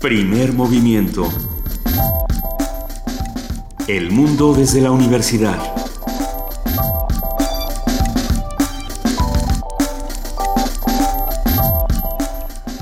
Primer movimiento. El mundo desde la universidad.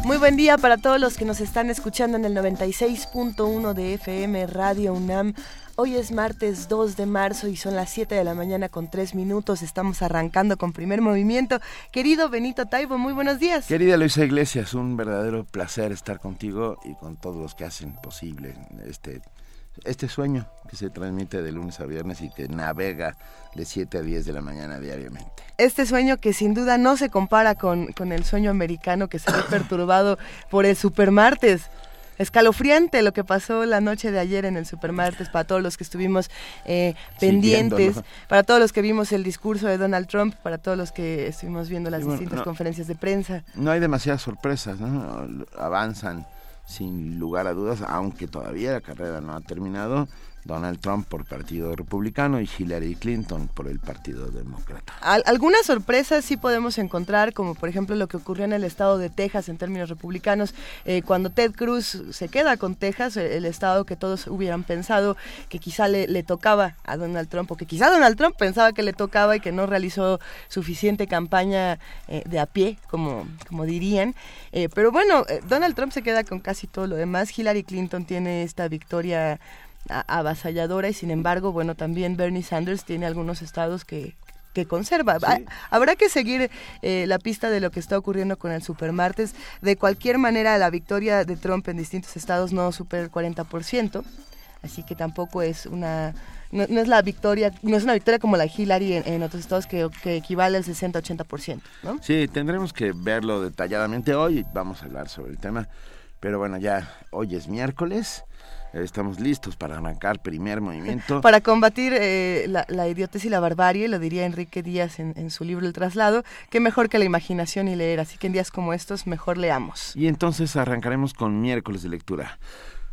Muy buen día para todos los que nos están escuchando en el 96.1 de FM Radio UNAM. Hoy es martes 2 de marzo y son las 7 de la mañana con 3 minutos. Estamos arrancando con primer movimiento. Querido Benito Taibo, muy buenos días. Querida Luisa Iglesias, un verdadero placer estar contigo y con todos los que hacen posible este, este sueño que se transmite de lunes a viernes y que navega de 7 a 10 de la mañana diariamente. Este sueño que sin duda no se compara con, con el sueño americano que se ve perturbado por el supermartes escalofriante lo que pasó la noche de ayer en el Supermartes para todos los que estuvimos eh, pendientes, para todos los que vimos el discurso de Donald Trump, para todos los que estuvimos viendo las distintas conferencias de prensa. No hay demasiadas sorpresas, ¿no? Avanzan sin lugar a dudas, aunque todavía la carrera no ha terminado Donald Trump por Partido Republicano y Hillary Clinton por el Partido Demócrata. algunas sorpresas sí podemos encontrar, como por ejemplo lo que ocurrió en el estado de Texas en términos republicanos, eh, cuando Ted Cruz se queda con Texas, eh, el estado que todos hubieran pensado que quizá le, tocaba a Donald Trump, o que quizá Donald Trump pensaba que le tocaba y que no realizó suficiente campaña eh, de a pie, como, como dirían. pero bueno, Donald Trump se queda con casi todo lo demás. Hillary Clinton tiene esta victoria avasalladora y sin embargo, bueno, también Bernie Sanders tiene algunos estados que, que conserva. Habrá que seguir eh, la pista de lo que está ocurriendo con el supermartes. De cualquier manera, la victoria de Trump en distintos estados no supera el 40%, así que tampoco es una... No, es la victoria, no es una victoria como la Hillary en, otros estados que, que, equivale al 60-80%, ¿no? Sí, tendremos que verlo detalladamente hoy, vamos a hablar sobre el tema, pero bueno, ya hoy es miércoles, Estamos listos para arrancar primer movimiento. Para combatir eh, la, la, idiotez y la barbarie, lo diría Enrique Díaz en, su libro El traslado, que mejor que la imaginación y leer, así que en días como estos mejor leamos. Y entonces arrancaremos con miércoles de lectura.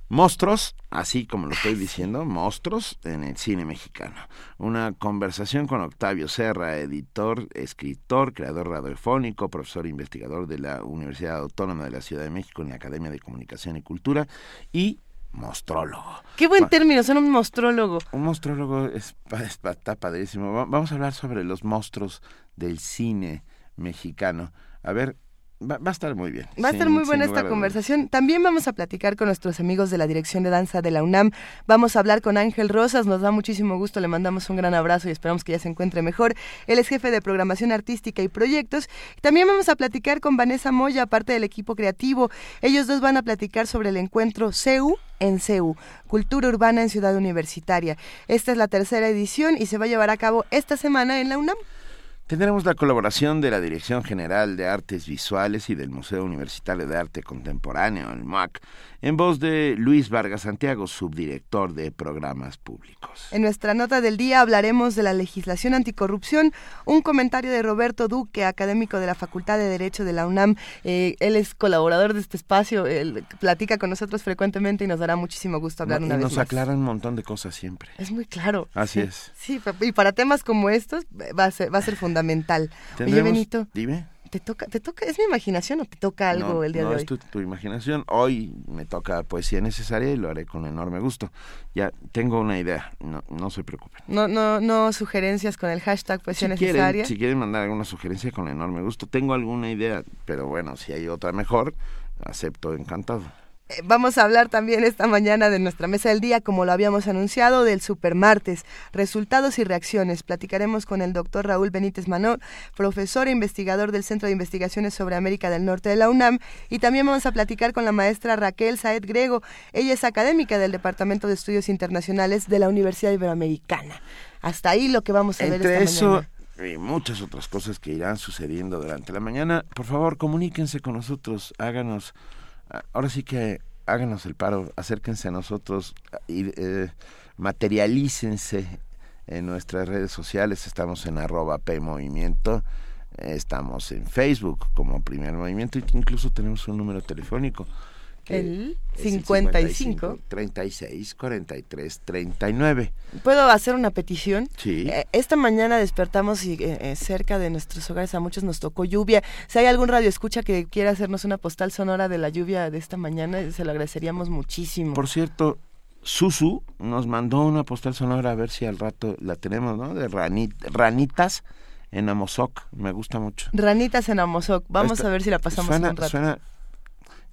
Monstruos, así como lo estoy diciendo, monstruos en el cine mexicano. Una conversación con Octavio Serra, editor, escritor, creador radiofónico, profesor e investigador de la Universidad Autónoma de la Ciudad de México en la Academia de Comunicación y Cultura y mostrólogo. Qué buen término, son un mostrólogo. Un mostrólogo es, está padrísimo. Vamos a hablar sobre los monstruos del cine mexicano. A ver, Va, a estar muy bien. Va a estar muy buena esta conversación. También vamos a platicar con nuestros amigos de la Dirección de Danza de la UNAM. Vamos a hablar con Ángel Rosas, nos da muchísimo gusto, le mandamos un gran abrazo y esperamos que ya se encuentre mejor. Él es jefe de programación artística y proyectos. También vamos a platicar con Vanessa Moya, parte del equipo creativo. Ellos dos van a platicar sobre el encuentro CEU en CEU, Cultura Urbana en Ciudad Universitaria. Esta es la tercera edición y se va a llevar a cabo esta semana en la UNAM. Tendremos la colaboración de la Dirección General de Artes Visuales y del Museo Universitario de Arte Contemporáneo, el MUAC, en voz de Luis Vargas Santiago, subdirector de programas públicos. En nuestra nota del día hablaremos de la legislación anticorrupción, un comentario de Roberto Duque, académico de la Facultad de Derecho de la UNAM. Eh, él es colaborador de este espacio, él platica con nosotros frecuentemente y nos dará muchísimo gusto hablar una vez Nos aclara un montón de cosas siempre. Es muy claro. Así es. Sí, y para temas como estos va a ser, va a ser fundamental fundamental. Oye, Benito. Dime. ¿Te toca, te toca, es mi imaginación o te toca algo el día de hoy? No, es tu, imaginación. Hoy me toca poesía necesaria y lo haré con enorme gusto. Ya tengo una idea, no, no se preocupen. No, no, no sugerencias con el hashtag poesía necesaria. si quieren mandar alguna sugerencia con enorme gusto, tengo alguna idea, pero bueno, si hay otra mejor, acepto encantado. Eh, vamos a hablar también esta mañana de nuestra mesa del día, como lo habíamos anunciado, del Supermartes, resultados y reacciones. Platicaremos con el doctor Raúl Benítez Manó, profesor e investigador del Centro de Investigaciones sobre América del Norte de la UNAM, y también vamos a platicar con la maestra Raquel Saed Grego. Ella es académica del Departamento de Estudios Internacionales de la Universidad Iberoamericana. Hasta ahí lo que vamos a ver esta eso... Y muchas otras cosas que irán sucediendo durante la mañana. Por favor, comuníquense con nosotros, háganos ahora sí que háganos el paro, acérquense a nosotros y eh, materialícense en nuestras redes sociales. Estamos en arroba PMovimiento, estamos en Facebook como Primer Movimiento, incluso tenemos un número telefónico el 55, 36 43 39. ¿Puedo hacer una petición? Sí. Eh, esta mañana despertamos y eh, eh, cerca de nuestros hogares a muchos nos tocó lluvia. Si hay algún radio escucha que quiera hacernos una postal sonora de la lluvia de esta mañana, se lo agradeceríamos muchísimo. Por cierto, Susu nos mandó una postal sonora a ver si al rato la tenemos, ¿no? De ranitas en Amozoc, me gusta mucho. Ranitas en Amozoc, vamos a ver si la pasamos un rato.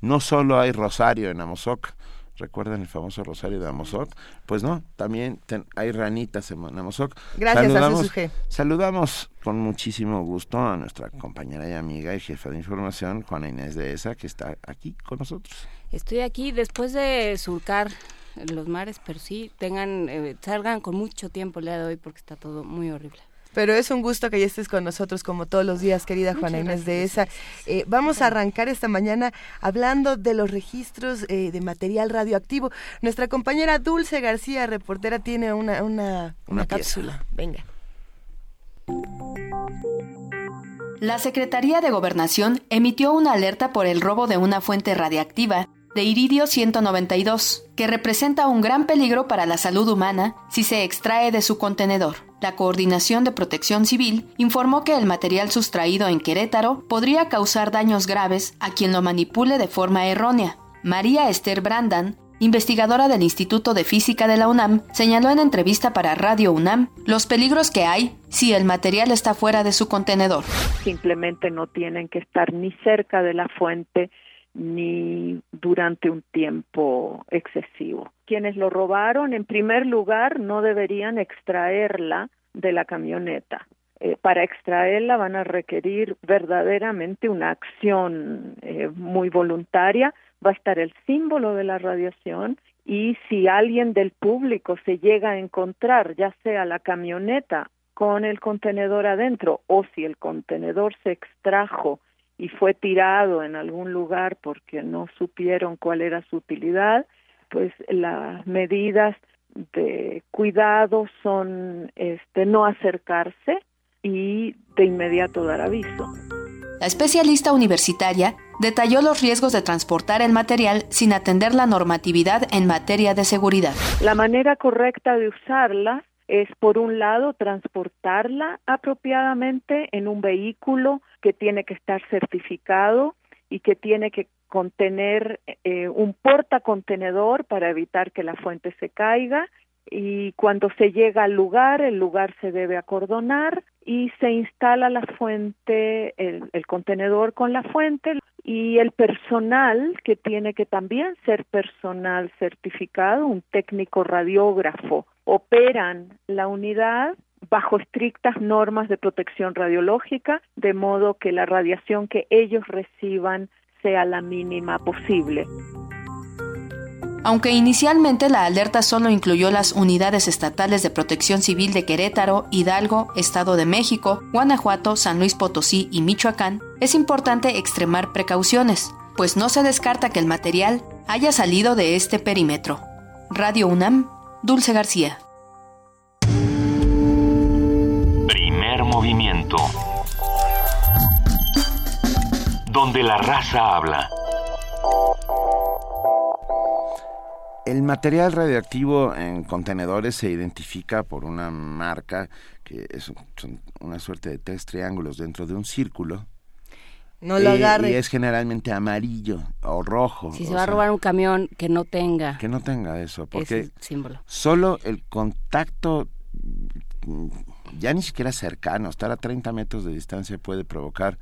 No solo hay rosario en Amozoc, ¿recuerdan el famoso rosario de Amozoc? Pues no, también hay ranitas en Amozoc. Gracias saludamos, a Saludamos con muchísimo gusto a nuestra compañera y amiga y jefa de información, Juana Inés de ESA, que está aquí con nosotros. Estoy aquí después de surcar los mares, pero sí, tengan, eh, salgan con mucho tiempo el día de hoy porque está todo muy horrible. Pero es un gusto que ya estés con nosotros como todos los días, querida Juana Inés de esa. Eh, vamos a arrancar esta mañana hablando de los registros eh, de material radioactivo. Nuestra compañera Dulce García, reportera, tiene una, una, una cápsula. Venga. La Secretaría de Gobernación emitió una alerta por el robo de una fuente radiactiva de iridio 192, que representa un gran peligro para la salud humana si se extrae de su contenedor. La Coordinación de Protección Civil informó que el material sustraído en Querétaro podría causar daños graves a quien lo manipule de forma errónea. María Esther Brandan, investigadora del Instituto de Física de la UNAM, señaló en entrevista para Radio UNAM los peligros que hay si el material está fuera de su contenedor. Simplemente no tienen que estar ni cerca de la fuente ni durante un tiempo excesivo. Quienes lo robaron, en primer lugar, no deberían extraerla de la camioneta. Eh, para extraerla van a requerir verdaderamente una acción eh, muy voluntaria. Va a estar el símbolo de la radiación y si alguien del público se llega a encontrar, ya sea la camioneta con el contenedor adentro o si el contenedor se extrajo y fue tirado en algún lugar porque no supieron cuál era su utilidad, pues las medidas de cuidado son este no acercarse y de inmediato dar aviso. La especialista universitaria detalló los riesgos de transportar el material sin atender la normatividad en materia de seguridad. La manera correcta de usarla es, por un lado, transportarla apropiadamente en un vehículo que tiene que estar certificado y que tiene que contener eh, un portacontenedor para evitar que la fuente se caiga. Y cuando se llega al lugar, el lugar se debe acordonar y se instala la fuente, el, el, contenedor con la fuente y el personal que tiene que también ser personal certificado, un técnico radiógrafo, operan la unidad bajo estrictas normas de protección radiológica, de modo que la radiación que ellos reciban sea la mínima posible. Aunque inicialmente la alerta solo incluyó las unidades estatales de protección civil de Querétaro, Hidalgo, Estado de México, Guanajuato, San Luis Potosí y Michoacán, es importante extremar precauciones, pues no se descarta que el material haya salido de este perímetro. Radio UNAM, Dulce García. Primer movimiento. Donde la raza habla. El material radioactivo en contenedores se identifica por una marca que es una suerte de tres triángulos dentro de un círculo. No lo eh, agarre. Y es generalmente amarillo o rojo. Si se va a robar un camión que no tenga. Que no tenga eso, porque símbolo. solo el contacto ya ni siquiera cercano, estar a 30 metros de distancia puede provocar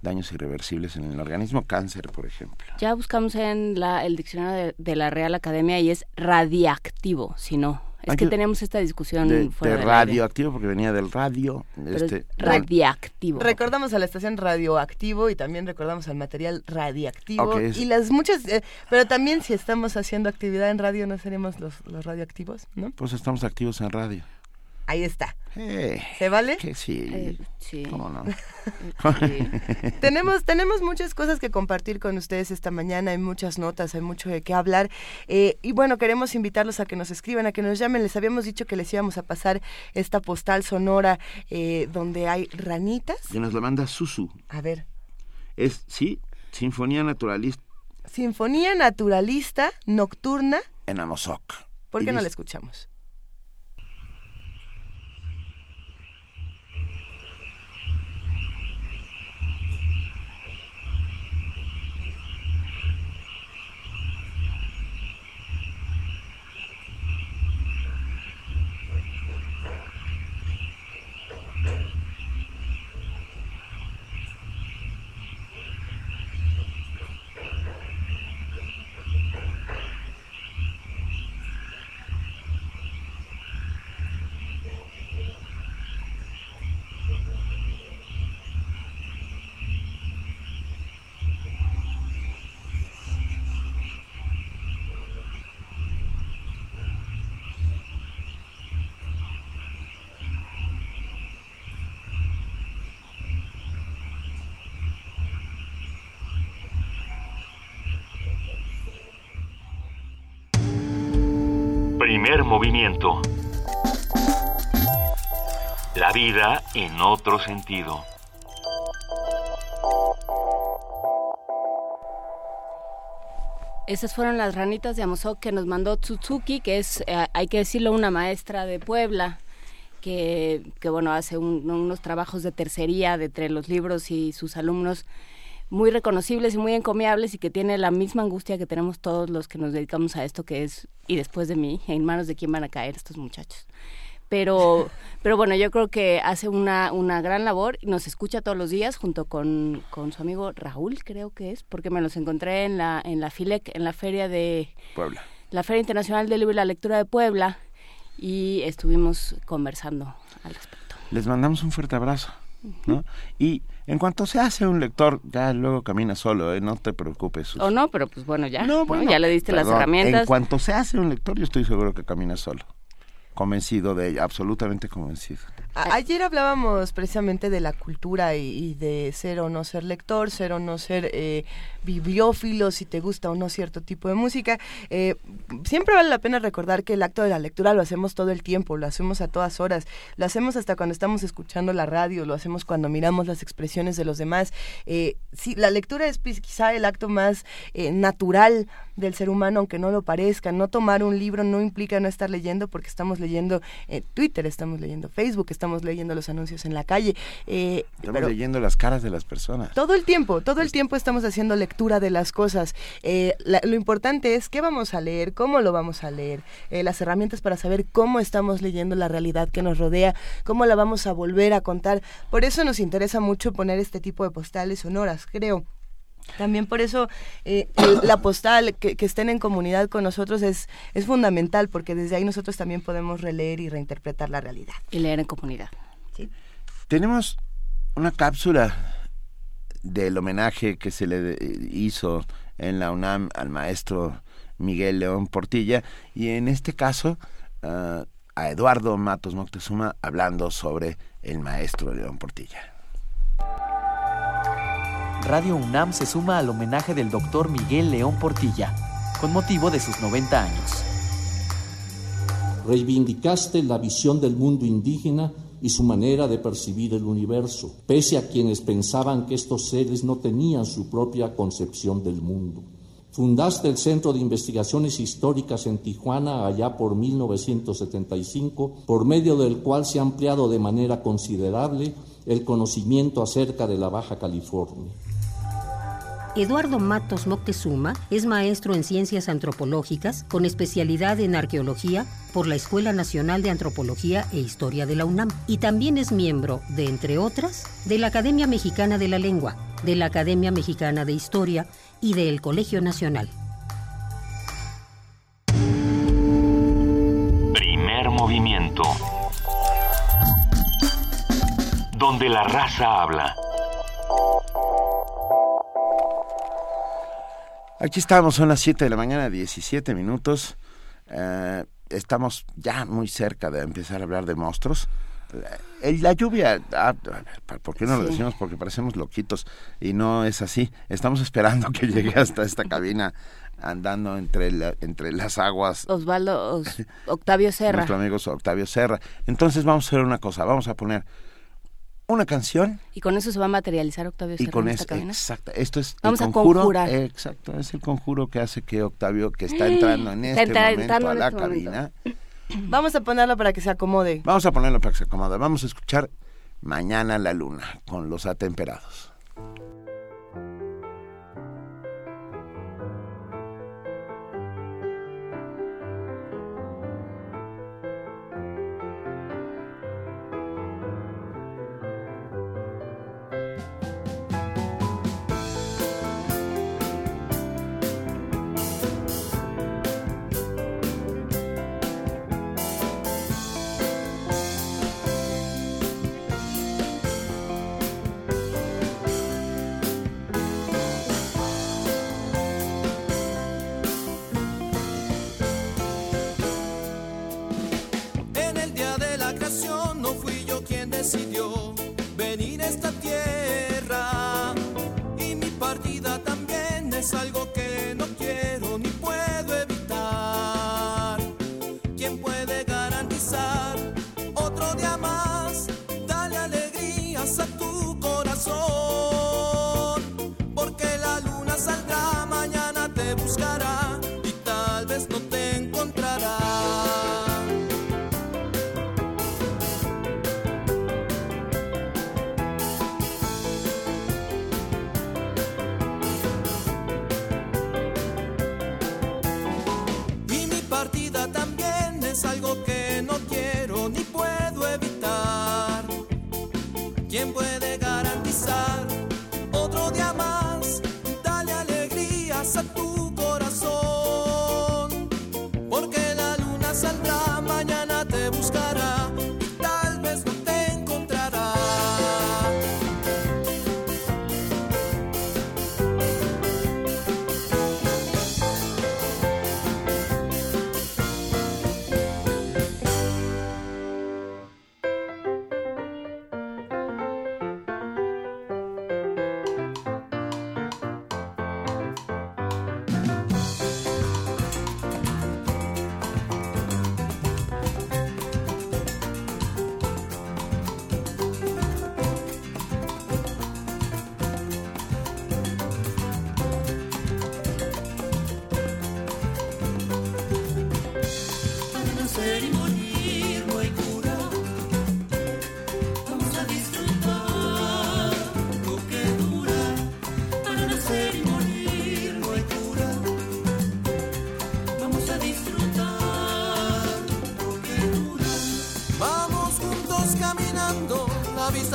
daños irreversibles en el organismo, cáncer, por ejemplo. Ya buscamos en la, el diccionario de, la Real Academia y es radiactivo, si no. Es que tenemos esta discusión de, fuera de radioactivo porque venía del radio. Este, radiactivo. Recordamos a la estación radioactivo y también recordamos al material radiactivo y las muchas, eh, pero también si estamos haciendo actividad en radio no seremos los, los radioactivos, ¿no? Pues estamos activos en radio. Ahí está. Eh, ¿Se vale? Que sí. Eh, sí. ¿Cómo no? tenemos, tenemos muchas cosas que compartir con ustedes esta mañana, hay muchas notas, hay mucho de qué hablar. Eh, y bueno, queremos invitarlos a que nos escriban, a que nos llamen. Les habíamos dicho que les íbamos a pasar esta postal sonora donde hay ranitas. Y nos la manda Susu. A ver. Es, sí, Sinfonía Naturalista Sinfonía Naturalista Nocturna. En Amozoc. ¿Por qué no la escuchamos? Primer movimiento. La vida en otro sentido. Esas fueron las ranitas de Amozoc que nos mandó Tsutsuki, que es, eh, hay que decirlo, una maestra de Puebla, que, que bueno, hace unos trabajos de tercería de entre los libros y sus alumnos muy reconocibles y muy encomiables y que tiene la misma angustia que tenemos todos los que nos dedicamos a esto, que es, y después de mí, en manos de quién van a caer estos muchachos. Pero, pero bueno, yo creo que hace una, una gran labor nos escucha todos los días junto con, con su amigo Raúl, creo que es, porque me los encontré en la, en la FILEC, en la feria de... Puebla. La Feria Internacional del Libro y la Lectura de Puebla y estuvimos conversando al respecto. Les mandamos un fuerte abrazo. ¿no? Y en cuanto se hace un lector, ya luego camina solo, ¿eh? no te preocupes. O no, pero pues bueno, ya. No, ya le diste las herramientas. En cuanto se hace un lector, yo estoy seguro que camina solo. Convencido de ella, absolutamente convencido. Ayer hablábamos precisamente de la cultura y, de ser o no ser lector, ser o no ser eh, bibliófilo, si te gusta o no cierto tipo de música. Eh, siempre vale la pena recordar que el acto de la lectura lo hacemos todo el tiempo, lo hacemos a todas horas, lo hacemos hasta cuando estamos escuchando la radio, lo hacemos cuando miramos las expresiones de los demás. Eh, sí, la lectura es quizá el acto más eh, natural del ser humano, aunque no lo parezca. No tomar un libro no implica no estar leyendo porque estamos leyendo Twitter, estamos leyendo Facebook, estamos leyendo los anuncios en la calle. estamos leyendo las caras de las personas. Todo el tiempo, todo el tiempo estamos haciendo lectura de las cosas. Eh, lo importante es qué vamos a leer, cómo lo vamos a leer, eh, las herramientas para saber cómo estamos leyendo la realidad que nos rodea, cómo la vamos a volver a contar. Por eso nos interesa mucho poner este tipo de postales sonoras, creo. También por eso eh, la postal, que, estén en comunidad con nosotros es, es fundamental, porque desde ahí nosotros también podemos releer y reinterpretar la realidad. Y leer en comunidad. Tenemos una cápsula del homenaje que se le hizo en la UNAM al maestro Miguel León Portilla y en este caso ah, a Eduardo Matos Moctezuma hablando sobre el maestro León Portilla. Radio UNAM se suma al homenaje del doctor Miguel León Portilla, con motivo de sus 90 años. Reivindicaste la visión del mundo indígena y su manera de percibir el universo, pese a quienes pensaban que estos seres no tenían su propia concepción del mundo. Fundaste el Centro de Investigaciones Históricas en Tijuana allá por 1975, por medio del cual se ha ampliado de manera considerable el conocimiento acerca de la Baja California. Eduardo Matos Moctezuma es maestro en ciencias antropológicas con especialidad en arqueología por la Escuela Nacional de Antropología e Historia de la UNAM y también es miembro, de entre otras, de la Academia Mexicana de la Lengua, de la Academia Mexicana de Historia y del Colegio Nacional. Primer movimiento. Donde la raza habla. Aquí estamos, son las 7 de la mañana, 17 minutos. Eh, estamos ya muy cerca de empezar a hablar de monstruos. Eh, la lluvia, ah, ¿por qué no lo decimos? Porque parecemos loquitos y no es así. Estamos esperando que llegue hasta esta cabina andando entre, entre las aguas. Osvaldo, Octavio Serra. Nuestro amigo Octavio Serra. Entonces vamos a hacer una cosa, vamos a poner una canción. Y con eso se va a materializar Octavio Y Serra con en eso, esta cabina. exacto. Esto es Vamos el a conjuro. conjurar. Exacto, es el conjuro que hace que Octavio, que está entrando en este entra- momento entrando a la este momento. cabina. Vamos a ponerlo para que se acomode. Vamos a ponerlo para que se acomode. Vamos a escuchar Mañana la Luna con los atemperados.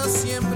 Siempre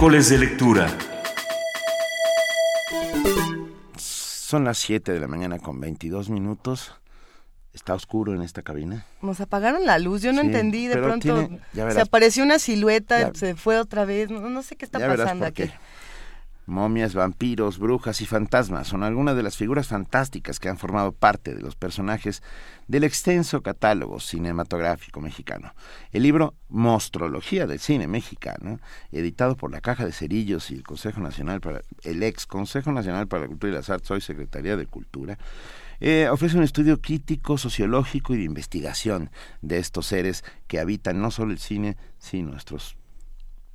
Miércoles de lectura. Son las 7 de la mañana con 22 minutos. Está oscuro en esta cabina. Nos apagaron la luz, yo no Sí, entendí, de pronto tiene- se apareció una silueta, Ya- se fue otra vez, no, no sé qué está Ya verás pasando qué. Momias, vampiros, brujas y fantasmas son algunas de las figuras fantásticas que han formado parte de los personajes del extenso catálogo cinematográfico mexicano. El libro Monstrología del cine mexicano, editado por la Caja de Cerillos y el Consejo Nacional para el ex Consejo Nacional para la Cultura y las Artes, hoy Secretaría de Cultura, eh, ofrece un estudio crítico, sociológico y de investigación de estos seres que habitan no solo el cine, sino nuestros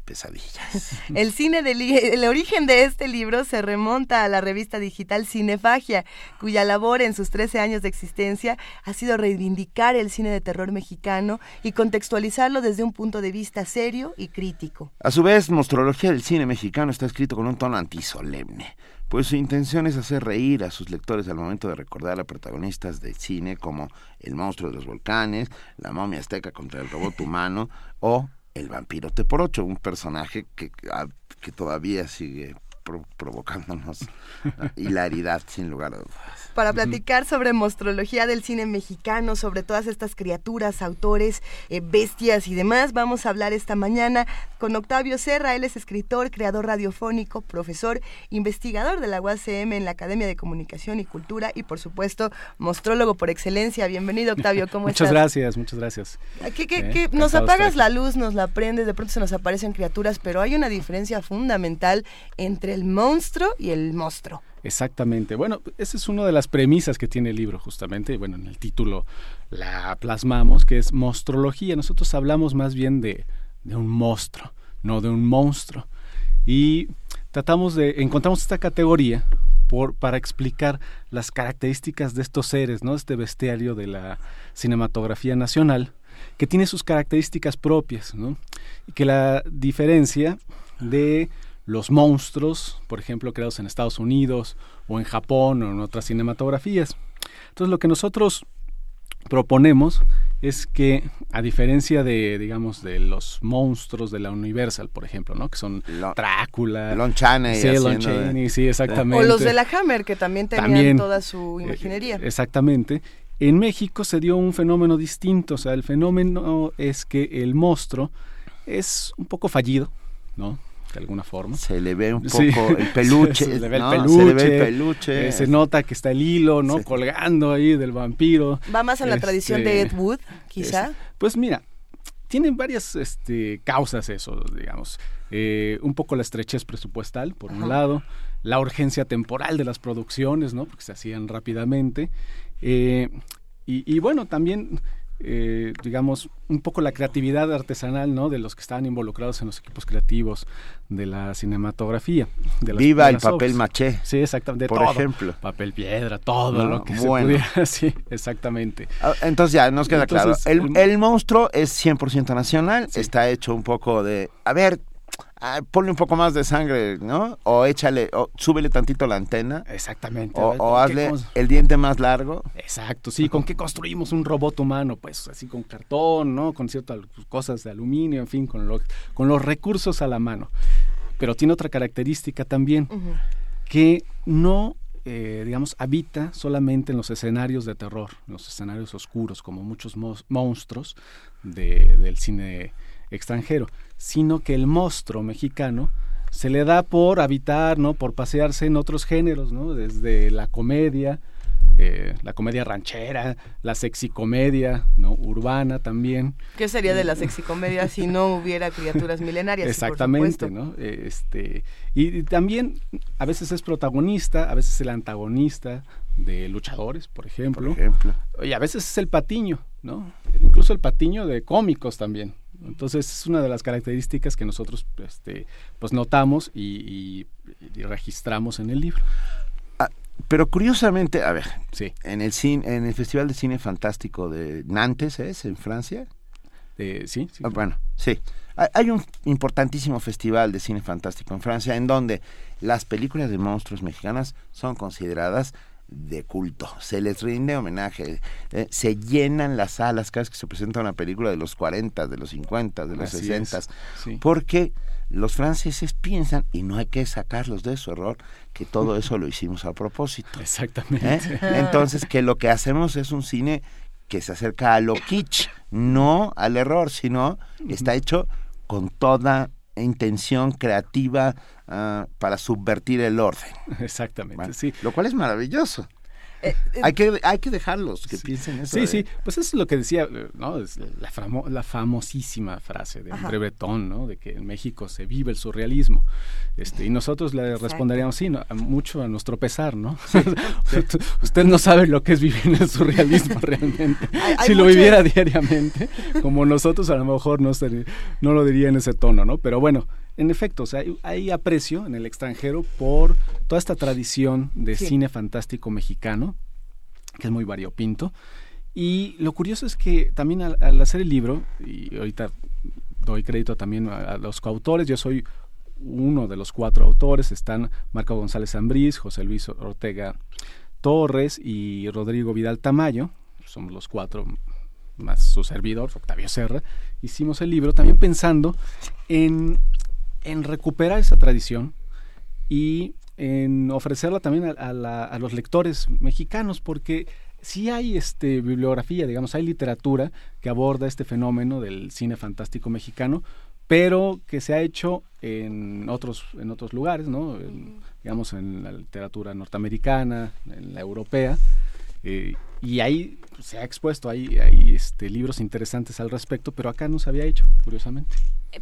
pesadillas. El cine del el origen de este libro se remonta a la revista digital Cinefagia, cuya labor en sus 13 años de existencia ha sido reivindicar el cine de terror mexicano y contextualizarlo desde un punto de vista serio y crítico. A su vez, Monstrología del cine mexicano está escrito con un tono antisolemne, pues su intención es hacer reír a sus lectores al momento de recordar a protagonistas del cine como El monstruo de los volcanes, La momia azteca contra el robot humano o el vampiro T por ocho, un personaje que, ah, que todavía sigue pro- provocándonos hilaridad sin lugar a dudas. Para platicar sobre monstrología del cine mexicano, sobre todas estas criaturas, autores, eh, bestias y demás, vamos a hablar esta mañana con Octavio Serra. Él es escritor, creador radiofónico, profesor, investigador de la UACM en la Academia de Comunicación y Cultura y, por supuesto, monstrólogo por excelencia. Bienvenido, Octavio. ¿Cómo muchas estás? gracias, muchas gracias. ¿Qué, qué- Eh, qué? Nos apagas la luz, nos la prendes, de pronto se nos aparecen criaturas, pero hay una diferencia fundamental entre el monstruo y el monstruo. Exactamente. Bueno, esa es una de las premisas que tiene el libro, justamente. Bueno, en el título la plasmamos, que es monstrología. Nosotros hablamos más bien de, un monstruo, no de un monstruo. Y tratamos de, encontramos esta categoría para explicar las características de estos seres, ¿no? Este bestiario de la cinematografía nacional, que tiene sus características propias, ¿no? Y que la diferencia de los monstruos, por ejemplo, creados en Estados Unidos o en Japón o en otras cinematografías. Entonces, lo que nosotros proponemos es que, a diferencia de, digamos, de los monstruos de la Universal, por ejemplo, ¿no? Que son Drácula, Lon Chaney sí, Lon de- sí, exactamente. O los de la Hammer, que también tenían También. toda su imaginería. Eh, Exactamente. En México se dio un fenómeno distinto, o sea, el fenómeno es que el monstruo es un poco fallido, ¿no? De alguna forma. Se le ve un Sí. poco el peluche, se le ve el peluche. Se le ve el peluche. eh, se nota que está el hilo, ¿no? Colgando ahí del vampiro. Va más en la tradición de Ed Este, Wood, quizá. es- pues mira, tienen varias este, causas eso, digamos. Eh, un poco la estrechez presupuestal, por un lado, la urgencia temporal de las producciones, ¿no? Porque se hacían rápidamente. Eh, y, y bueno, también, eh, digamos, un poco la creatividad artesanal, ¿no? De los que estaban involucrados en los equipos creativos de la cinematografía. de las Viva el papel obras. maché. Sí, exactamente. de Por todo. ejemplo. Papel piedra, todo No, lo que bueno. se pudiera. Sí, exactamente. Ah, Entonces ya nos queda Entonces, claro. El, el- el monstruo es 100% nacional, está hecho un poco de, a ver, ah, ponle un poco más de sangre, ¿no? O échale, o súbele tantito la antena. Exactamente. O, a ver, o ¿con qué hazle el diente más largo. Exacto, sí. ¿Con qué construimos un robot humano? Pues así con cartón, ¿no? Con ciertas cosas de aluminio, en fin, con, lo- con los recursos a la mano. Pero tiene otra característica también, que no, eh, digamos, habita solamente en los escenarios de terror, en los escenarios oscuros, como muchos monstruos de- del cine extranjero, sino que el monstruo mexicano se le da por habitar, ¿no? Por pasearse en otros géneros, ¿no? Desde la comedia, eh, la comedia ranchera, la sexicomedia, ¿no? Urbana también. ¿Qué sería de la sexicomedia si no hubiera criaturas milenarias? Exactamente? ¿no? Eh, Este, y, y también a veces es protagonista, a veces el antagonista de luchadores, por ejemplo. Por ejemplo. Y a veces es el patiño, ¿no? Incluso el patiño de cómicos también. Entonces es una de las características que nosotros este, pues notamos y, y- y registramos en el libro. Ah, pero curiosamente, a ver, Sí. en el cine, en el Festival de Cine Fantástico de Nantes, ¿es? En Francia. Eh, sí, sí. Ah, Bueno, sí. Hay- Hay un importantísimo festival de cine fantástico en Francia en donde las películas de monstruos mexicanas son consideradas de culto. Se les rinde homenaje. eh, se llenan las salas cada vez que se presenta una película de los 40, de los 50, de los Así 60. es, sí. Porque los franceses piensan, y no hay que sacarlos de su error, que todo eso lo hicimos a propósito. Exactamente. ¿eh? Entonces, que lo que hacemos es un cine que se acerca a lo kitsch, no al error, sino está hecho con toda intención creativa ah, para subvertir el orden. Exactamente, sí. Lo cual es maravilloso. Eh, eh, hay, que, hay que dejarlos que piensen eso. Sí, de- sí, pues eso es lo que decía, eh, ¿no? Es la, famo- la famosísima frase de Ajá. André Breton, ¿no? De que en México se vive el surrealismo. Este, y nosotros le responderíamos, sí, no, mucho a nuestro pesar, ¿no? Usted- Usted no sabe lo que es vivir en el surrealismo realmente. Hay- hay si lo viviera diariamente, como nosotros a lo mejor no, sería- no lo diría en ese tono, ¿no? Pero bueno, en efecto, o sea, hay, aprecio en el extranjero por toda esta tradición de Sí. cine fantástico mexicano, que es muy variopinto. Y lo curioso es que también al, al hacer el libro, y ahorita doy crédito también a, a los coautores, yo soy uno de los cuatro autores, están Marco González Zambriz, José Luis Ortega Torres y Rodrigo Vidal Tamayo, somos los cuatro más su servidor, Octavio Serra, hicimos el libro también pensando en, en recuperar esa tradición y en ofrecerla también a, a la- a los lectores mexicanos, porque sí hay este, bibliografía, digamos, hay literatura que aborda este fenómeno del cine fantástico mexicano, pero que se ha hecho en otros, en otros lugares, ¿no? En- digamos, en la literatura norteamericana, en la europea, eh, y ahí se ha expuesto, hay, hay este, libros interesantes al respecto, pero acá no se había hecho, curiosamente.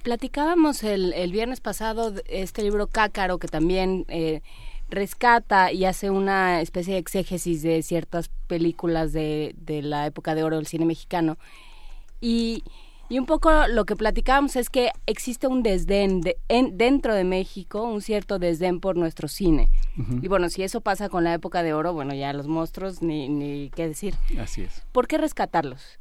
Platicábamos el, el viernes pasado de este libro Cácaro que también eh, rescata y hace una especie de exégesis de ciertas películas de, de la época de oro del cine mexicano. Y, y un poco lo que platicábamos es que existe un desdén de- en- dentro de México, un cierto desdén por nuestro cine. Y bueno, si eso pasa con la época de oro, bueno, ya los monstruos ni, ni qué decir. Así es. ¿Por qué rescatarlos?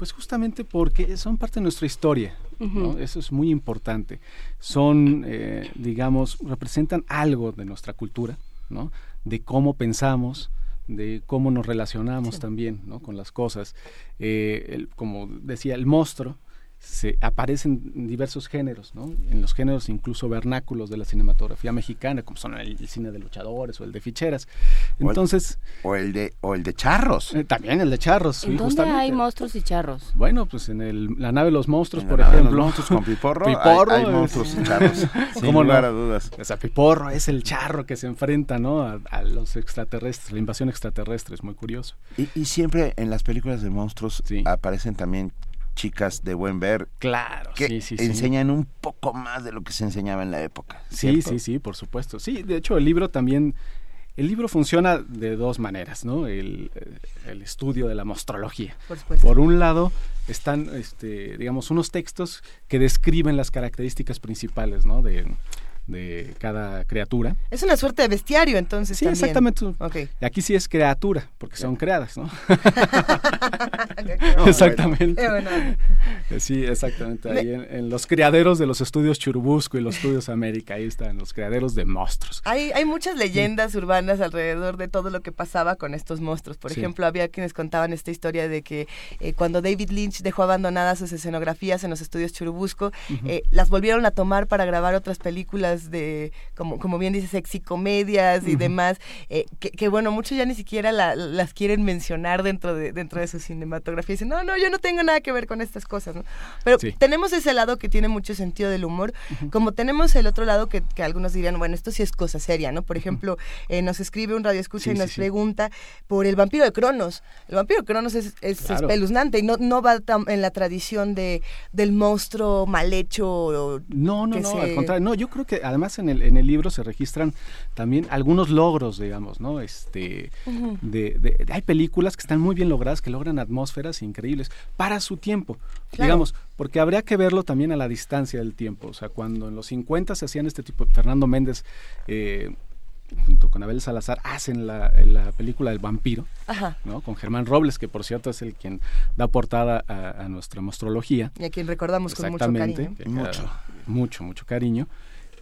Pues justamente porque son parte de nuestra historia, ¿no? Eso es muy importante. Son, eh, digamos, representan algo de nuestra cultura, ¿no? De cómo pensamos, de cómo nos relacionamos también, ¿no? Con las cosas. Eh, el- como decía, el monstruo se aparecen en diversos géneros, ¿no? En los géneros incluso vernáculos de la cinematografía mexicana, como son el, el cine de luchadores o el de ficheras. O el- Entonces, O el de, o el de charros. eh, también el de charros, sí, ¿En dónde justamente. hay monstruos y charros? Bueno, pues en el, la nave de los monstruos, En por la nave de ejemplo. los monstruos con Piporro, hay- Piporro hay es- monstruos y charros, sin ¿Cómo lugar no? a dudas. O sea, Piporro es el charro que se enfrenta, ¿no? A, a los extraterrestres, la invasión extraterrestre, es muy curioso. Y, y siempre en las películas de monstruos aparecen también chicas de buen ver Claro, que sí, sí, sí. enseñan un poco más de lo que se enseñaba en la época. Sí, ¿cierto? sí, sí, por supuesto. Sí, de hecho el libro también, el libro funciona de dos maneras, ¿no? El, el estudio de la mostrología. Por supuesto. un lado están, este, digamos, unos textos que describen las características principales, ¿no? De, de cada criatura. Es una suerte de bestiario, entonces. Sí, también. exactamente. Ok. Y aquí sí es criatura, porque son creadas, ¿no? exactamente. Bueno. Sí, exactamente. Ahí en, en los criaderos de los estudios Churubusco y los estudios América, ahí están los criaderos de monstruos. Hay, hay muchas leyendas urbanas alrededor de todo lo que pasaba con estos monstruos. Por Sí. ejemplo, había quienes contaban esta historia de que eh, cuando David Lynch dejó abandonadas sus escenografías en los estudios Churubusco, eh, las volvieron a tomar para grabar otras películas de, como, como bien dice, sexy comedias y demás, eh, que, que, bueno, muchos ya ni siquiera la- las quieren mencionar dentro de, dentro de su cinematografía. Dicen, no, no, yo no tengo nada que ver con estas cosas. ¿no? Pero Sí. tenemos ese lado que tiene mucho sentido del humor, como tenemos el otro lado que, que algunos dirían, bueno, esto sí es cosa seria, ¿no? Por ejemplo, eh, nos escribe un radio escucha Sí, y nos sí. pregunta por el vampiro de Cronos. El vampiro de Cronos es, es Claro. espeluznante y no, no va tam- en la tradición de, del monstruo mal hecho. o No, no, que no, se- al contrario. No, yo creo que además en el, en el libro se registran también algunos logros, digamos, ¿no? Este, de, de- hay películas que están muy bien logradas, que logran atmósferas increíbles para su tiempo, Claro. digamos, porque habría que verlo también a la distancia del tiempo. O sea, cuando en los 50 se hacían este tipo, Fernando Méndez, eh, junto con Abel Salazar, hacen la, la película El vampiro, Ajá. ¿no? Con Germán Robles, que por cierto es el quien da portada a, a nuestra mostrología. Y a quien recordamos con mucho cariño. cada- mucho, mucho cariño.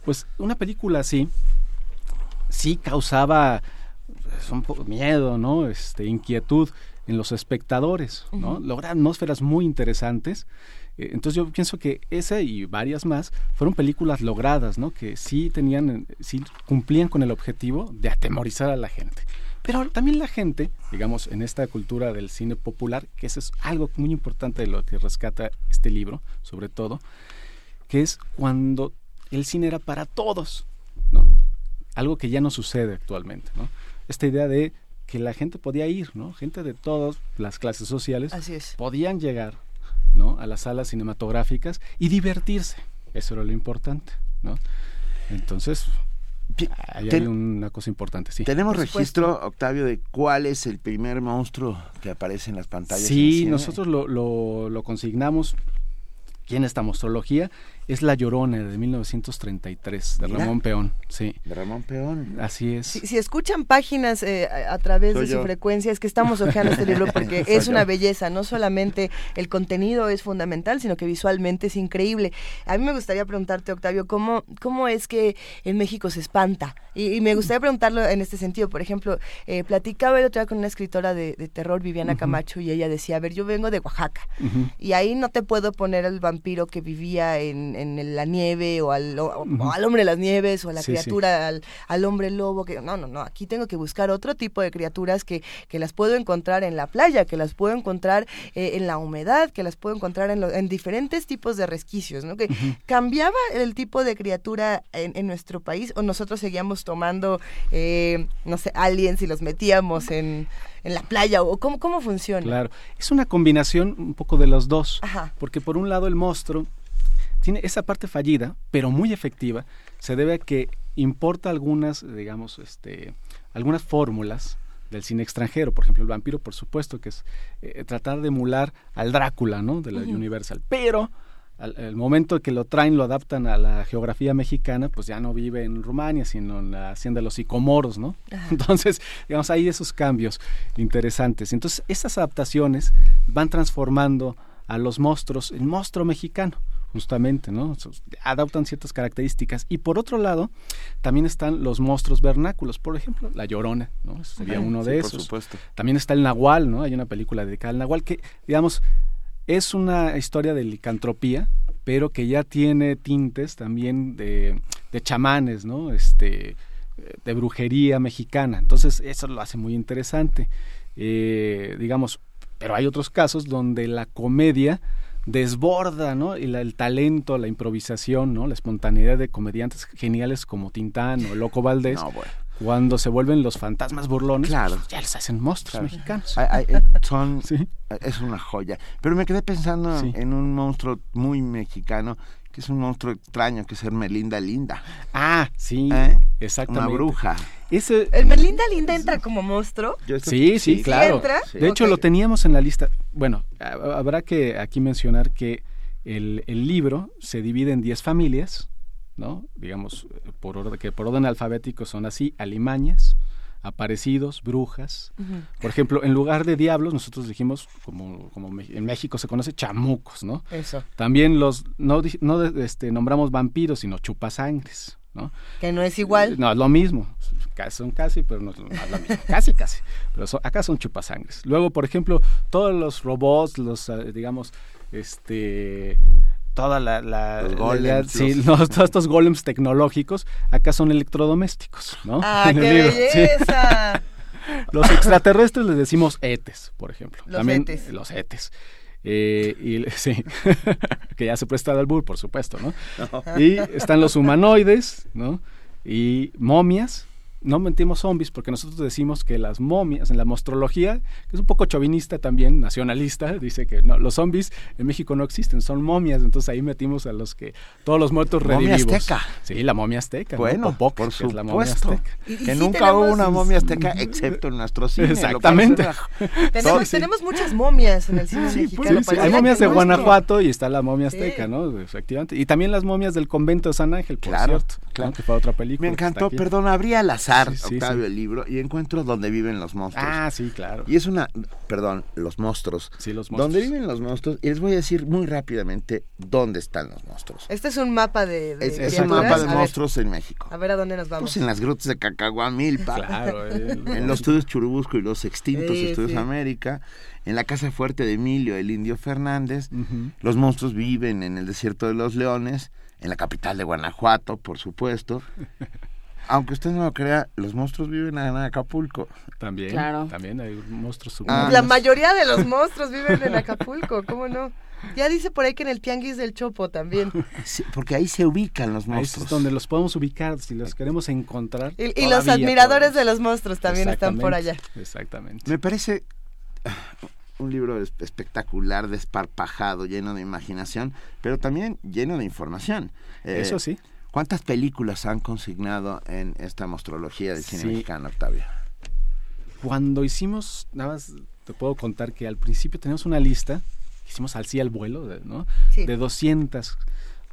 Pues una película así sí causaba pues, un poco miedo, ¿no? Este, inquietud en los espectadores, ¿no? Logra atmósferas muy interesantes. Eh, Entonces yo pienso que esa y varias más fueron películas logradas, ¿no? Que sí tenían, sí cumplían con el objetivo de atemorizar a la gente. Pero también la gente, digamos, en esta cultura del cine popular, que eso es algo muy importante de lo que rescata este libro, sobre todo, que es cuando el cine era para todos, ¿no? Algo que ya no sucede actualmente, ¿no? Esta idea de que la gente podía ir, ¿no? Gente de todas las clases sociales Así es. podían llegar, ¿no? A las salas cinematográficas y divertirse. Eso era lo importante, ¿no? Entonces, ahí hay ten- una cosa importante, sí. ¿Tenemos registro, Octavio, de cuál es el primer monstruo que aparece en las pantallas? Sí, nosotros lo, lo, lo consignamos aquí en esta mostrología. Es La Llorona de 1933, de Mira. Ramón Peón. Sí, De Ramón Peón. así es. Si, si escuchan páginas eh, a, a través Soy de su yo. frecuencia, es que estamos hojeando este libro porque Soy es una belleza. No solamente el contenido es fundamental, sino que visualmente es increíble. A mí me gustaría preguntarte, Octavio, ¿cómo, cómo es que en México se espanta? Y, y me gustaría preguntarlo en este sentido. Por ejemplo, eh, platicaba el otro día con una escritora de, de terror, Viviana. Camacho, y ella decía, a ver, yo vengo de Oaxaca. Y ahí no te puedo poner al vampiro que vivía en, en la nieve o al, o- o al hombre de las nieves o a la Sí, criatura, al, al hombre lobo. que No, no, no. Aquí tengo que buscar otro tipo de criaturas que, que las puedo encontrar en la playa, que las puedo encontrar eh, en la humedad, que las puedo encontrar en, lo- en diferentes tipos de resquicios. ¿no? Que ¿Cambiaba el tipo de criatura en, en nuestro país o nosotros seguíamos tomando, eh, no sé, aliens y los metíamos en, en la playa? ¿O cómo, cómo funciona? Claro, es una combinación un poco de los dos, Ajá. porque por un lado el monstruo tiene esa parte fallida, pero muy efectiva, se debe a que importa algunas, digamos, este, algunas fórmulas del cine extranjero, por ejemplo, el vampiro, por supuesto, que es eh, tratar de emular al Drácula, ¿no? De la. Universal, pero al el momento que lo traen, lo adaptan a la geografía mexicana, pues ya no vive en Rumania, sino en la hacienda de los Sicomoros, ¿no? Ajá. Entonces, digamos, hay esos cambios interesantes. Entonces, estas adaptaciones van transformando a los monstruos en monstruo mexicano, justamente, ¿no? Adaptan ciertas características. Y por otro lado, también están los monstruos vernáculos, por ejemplo, la Llorona, ¿no? Ese sería Ajá, uno sí, de por esos. supuesto. También está el Nahual, ¿no? Hay una película dedicada al Nahual que, digamos, es una historia de licantropía, pero que ya tiene tintes también de, de chamanes, ¿no? Este, de brujería mexicana. Entonces, eso lo hace muy interesante. Eh, digamos, pero hay otros casos donde la comedia desborda, ¿no? Y la- el talento, la improvisación, ¿no? La espontaneidad de comediantes geniales como Tintán o Loco Valdés. No, bueno. Cuando se vuelven los fantasmas burlones, Claro. pues, ya les hacen monstruos Claro. mexicanos. Eh, son, Sí. Es una joya. Pero me quedé pensando Sí. en un monstruo muy mexicano, que es un monstruo extraño, que es Hermelinda Linda. Ah, sí, ¿Eh? exactamente. Una bruja. Ese, ¿El Melinda Linda entra como monstruo? Yo esto- Sí, sí, claro. entra? De hecho, lo teníamos en la lista. Bueno, ha- habrá que aquí mencionar que el, el libro se divide en 10 familias, ¿no? Digamos, eh, por orden, que por orden alfabético son así, alimañas, aparecidos, brujas. Por ejemplo, en lugar de diablos, nosotros dijimos, como, como en México se conoce, chamucos, ¿no? Eso. También los, no, no este, nombramos vampiros, sino chupasangres, ¿no? Que no es igual. No, es lo mismo. Son casi, pero no es lo mismo. casi, casi. Pero son- acá son chupasangres. Luego, por ejemplo, todos los robots, los, eh, digamos, este toda la, la- Los la- golems, sí, los- los- todos estos golems tecnológicos acá son electrodomésticos, ¿no? ¡Ah, qué libro, sí. belleza! Los extraterrestres les decimos etes, por ejemplo. Los También, etes. Los etes. Eh, y, sí, que ya se presta al albur, por supuesto, ¿no? Y están los humanoides, ¿no? Y momias. No mentimos zombies porque nosotros decimos que las momias, en la mostrología, que es un poco chauvinista también, nacionalista, dice que no, los zombies en México no existen, son momias, entonces ahí metimos a los que, todos los muertos Momia redivivos. azteca. Sí, la momia azteca. ¿no? Bueno, Popoc, por que es la momia supuesto. azteca. Y- y Que sí nunca tenemos- hubo una momia azteca excepto en nuestro cine. Exactamente. Tenemos, Sí. tenemos muchas momias en el cine Sí, mexicano. pues, Sí, sí, pareciera hay momias que de nuestro. Guanajuato y está la momia azteca, Sí. ¿no? Efectivamente. Y también las momias del convento de San Ángel, por Claro, cierto. ¿no? claro. Que fue otra película. Me que encantó, perdón, abrí al azar, Sí, sí, Octavio, sí. el libro, y encuentro donde viven los monstruos. Ah, sí, claro. Y es una, perdón, los monstruos. Sí, los Donde monstruos. viven los monstruos, y les voy a decir muy rápidamente dónde están los monstruos. Este es un mapa de, de Es, un mapa de A ver, monstruos en México. A ver a dónde nos vamos. Pues en las grutas de Cacahuamilpa, Claro. eh, en los estudios Churubusco y los extintos Sí, estudios sí. América, en la casa fuerte de Emilio, el indio Fernández. Los monstruos viven en el desierto de los leones, en la capital de Guanajuato, por supuesto. Aunque usted no lo crea, los monstruos viven en Acapulco. También, Claro. también hay monstruos Ah. La mayoría de los monstruos viven en Acapulco, ¿cómo no? Ya dice por ahí que en el Tianguis del Chopo también. Sí, porque ahí se ubican los Ahí monstruos. es donde los podemos ubicar, si los queremos encontrar. Y, y los admiradores podemos. de los monstruos también están por allá. Exactamente. Me parece ah, un libro es- espectacular, desparpajado, lleno de imaginación, pero también lleno de información. Eh, Eso sí. ¿Cuántas películas han consignado en esta mostrología del cine Sí. mexicano, Octavio? Cuando hicimos, nada más te puedo contar que al principio teníamos una lista, hicimos al sí al vuelo, ¿no? Sí. De 200,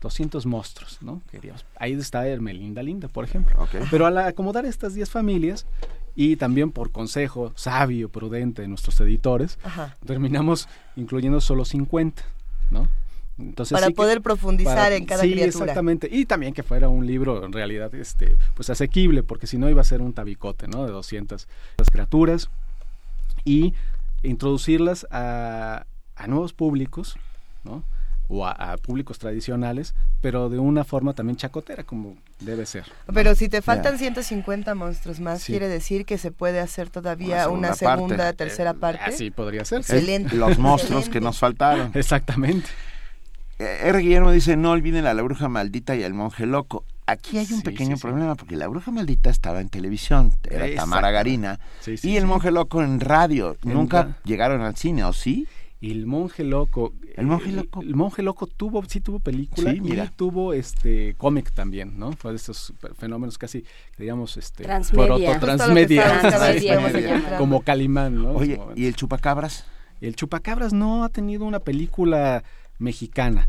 200 monstruos, ¿no? Queríamos. Ahí está Hermelinda Linda, por ejemplo. Ok. Pero al acomodar estas 10 familias y también por consejo sabio, prudente de nuestros editores, Ajá. terminamos incluyendo solo 50, ¿no? Entonces, Para sí que- poder profundizar para- en cada sí, criatura. exactamente. Y también que fuera un libro en realidad este pues asequible, porque si no iba a ser un tabicote, ¿no? De 200 las criaturas y introducirlas a, a nuevos públicos, ¿no? O a, a públicos tradicionales, pero de una forma también chacotera, como debe ser. Pero si te faltan 150 monstruos más, Sí. quiere decir que se puede hacer todavía Una una segunda segunda, parte. tercera parte. Así podría ser. Excelente. Los monstruos Excelente. que nos faltaron. Exactamente. Eh, R. Guillermo dice, no olviden a la bruja maldita y al monje loco. Aquí hay un Sí, pequeño sí, sí. problema, porque la bruja maldita estaba en televisión, era Exacto. Tamara Garina, Sí, sí, y el sí. monje loco en radio. En Nunca llegaron al cine, ¿o sí? Y el monje loco. El monje loco. El, monje loco tuvo, sí tuvo película Sí, mira. y tuvo este cómic también, ¿no? Fue de esos fenómenos casi, digamos, este Transmedia. transmedia, como Calimán, ¿no? Oye, Como- ¿y el chupacabras? el Chupacabras no ha tenido una película mexicana.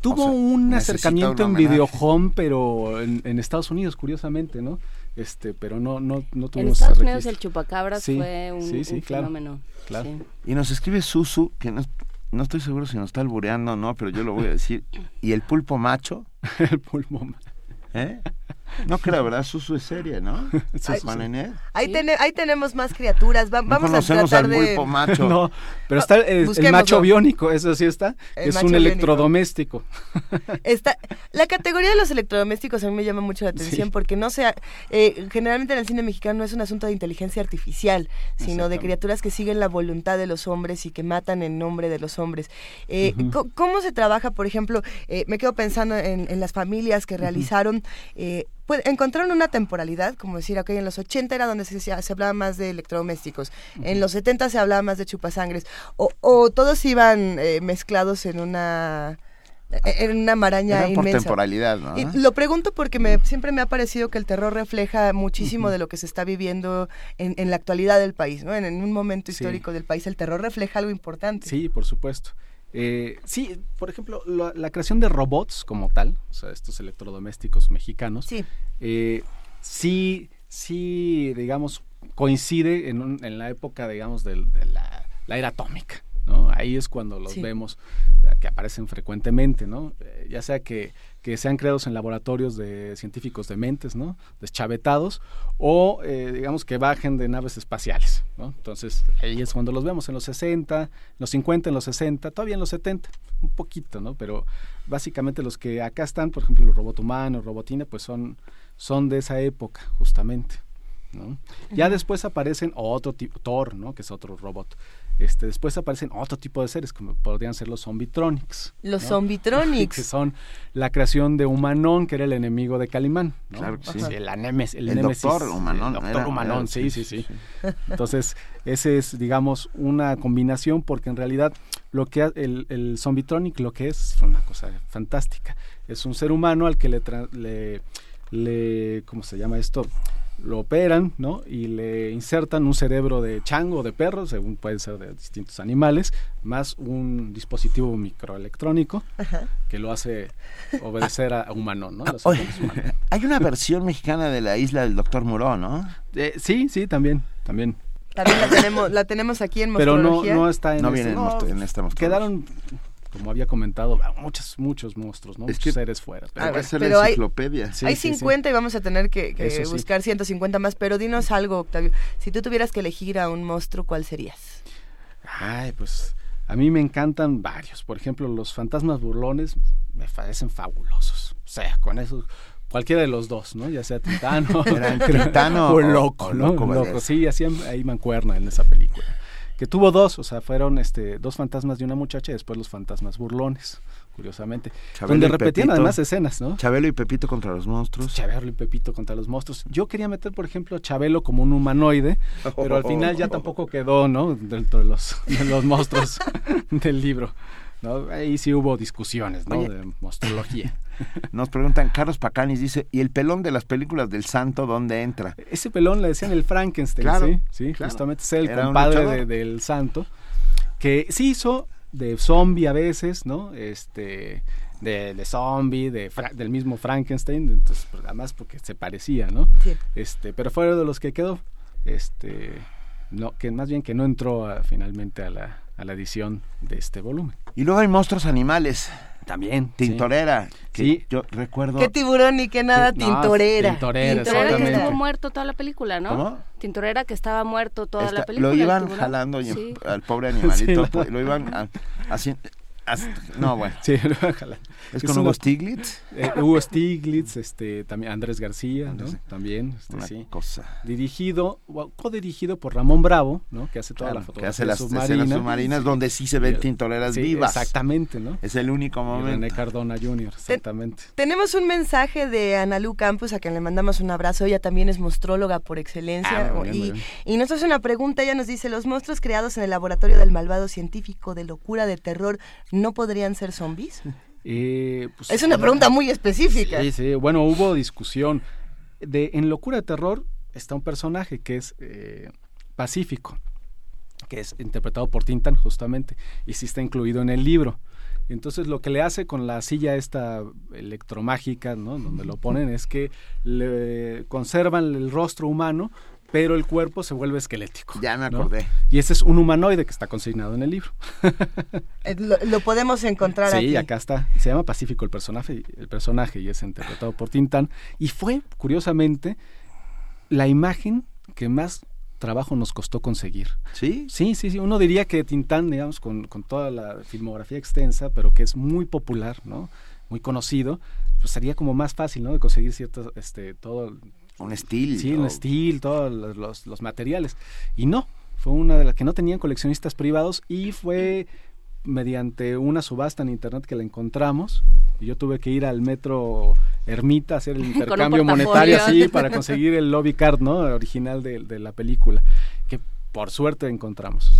Tuvo sea, un acercamiento un en homenaje. Videohome, pero en, en Estados Unidos, curiosamente, ¿no? Este, pero no, no, no En tuvimos Estados ese Unidos el chupacabras Sí, fue un, sí, sí, un claro, fenómeno. claro. sí. Y nos escribe Susu, que no, no estoy seguro si nos está albureando o no, pero yo lo voy a decir. ¿Y el pulpo macho? el pulmón. ¿Eh? No creo, ¿verdad? Susu es seria, ¿no? Ahí, ahí tenemos más criaturas. Va- No vamos a tratar al de... pulpo macho. No, pero está el, macho biónico, eso sí está, que El es un biónico. electrodoméstico. Está, la categoría de los electrodomésticos a mí me llama mucho la atención Sí. porque no sea, eh, generalmente en el cine mexicano no es un asunto de inteligencia artificial, sino de criaturas que siguen la voluntad de los hombres y que matan en nombre de los hombres. Eh, ¿Cómo se trabaja, por ejemplo, eh, me quedo pensando en, en las familias que realizaron, eh, pues, encontraron una temporalidad, como decir, ok, en los 80 era donde se, se hablaba más de electrodomésticos, en los 70 se hablaba más de chupasangres, o, o todos iban eh, mezclados en una en una maraña Era por inmensa. temporalidad, ¿no? Y lo pregunto porque me, siempre me ha parecido que el terror refleja muchísimo de lo que se está viviendo en, en la actualidad del país, ¿no? En, en un momento Sí. histórico del país, el terror refleja algo importante. Sí, por supuesto. Eh, sí, por ejemplo, la, la creación de robots como tal, o sea, estos electrodomésticos mexicanos, Sí. eh, sí, sí, digamos, coincide en, un- en la época, digamos, de, la, la era atómica, ¿no? Ahí es cuando los Sí. vemos eh, que aparecen frecuentemente, ¿no? Eh, ya sea que, que sean creados en laboratorios de científicos de mentes, ¿no? Deschavetados, o eh, digamos que bajen de naves espaciales, ¿no? Entonces, ahí es cuando los vemos en los 60, en los 50, en los 60, todavía en los 70, un poquito, ¿no? Pero básicamente los que acá están, por ejemplo, los robot humanos, robotina, pues son, son de esa época, justamente. ¿no? Ya después aparecen otro tipo, Thor, ¿no? que es otro robot. Este, después aparecen otro tipo de seres, como podrían ser los zombitronics. Los ¿no? zombitronics. que son la creación de Humanón, que era el enemigo de Calimán. ¿no? Claro que sí. El, anemes- el, El némesis, doctor Humanón, El doctor era- Humanón, era- sí, sí, sí. Entonces, ese es, digamos, una combinación, porque en realidad lo que ha- el, el zombitronic lo que es, es una cosa fantástica. Es un ser humano al que le, tra- le, le ¿cómo se llama esto? Lo operan, ¿no? Y le insertan un cerebro de chango o de perro, según puede ser de distintos animales, más un dispositivo microelectrónico Ajá. que lo hace obedecer a, a Humanón, ¿no? Ah, oye, hay una versión mexicana de la isla del doctor Muró, ¿no? Eh, sí, sí, también, también. También la tenemos, la tenemos aquí en Pero no, no está en No este- viene en no, most- en esta mostrología. Quedaron, como había comentado, muchos, muchos monstruos, ¿no? Es Muchos que- seres fuera. Ver, pero la hay- enciclopedia. Sí, Hay sí, sí. 50 y vamos a tener que, que buscar 150 más, pero dinos algo, Octavio. Si tú tuvieras que elegir a un monstruo, ¿cuál serías? Ay, pues a mí me encantan varios. Por ejemplo, los fantasmas burlones me parecen fabulosos. O sea, con eso, cualquiera de los dos, ¿no? Ya sea Titano, Titano o loco, o. Loco loco, sí, hacían ahí mancuerna en esa película. Que tuvo dos, o sea, fueron este, dos fantasmas de una muchacha y después los fantasmas burlones, curiosamente. Chabelo donde repetían Pepito. además escenas, ¿no? Chabelo y Pepito contra los monstruos. Chabelo y Pepito contra los monstruos. Yo quería meter, por ejemplo, Chabelo como un humanoide, pero al final ya tampoco quedó, ¿no? Dentro de los, de los monstruos del libro. ¿no? Ahí sí hubo discusiones, ¿no? Oye. De monstruología. Nos preguntan, Carlos Pacanis dice, ¿y el pelón de las películas del santo dónde entra? Ese pelón le decían el Frankenstein, Claro, ¿sí? Sí, claro. justamente es el Era compadre de- del santo, que sí hizo de zombie a veces, ¿no? Este, de, de zombie, de Fra- del mismo Frankenstein, entonces, pues, además porque se parecía, ¿no? Sí. Este, pero fue de los que quedó, este, no, que más bien que no entró a- finalmente a la, a la edición de este volumen. Y luego hay monstruos animales. También. Tintorera. Que Sí. Yo recuerdo... Qué tiburón ni qué nada, Sí, no, tintorera. tintorera, Tintorera que estuvo muerto toda la película, ¿no? ¿Cómo? Tintorera que estaba muerto toda la película. lo el iban jalando y Sí. al pobre animalito, Sí, pues, lo iban a- no, bueno. Sí, lo iba a jalar. ¿Es Es con Hugo Stiglitz? Eh, Hugo Stiglitz, este, también Andrés García, ¿no? También, este, Una sí. cosa. Dirigido, o codirigido por Ramón Bravo, ¿no? Que hace toda Claro, la que hace las submarina. escenas submarinas donde sí se ven tintoreras Sí, vivas. Exactamente, ¿no? Es el único Y momento. René Cardona Jr., exactamente. Tenemos un mensaje de Analu Campos, a quien le mandamos un abrazo. Ella también es monstróloga por excelencia. Ah, muy bien, y, muy bien. y nos hace una pregunta. Ella nos dice: ¿Los monstruos creados en el laboratorio del malvado científico de locura de terror no podrían ser zombies? Eh, pues, Es una pregunta muy específica. Sí, sí, bueno, hubo discusión. De, en Locura de Terror está un personaje que es eh, Pacífico, que es interpretado por Tintan justamente, y sí está incluido en el libro. Entonces lo que le hace con la silla esta electromágica, ¿no? Donde lo ponen es que le conservan el rostro humano, pero el cuerpo se vuelve esquelético. Ya me ¿no? acordé. Y ese es un humanoide que está consignado en el libro. Eh, Lo, lo podemos encontrar Sí, aquí. acá está. Se llama Pacífico el personaje, el personaje y es interpretado por Tintán. Y fue, curiosamente, la imagen que más trabajo nos costó conseguir. ¿Sí? Sí, sí, sí. Uno diría que Tintán, digamos, con, con toda la filmografía extensa, pero que es muy popular, ¿no? Muy conocido, pues sería como más fácil, ¿no? De conseguir cierto, este, todo... Un estilo. Sí, un estilo, todos los, los- los materiales. Y no, fue una de las que no tenían coleccionistas privados y fue mediante una subasta en internet que la encontramos. Y yo tuve que ir al metro Ermita a hacer el intercambio monetario así para conseguir el lobby card, ¿no? Original de, de la película. Que por suerte encontramos.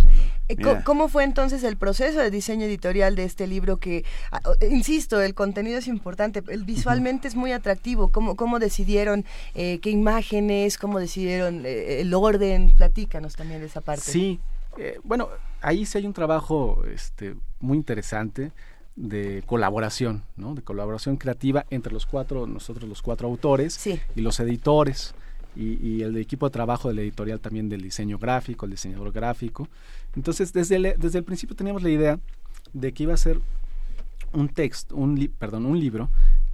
Eh. ¿Cómo fue entonces el proceso de diseño editorial de este libro que, ah, eh, insisto, el contenido es importante, el visualmente es muy atractivo? ¿Cómo, cómo decidieron eh, qué imágenes, cómo decidieron eh, el orden? Platícanos también de esa parte. Sí, eh, bueno, ahí sí hay un trabajo este, muy interesante de colaboración, ¿no? De colaboración creativa entre los cuatro, nosotros los cuatro autores y los editores y, y el equipo de trabajo del editorial también del diseño gráfico, el diseñador gráfico. Entonces, desde el, desde el principio teníamos la idea de que iba a ser un texto, un li- perdón, un libro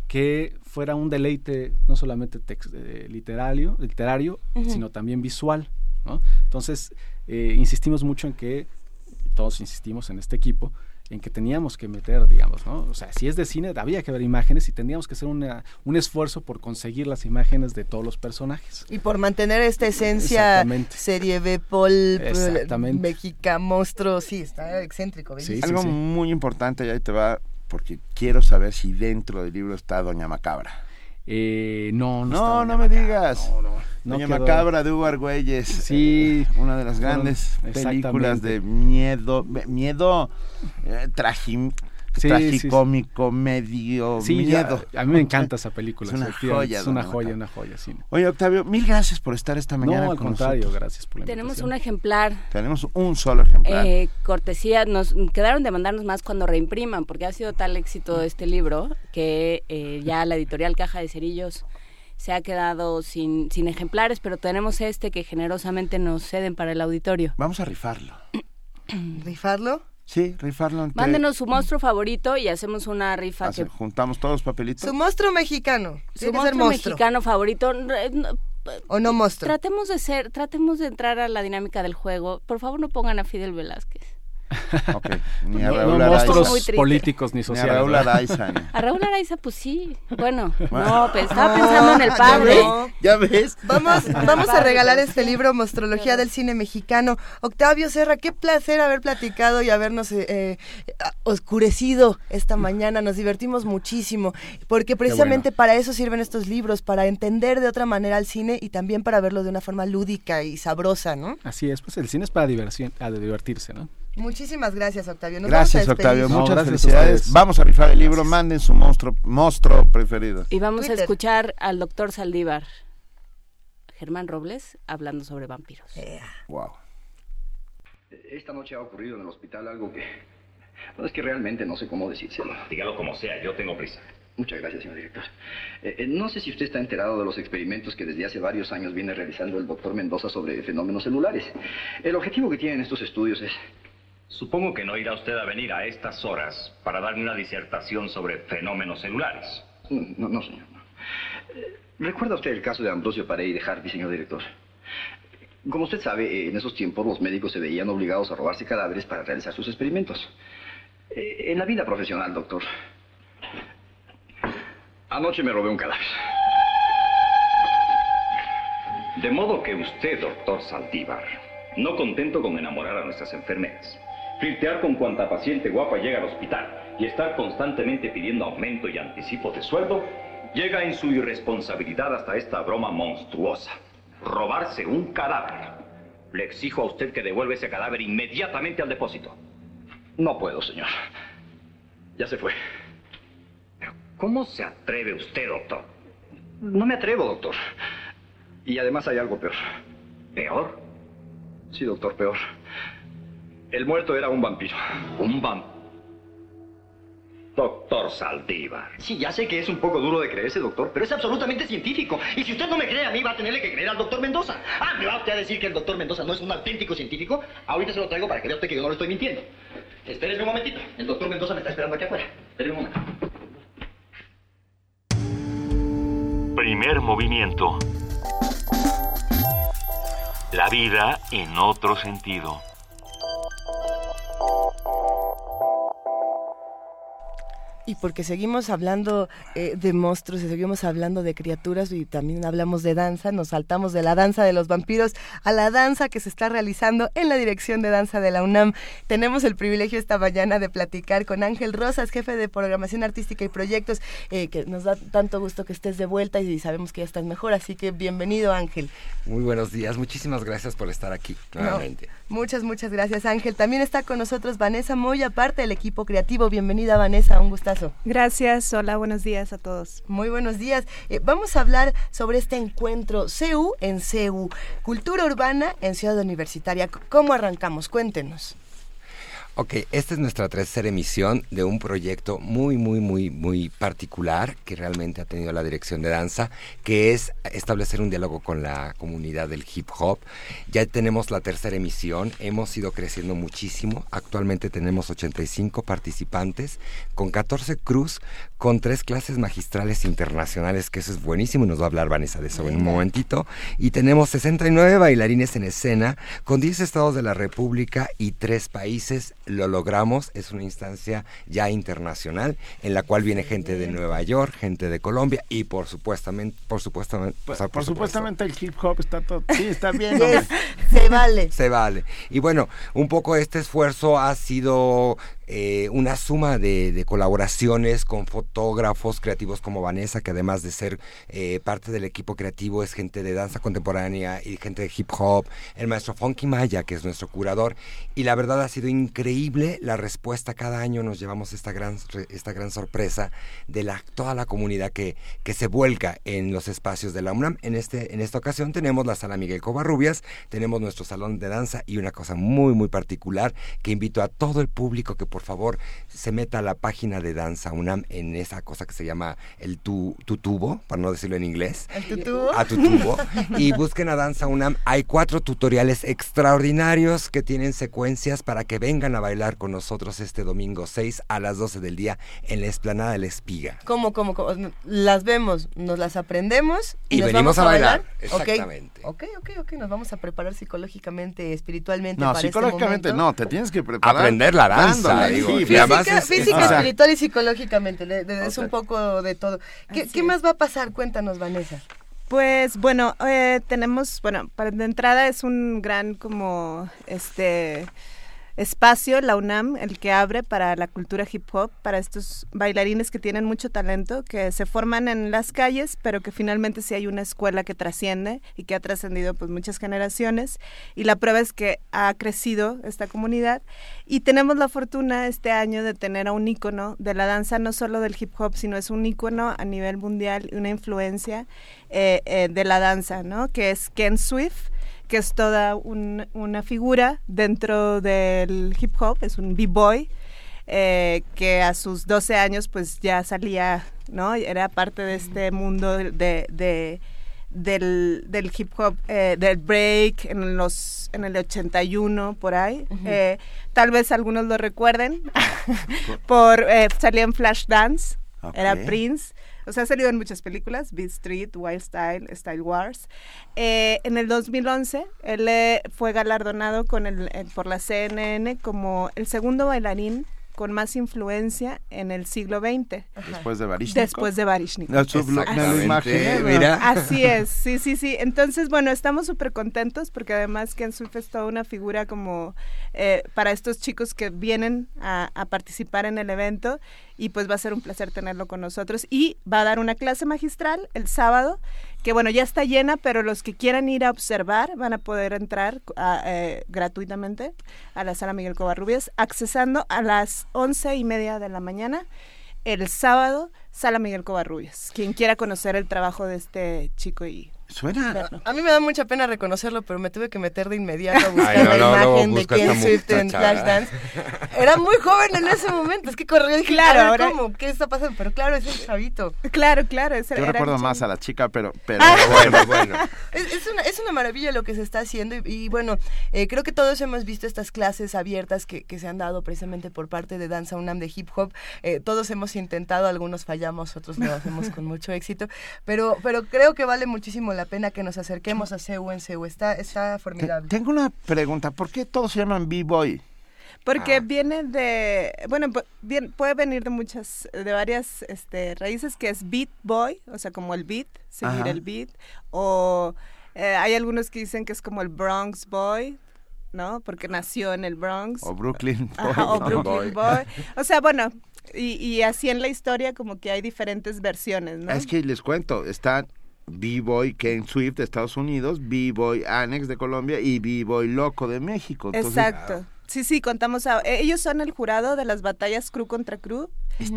que fuera un deleite no solamente tex- eh, literario, literario, sino también visual, ¿no? Entonces, eh, insistimos mucho en que, todos insistimos en este equipo, en que teníamos que meter, digamos, ¿no? O sea, si es de cine, había que ver imágenes y tendríamos que hacer una, un esfuerzo por conseguir las imágenes de todos los personajes. Y por mantener esta esencia Exactamente. serie B, Paul, Exactamente. Méxica, monstruo, sí, está excéntrico. bellísimo. Algo muy importante, y ahí te va, porque quiero saber si dentro del libro está Doña Macabra. Eh, no, no, No, no Doña me Macabra. digas. No, no. Doña quedó. Macabra de Hugo Argüelles. Sí. eh, una de las grandes películas de miedo, miedo eh, tragi- Sí, tragicómico, medio Sí, ya, miedo. a mí me encanta esa película. Es una joya, Es una joya, una joya, sí. Oye, Octavio, mil gracias por estar esta mañana No, al con contrario, nosotros. gracias por la Tenemos invitación. un ejemplar. Tenemos un solo ejemplar. Eh, cortesía, nos quedaron de mandarnos más cuando reimpriman, porque ha sido tal éxito este libro que eh, ya la editorial Caja de Cerillos se ha quedado sin, sin ejemplares, pero tenemos este que generosamente nos ceden para el auditorio. Vamos a rifarlo. ¿Rifarlo? Sí, rifarlo. entre- Mándenos su monstruo favorito y hacemos una rifa Hace- que Juntamos todos los papelitos. Su monstruo mexicano. su ser monstruo monstruo. mexicano favorito. eh, no, O no monstruo. Tratemos de ser, tratemos de entrar a la dinámica del juego. Por favor, no pongan a Fidel Velázquez. Ok, Ni a No, Raúl no monstruos Muy triste. políticos ni Ni a sociales. Raúl. Araiza. ni- A Raúl Araiza, pues sí. Bueno, Bueno. no, pues, estaba pensando en el padre. ves, ¿Ya ves? Vamos, vamos a regalar este libro, Mostrología del Cine Mexicano. Octavio Serra, qué placer haber platicado y habernos eh, eh, oscurecido esta mañana. Nos divertimos muchísimo, porque precisamente para eso sirven estos libros, para entender de otra manera el cine y también para verlo de una forma lúdica y sabrosa, ¿no? Así es, pues el cine es para diversión, a divertirse, ¿no? Muchísimas gracias, Octavio. Nos gracias, vamos a despedir. Octavio. No, Muchas gracias felicidades. Vamos a rifar el libro. Manden su monstruo, monstruo preferido. Y vamos a escuchar al doctor Saldívar, Germán Robles, hablando sobre vampiros. Wow. Esta noche ha ocurrido en el hospital algo que... No, es que realmente no sé cómo decírselo. Dígalo como sea, yo tengo prisa. Muchas gracias, señor director. Eh, eh, no sé si usted está enterado de los experimentos que desde hace varios años viene realizando el doctor Mendoza sobre fenómenos celulares. El objetivo que tienen estos estudios es... Supongo que no irá usted a venir a estas horas para darme una disertación sobre fenómenos celulares. No, no, señor. no. Eh, ¿Recuerda usted el caso de Ambrosio Paré y de Harvey, señor director? Como usted sabe, eh, en esos tiempos los médicos se veían obligados a robarse cadáveres para realizar sus experimentos. Eh, en la vida profesional, doctor. Anoche me robé un cadáver. De modo que usted, doctor Saldívar, no contento con enamorar a nuestras enfermeras, flirtear con cuanta paciente guapa llega al hospital y estar constantemente pidiendo aumento y anticipo de sueldo, llega en su irresponsabilidad hasta esta broma monstruosa. Robarse un cadáver. Le exijo a usted que devuelva ese cadáver inmediatamente al depósito. No puedo, señor. Ya se fue. ¿Cómo se atreve usted, doctor? No me atrevo, doctor. Y además hay algo peor. ¿Peor? Sí, doctor, peor. El muerto era un vampiro. Un vampiro. Doctor Saldívar. Sí, ya sé que es un poco duro de creerse, doctor, pero es absolutamente científico. Y si usted no me cree a mí, va a tenerle que creer al doctor Mendoza. Ah, ¿me va usted a decir que el doctor Mendoza no es un auténtico científico? Ahorita se lo traigo para que vea usted que yo no le estoy mintiendo. Espérese un momentito. El doctor Mendoza me está esperando aquí afuera. Espérese un momento. Primer movimiento. La vida en otro sentido. Y porque seguimos hablando eh, de monstruos y seguimos hablando de criaturas y también hablamos de danza, nos saltamos de la danza de los vampiros a la danza que se está realizando en la dirección de danza de la UNAM. Tenemos el privilegio esta mañana de platicar con Ángel Rosas, jefe de programación artística y proyectos, eh, que nos da tanto gusto que estés de vuelta y sabemos que ya estás mejor, así que bienvenido Ángel. Muy buenos días, muchísimas gracias por estar aquí nuevamente. No, muchas, muchas gracias Ángel. También está con nosotros Vanessa Moya, parte del equipo creativo. Bienvenida Vanessa, un gustazo. Gracias, hola, buenos días a todos. Muy buenos días. Eh, vamos a hablar sobre este encuentro CEU en CEU, Cultura Urbana en Ciudad Universitaria. ¿Cómo arrancamos? Cuéntenos. Ok, esta es nuestra tercera emisión de un proyecto muy, muy, muy, muy particular que realmente ha tenido la dirección de danza, que es establecer un diálogo con la comunidad del hip hop. Ya tenemos la tercera emisión, hemos ido creciendo muchísimo. Actualmente tenemos 85 participantes con 14 cruz, con tres clases magistrales internacionales, que eso es buenísimo y nos va a hablar Vanessa de eso en un momentito. Y tenemos 69 bailarines en escena con 10 estados de la República y tres países lo logramos, es una instancia ya internacional en la cual viene gente de Nueva York, gente de Colombia y por supuestamente, por supuestamente, Pues, o sea, por supuesto, supuestamente el hip hop está todo, sí, está bien. Yes, se vale. se vale. Y bueno, un poco este esfuerzo ha sido eh, una suma de, colaboraciones con fotógrafos creativos como Vanessa, que además de ser eh, parte del equipo creativo es gente de danza contemporánea y gente de hip hop, el maestro Funky Maya, que es nuestro curador, y la verdad ha sido increíble la respuesta. Cada año nos llevamos esta gran, esta gran sorpresa de la, toda la comunidad que, que se vuelca en los espacios de la UNAM. En, este, en esta ocasión tenemos la sala Miguel Covarrubias, tenemos nuestro salón de danza y una cosa muy, muy particular que invito a todo el público que por favor se meta a la página de Danza UNAM en esa cosa que se llama el tu, tu tubo, para no decirlo en inglés. ¿El tutubo? A tu tubo. y busquen a Danza UNAM. Hay cuatro tutoriales extraordinarios que tienen secuencias para que vengan a bailar con nosotros este domingo 6 a las 12 del día en la explanada de la Espiga. ¿Cómo, cómo, cómo? Las vemos, nos las aprendemos y, Y nos venimos vamos a bailar. Exactamente. Ok, ok, ok, nos vamos a preparar psicológicamente, espiritualmente. No, para este psicológicamente no, te tienes que preparar. Aprender la danza, digo, física, además Física, es- espiritual y psicológicamente, le- le- es un poco de todo. ¿Qué, qué más va a pasar? Cuéntanos, Vanessa. Pues bueno, eh, tenemos, bueno, para de entrada es un gran como este espacio, la UNAM, el que abre para la cultura hip hop, para estos bailarines que tienen mucho talento, que se forman en las calles, pero que finalmente sí hay una escuela que trasciende y que ha trascendido pues muchas generaciones. Y la prueba es que ha crecido esta comunidad y tenemos la fortuna este año de tener a un ícono de la danza, no solo del hip hop, sino es un ícono a nivel mundial y una influencia eh, eh, de la danza, ¿no? Que es Ken Swift que es toda un- una figura dentro del hip hop, es un b-boy, eh, que a sus 12 años pues ya salía, ¿no? Era parte de este mundo de, de- del, del hip hop, eh, del break en los en el 81 por ahí. Eh, tal vez algunos lo recuerden por eh, salía en Flashdance, era Ok. Prince. O sea, ha salido en muchas películas, Beat Street, Wild Style, Style Wars. Eh, en el 2011, él eh, fue galardonado con el, eh, por la CNN como el segundo bailarín con más influencia en el siglo XX. Después de Baryshnikov. Después de Exactamente, imaginé, mira. Así es, sí, sí, sí. Entonces, bueno, estamos súper contentos porque además Ken Swift es toda una figura como eh, para estos chicos que vienen a, a participar en el evento y pues va a ser un placer tenerlo con nosotros. Y va a dar una clase magistral el sábado, que bueno, ya está llena, pero los que quieran ir a observar van a poder entrar a, eh, gratuitamente a la sala Miguel Covarrubias, accesando a las once y media de la mañana el sábado, Sala Miguel Covarrubias. Quien quiera conocer el trabajo de este chico y Suena. A mí me da mucha pena reconocerlo, pero me tuve que meter de inmediato a buscar Ay, no, la no, no, imagen de busca Ken Swift en. Flashdance. Era muy joven en ese momento, es que corrió y Claro, claro, ahora- ¿cómo? ¿Qué está pasando? Pero claro, es el chavito. Claro, claro. ese Yo era recuerdo más a la chica, pero... pero Ah. Bueno, bueno. Es, es una, es una maravilla lo que se está haciendo y, y bueno, eh, creo que todos hemos visto estas clases abiertas que, que se han dado precisamente por parte de Danza UNAM de hip hop. Eh, todos hemos intentado, algunos fallamos, otros lo hacemos con mucho éxito, pero, pero creo que vale muchísimo la pena que nos acerquemos a CEU en CEU. Está, está formidable. tengo una pregunta. ¿Por qué todos se llaman B-Boy? Porque Ah. viene de, bueno, bien, puede venir de muchas, de varias este, raíces, que es beat boy, o sea, como el beat, seguir Ajá. el beat, o eh, hay algunos que dicen que es como el Bronx boy, ¿no? Porque nació en el Bronx. O Brooklyn Boy. Ajá, o ¿no? Brooklyn Boy. O sea, bueno, y, y así en la historia como que hay diferentes versiones, ¿no? Es que les cuento, está B-Boy Ken Swift de Estados Unidos, B-Boy Annex de Colombia y B-Boy Loco de México. Entonces, Exacto. Sí, sí, contamos. a- eh, ellos son el jurado de las batallas crew contra crew.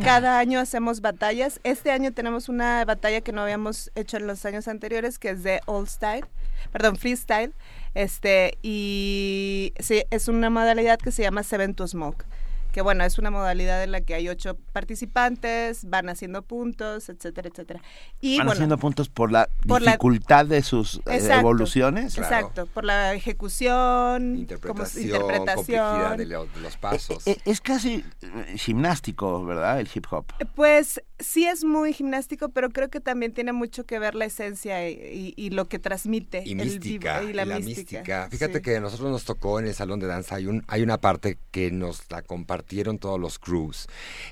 Cada año hacemos batallas. Este año tenemos una batalla que no habíamos hecho en los años anteriores, que es de All Style, perdón, Freestyle. Este, y sí, es una modalidad que se llama Seven to Smoke. Que bueno, es una modalidad en la que hay ocho participantes, van haciendo puntos, etcétera, etcétera. Y van bueno, haciendo puntos por la por la- dificultad de sus eh, Exacto, evoluciones. Exacto, por la ejecución, Interpretación, como, complejidad interpretación. de, lo- de los pasos. Eh, Es casi eh, gimnástico, ¿verdad? El hip hop. Pues sí es muy gimnástico, pero creo que también tiene mucho que ver la esencia y, y- y lo que transmite. y el mística, vivo- y la, mística. Fíjate sí. que a nosotros nos tocó en el salón de danza, hay, un, hay una parte que nos la compartieron todos los crews,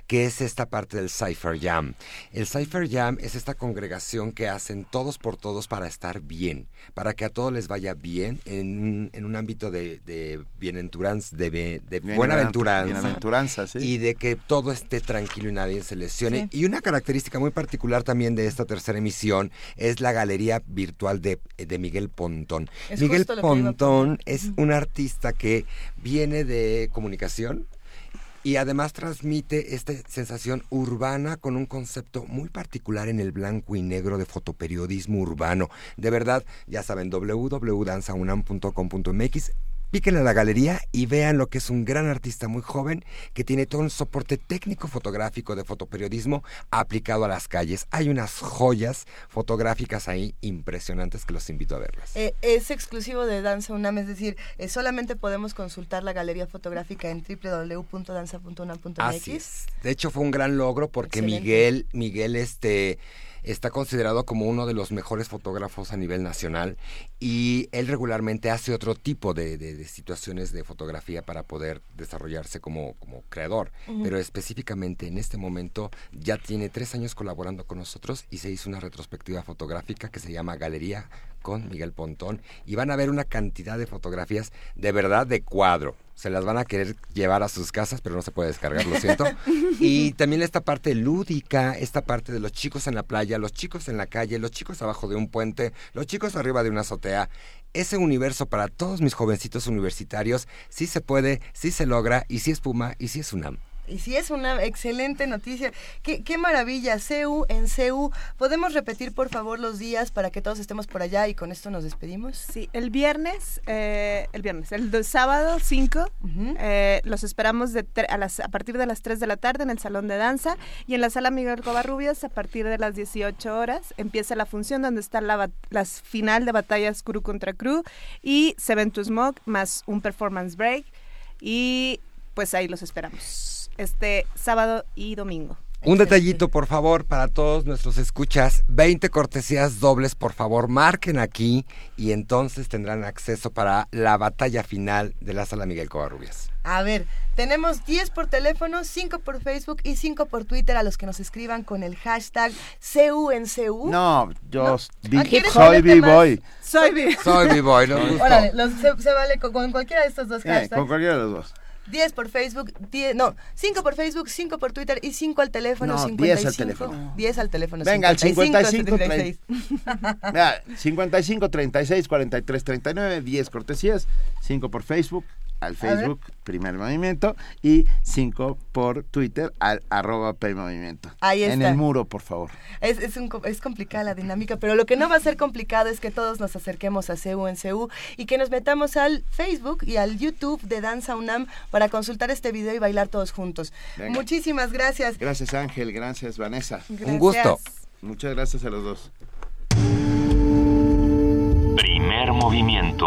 que es esta parte del Cypher Jam. El Cypher Jam es esta congregación que hacen todos por todos para estar bien, para que a todos les vaya bien en un, en un ámbito de, de bienaventuranza, de, de bienaventuranza, sí. Y de que todo esté tranquilo y nadie se lesione. Y una característica muy particular también de esta tercera emisión es la galería virtual de, de Miguel Pontón. Es Miguel Pontón es un artista que viene de comunicación y además transmite esta sensación urbana con un concepto muy particular en el blanco y negro de fotoperiodismo urbano. De verdad, ya saben, www.danzaunam.com.mx. Píquenle a la galería y vean lo que es un gran artista muy joven que tiene todo un soporte técnico fotográfico de fotoperiodismo aplicado a las calles. Hay unas joyas fotográficas ahí impresionantes que los invito a verlas. Eh, es exclusivo de Danza UNAM, es decir, eh, solamente podemos consultar la galería fotográfica en www.danza.unam.mx. De hecho, fue un gran logro porque Excelente. Miguel, Miguel, este, está considerado como uno de los mejores fotógrafos a nivel nacional y él regularmente hace otro tipo de, de- de situaciones de fotografía para poder desarrollarse como, como creador. Pero específicamente en este momento ya tiene tres años colaborando con nosotros y se hizo una retrospectiva fotográfica que se llama Galería con Miguel Pontón y van a ver una cantidad de fotografías de verdad de cuadro. Se las van a querer llevar a sus casas, pero no se puede descargar, lo siento. Y también esta parte lúdica, esta parte de los chicos en la playa, los chicos en la calle, los chicos abajo de un puente, los chicos arriba de una azotea. Ese universo para todos mis jovencitos universitarios, sí se puede, sí se logra, y sí es Puma, y sí es UNAM. Y sí es una excelente noticia. Qué, qué maravilla. CEU en CEU. ¿Podemos repetir, por favor, los días para que todos estemos por allá y con esto nos despedimos? Sí, el viernes, eh, el viernes, el do- sábado 5, eh, los esperamos de a, las, a partir de las 3 de la tarde en el Salón de Danza y en la Sala Miguel Covarrubias a partir de las 18 horas empieza la función donde está la, la final de batallas crew contra crew y Seven to Smoke más un performance break y pues ahí los esperamos este sábado y domingo. Un detallito, por favor, para todos nuestros escuchas. 20 cortesías dobles, por favor, marquen aquí y entonces tendrán acceso para la batalla final de la Sala Miguel Covarrubias. A ver, tenemos 10 por teléfono, 5 por Facebook y 5 por Twitter a los que nos escriban con el hashtag CEU en CEU. No, yo vi- ¿Ah, quieres soy? B-Boy. Soy B-Boy. Soy. Órale, los- se, se vale con, con cualquiera de estos dos Eh, hashtags. con cualquiera de los dos. 10 por Facebook, 10, no, 5 por Facebook, 5 por Twitter y 5 al teléfono. No, 55, 10 al teléfono. 10 al teléfono. Venga, al 55, 36. Mira, 55 36 43 39, 10 cortesías, 5 por Facebook, al Facebook, primer movimiento, y 5 por Twitter, al arroba P movimiento. Ahí En está. el muro, por favor. Es, es, un es complicada la dinámica, pero lo que no va a ser complicado es que todos nos acerquemos a CEU en CEU y que nos metamos al Facebook y al YouTube de Danza UNAM para consultar este video y bailar todos juntos. Venga. Muchísimas gracias. Gracias Ángel, gracias Vanessa. Un gusto. Muchas gracias a los dos. Primer movimiento.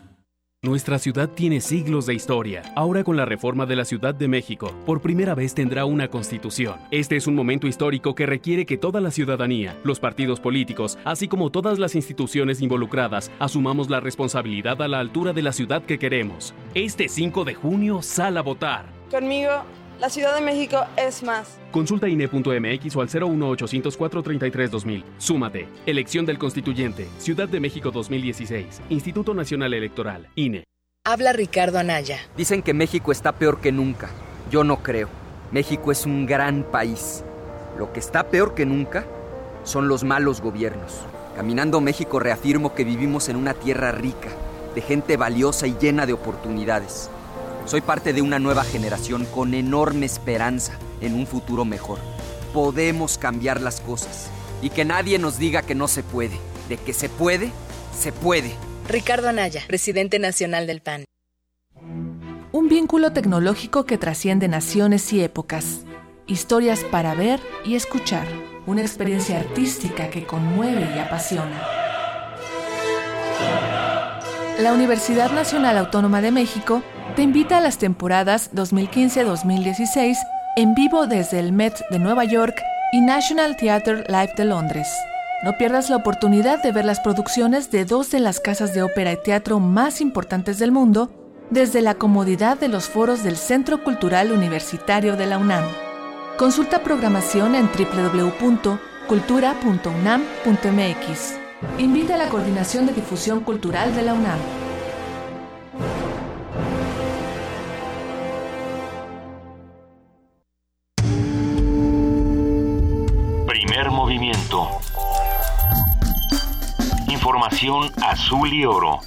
Nuestra ciudad tiene siglos de historia. Ahora con la reforma de la Ciudad de México, por primera vez tendrá una constitución. Este es un momento histórico que requiere que toda la ciudadanía, los partidos políticos, así como todas las instituciones involucradas, asumamos la responsabilidad a la altura de la ciudad que queremos. Este 5 de junio, sal a votar. Conmigo, la Ciudad de México es más. Consulta INE.mx o al 01800 433 2000. Súmate. Elección del Constituyente. Ciudad de México 2016. Instituto Nacional Electoral. INE. Habla Ricardo Anaya. Dicen que México está peor que nunca. Yo no creo. México es un gran país. Lo que está peor que nunca son los malos gobiernos. Caminando México reafirmo que vivimos en una tierra rica, de gente valiosa y llena de oportunidades. Soy parte de una nueva generación con enorme esperanza en un futuro mejor. Podemos cambiar las cosas y que nadie nos diga que no se puede. De que se puede, se puede. Ricardo Anaya, presidente nacional del PAN. Un vínculo tecnológico que trasciende naciones y épocas. Historias para ver y escuchar. Una experiencia artística que conmueve y apasiona. La Universidad Nacional Autónoma de México te invita a las temporadas 2015-2016 en vivo desde el Met de Nueva York y National Theatre Live de Londres. No pierdas la oportunidad de ver las producciones de dos de las casas de ópera y teatro más importantes del mundo desde la comodidad de los foros del Centro Cultural Universitario de la UNAM. Consulta programación en www.cultura.unam.mx. Invita a la Coordinación de Difusión Cultural de la UNAM. Movimiento. Información azul y oro.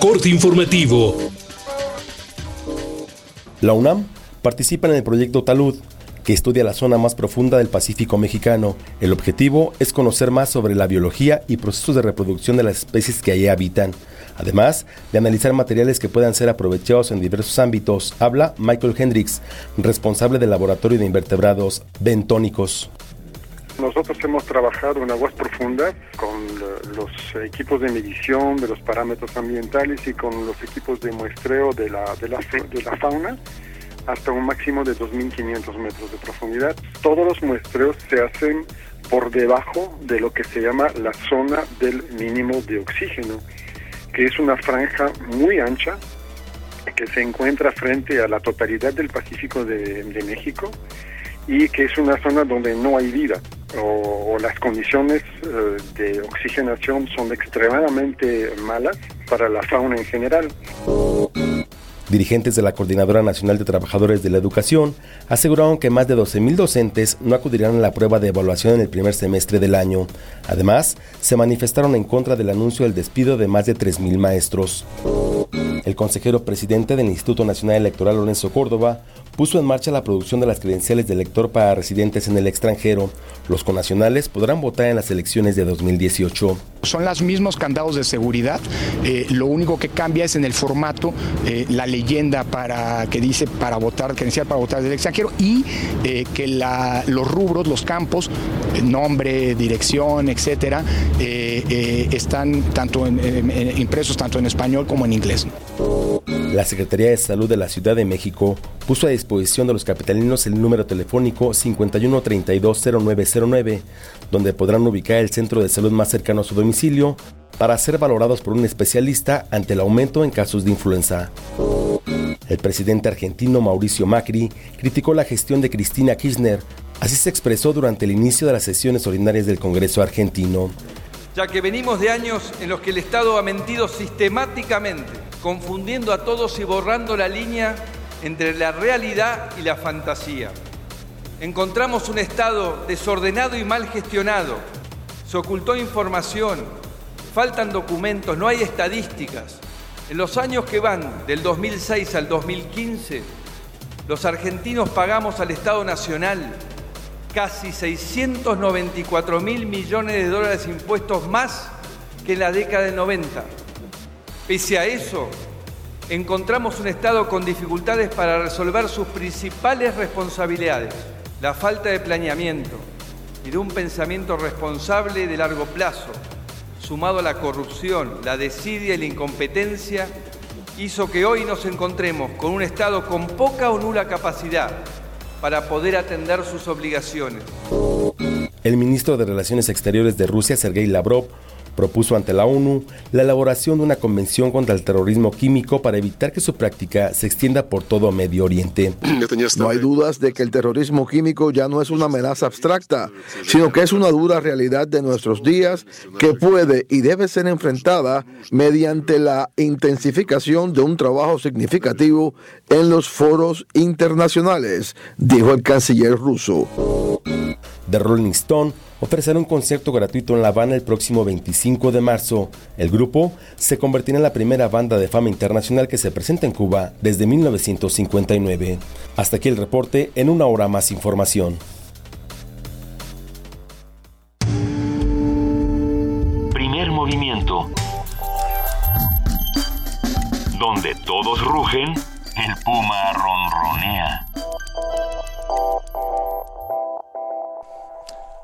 Corte informativo. La UNAM participan en el proyecto Talud, que estudia la zona más profunda del Pacífico mexicano. El objetivo es conocer más sobre la biología y procesos de reproducción de las especies que allí habitan, además de analizar materiales que puedan ser aprovechados en diversos ámbitos. Habla Michael Hendricks, responsable del laboratorio de invertebrados bentónicos. Nosotros hemos trabajado en aguas profundas con los equipos de medición de los parámetros ambientales y con los equipos de muestreo de la, de la fauna hasta un máximo de 2.500 metros de profundidad. Todos los muestreos se hacen por debajo de lo que se llama la zona del mínimo de oxígeno, que es una franja muy ancha que se encuentra frente a la totalidad del Pacífico de, México y que es una zona donde no hay vida o, o las condiciones eh, de oxigenación son extremadamente malas para la fauna en general. Dirigentes de la Coordinadora Nacional de Trabajadores de la Educación aseguraron que más de 12.000 docentes no acudirán a la prueba de evaluación en el primer semestre del año. Además, se manifestaron en contra del anuncio del despido de más de 3.000 maestros. El consejero presidente del Instituto Nacional Electoral, Lorenzo Córdoba, puso en marcha la producción de las credenciales de elector para residentes en el extranjero. Los conacionales podrán votar en las elecciones de 2018. Son los mismos candados de seguridad, eh, lo único que cambia es en el formato, eh, la leyenda para que dice para votar, credencial para votar del extranjero y eh, que la, los rubros, los campos, nombre, dirección, etcétera, están tanto en- en- en- impresos tanto en español como en inglés. La Secretaría de Salud de la Ciudad de México puso a disposición de los capitalinos el número telefónico 51320909, donde podrán ubicar el centro de salud más cercano a su domicilio para ser valorados por un especialista ante el aumento en casos de influenza. El presidente argentino Mauricio Macri criticó la gestión de Cristina Kirchner. Así se expresó durante el inicio de las sesiones ordinarias del Congreso argentino. ya que venimos de años en los que el Estado ha mentido sistemáticamente, confundiendo a todos y borrando la línea entre la realidad y la fantasía. Encontramos un Estado desordenado y mal gestionado. Se ocultó información, faltan documentos, no hay estadísticas. En los años que van del 2006 al 2015, los argentinos pagamos al Estado Nacional casi 694 mil millones de dólares impuestos más que en la década del 90. Pese a eso, encontramos un Estado con dificultades para resolver sus principales responsabilidades, la falta de planeamiento y de un pensamiento responsable de largo plazo, sumado a la corrupción, la desidia y la incompetencia, hizo que hoy nos encontremos con un Estado con poca o nula capacidad para poder atender sus obligaciones. El ministro de Relaciones Exteriores de Rusia, Sergei Lavrov, propuso ante la ONU la elaboración de una convención contra el terrorismo químico para evitar que su práctica se extienda por todo Medio Oriente. No hay dudas de que el terrorismo químico ya no es una amenaza abstracta, sino que es una dura realidad de nuestros días que puede y debe ser enfrentada mediante la intensificación de un trabajo significativo en los foros internacionales, dijo el canciller ruso. The Rolling Stone ofrecerá un concierto gratuito en La Habana el próximo 25 de marzo. El grupo se convertirá en la primera banda de fama internacional que se presenta en Cuba desde 1959. Hasta aquí el reporte, en una hora más información. Primer movimiento. Donde todos rugen, el puma ronronea.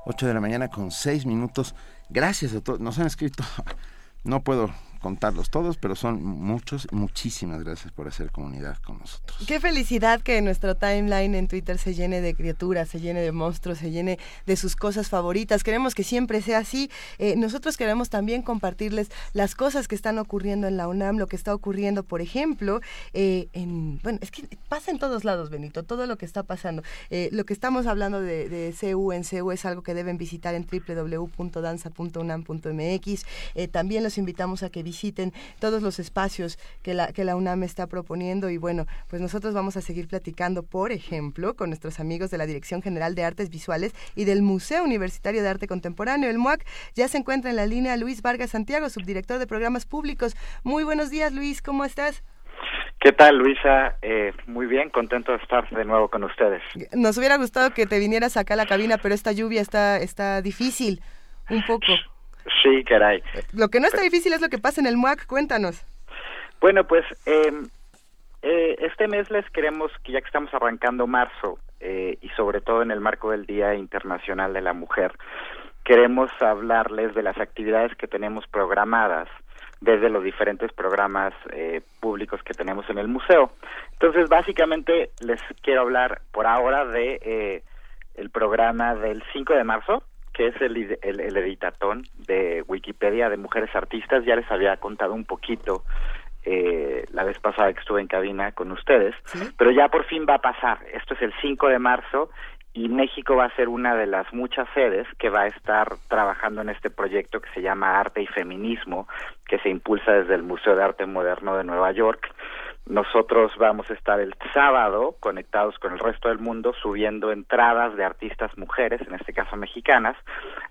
8 de la mañana con 6 minutos. Gracias a todos. Nos han escrito, no puedo contarlos todos, pero son muchos. Muchísimas gracias por hacer comunidad con nosotros. Qué felicidad que nuestro timeline en Twitter se llene de criaturas, se llene de monstruos, se llene de sus cosas favoritas. Queremos que siempre sea así. Eh, nosotros queremos también compartirles las cosas que están ocurriendo en la UNAM, lo que está ocurriendo, por ejemplo, eh, en, bueno, es que pasa en todos lados, Benito, todo lo que está pasando. Eh, lo que estamos hablando de, de CU en CU es algo que deben visitar en www.danza.unam.mx. También los invitamos a que visiten todos los espacios que la, que la UNAM está proponiendo y bueno, pues nosotros vamos a seguir platicando, por ejemplo, con nuestros amigos de la Dirección General de Artes Visuales y del Museo Universitario de Arte Contemporáneo, el MUAC. Ya se encuentra en la línea Luis Vargas Santiago, subdirector de programas públicos. Muy buenos días, Luis, ¿cómo estás? ¿Qué tal, Luisa? Eh, muy bien, contento de estar de nuevo con ustedes. Nos hubiera gustado que te vinieras acá a la cabina, pero esta lluvia está, está difícil, un poco. Sí, caray. Lo que no está difícil es lo que pasa en el MUAC, cuéntanos. Bueno, pues eh, eh, este mes les queremos, que ya que estamos arrancando marzo, eh, y sobre todo en el marco del Día Internacional de la Mujer, queremos hablarles de las actividades que tenemos programadas desde los diferentes programas eh, públicos que tenemos en el museo. Entonces, básicamente les quiero hablar por ahora de eh, el programa del 5 de marzo, que es el, el, el editatón de Wikipedia de Mujeres Artistas. Ya les había contado un poquito eh, la vez pasada que estuve en cabina con ustedes, pero ya por fin va a pasar. Esto es el 5 de marzo y México va a ser una de las muchas sedes que va a estar trabajando en este proyecto que se llama Arte y Feminismo, que se impulsa desde el Museo de Arte Moderno de Nueva York. Nosotros vamos a estar el sábado conectados con el resto del mundo subiendo entradas de artistas mujeres, en este caso mexicanas,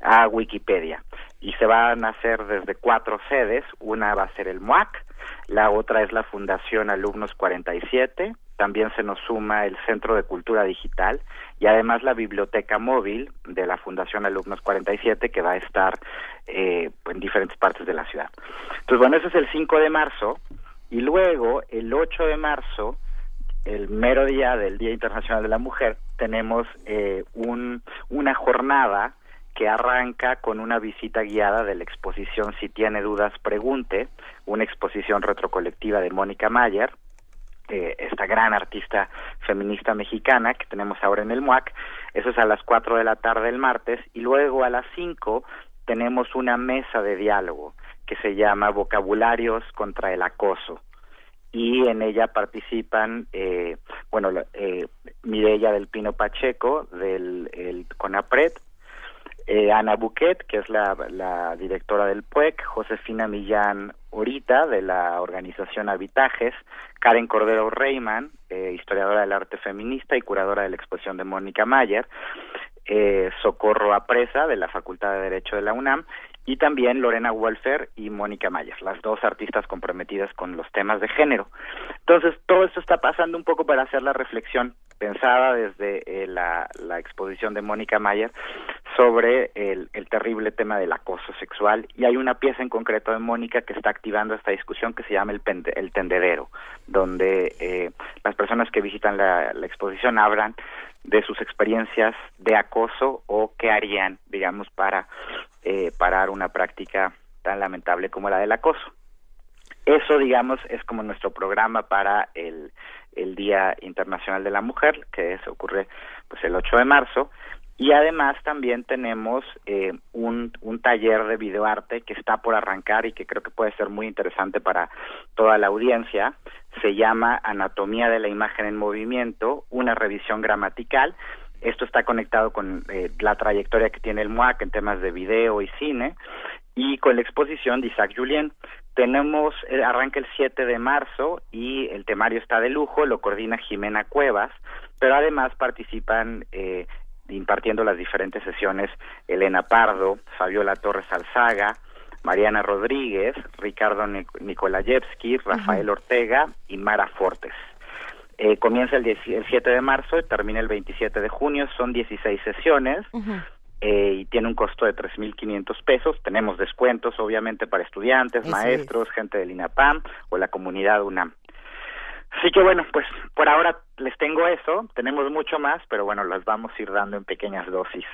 a Wikipedia. Y se van a hacer desde cuatro sedes. Una va a ser el MUAC, la otra es la Fundación Alumnos 47, también se nos suma el Centro de Cultura Digital y además la Biblioteca Móvil de la Fundación Alumnos 47 que va a estar eh, en diferentes partes de la ciudad. Entonces, bueno, ese es el 5 de marzo y luego el 8 de marzo, el mero día del Día Internacional de la Mujer, tenemos eh, un, una jornada que arranca con una visita guiada de la exposición Si tiene dudas, pregunte, una exposición retrocolectiva de Mónica Mayer, eh, esta gran artista feminista mexicana que tenemos ahora en el MUAC. Eso es a las 4 de la tarde el martes y luego a las 5 tenemos una mesa de diálogo que se llama Vocabularios contra el Acoso. Y en ella participan, eh, bueno, eh, Mireya del Pino Pacheco del el CONAPRED, eh, Ana Buquet, que es la, directora del PUEC, Josefina Millán Orita, de la organización Habitajes, Karen Cordero Reyman, eh, historiadora del arte feminista y curadora de la exposición de Mónica Mayer, eh, Socorro Apresa, de la Facultad de Derecho de la UNAM, y también Lorena Wolfer y Mónica Mayer, las dos artistas comprometidas con los temas de género. Entonces, todo esto está pasando un poco para hacer la reflexión pensada desde eh, la, la, exposición de Mónica Mayer sobre el, el, terrible tema del acoso sexual y hay una pieza en concreto de Mónica que está activando esta discusión que se llama el, pende, el tendedero, donde eh, las personas que visitan la, la exposición hablan de sus experiencias de acoso o qué harían, digamos, para eh, parar una práctica tan lamentable como la del acoso. Eso, digamos, es como nuestro programa para el, el Día Internacional de la Mujer, que se ocurre pues el 8 de marzo, y además también tenemos eh, un, un taller de videoarte que está por arrancar y que creo que puede ser muy interesante para toda la audiencia. Se llama Anatomía de la Imagen en Movimiento, una revisión gramatical. Esto está conectado con eh, la trayectoria que tiene el MUAC en temas de video y cine y con la exposición de Isaac Julien. Tenemos, eh, arranca el 7 de marzo y el temario está de lujo, lo coordina Jimena Cuevas, pero además participan eh, impartiendo las diferentes sesiones Elena Pardo, Fabiola Torres Alzaga, Mariana Rodríguez, Ricardo Nikolayevsky, Rafael Ortega y Mara Fortes. Eh, comienza el, el 7 de marzo y termina el 27 de junio, son 16 sesiones. Uh -huh. Eh, y tiene un costo de 3.500 pesos. Tenemos descuentos, obviamente, para estudiantes, Eso maestros, es. gente del INAPAM o la comunidad UNAM. Así que bueno, pues por ahora les tengo eso. Tenemos mucho más, pero bueno, las vamos a ir dando en pequeñas dosis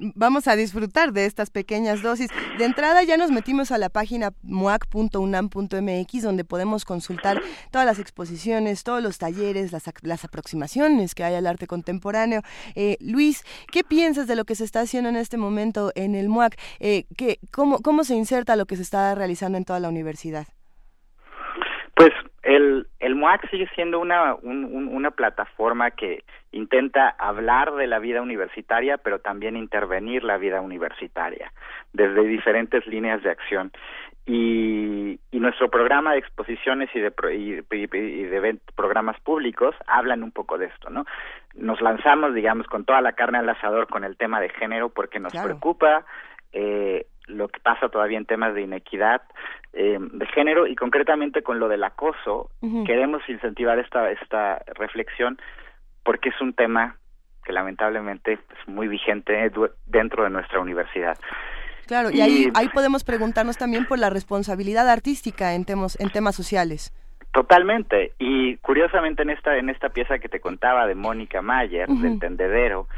vamos a disfrutar de estas pequeñas dosis. De entrada ya nos metimos a la página muac.unam.mx donde podemos consultar todas las exposiciones, todos los talleres, las, las aproximaciones que hay al arte contemporáneo. Eh, Luis, ¿qué piensas de lo que se está haciendo en este momento en el MUAC? Eh, ¿qué, cómo, ¿Cómo se inserta lo que se está realizando en toda la universidad? Pues el, el MUAC sigue siendo una, un, un, una plataforma que intenta hablar de la vida universitaria, pero también intervenir la vida universitaria desde diferentes líneas de acción. Y, y nuestro programa de exposiciones y de, y, y de programas públicos hablan un poco de esto, ¿no? Nos lanzamos, digamos, con toda la carne al asador con el tema de género porque nos claro. preocupa eh, lo que pasa todavía en temas de inequidad eh, de género y concretamente con lo del acoso, queremos incentivar esta, esta reflexión porque es un tema que lamentablemente es muy vigente dentro de nuestra universidad. Claro, y, ahí, ahí podemos preguntarnos también por la responsabilidad artística en temas, en temas sociales. Totalmente. Y curiosamente en esta en esta pieza que te contaba de Mónica Mayer del Tendedero,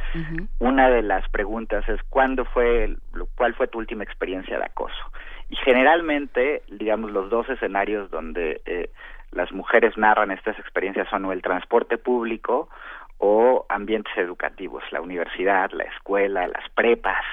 una de las preguntas es ¿cuándo fue cuál fue tu última experiencia de acoso? Y generalmente, digamos los dos escenarios donde eh, las mujeres narran estas experiencias son o el transporte público o ambientes educativos, la universidad, la escuela, las prepas.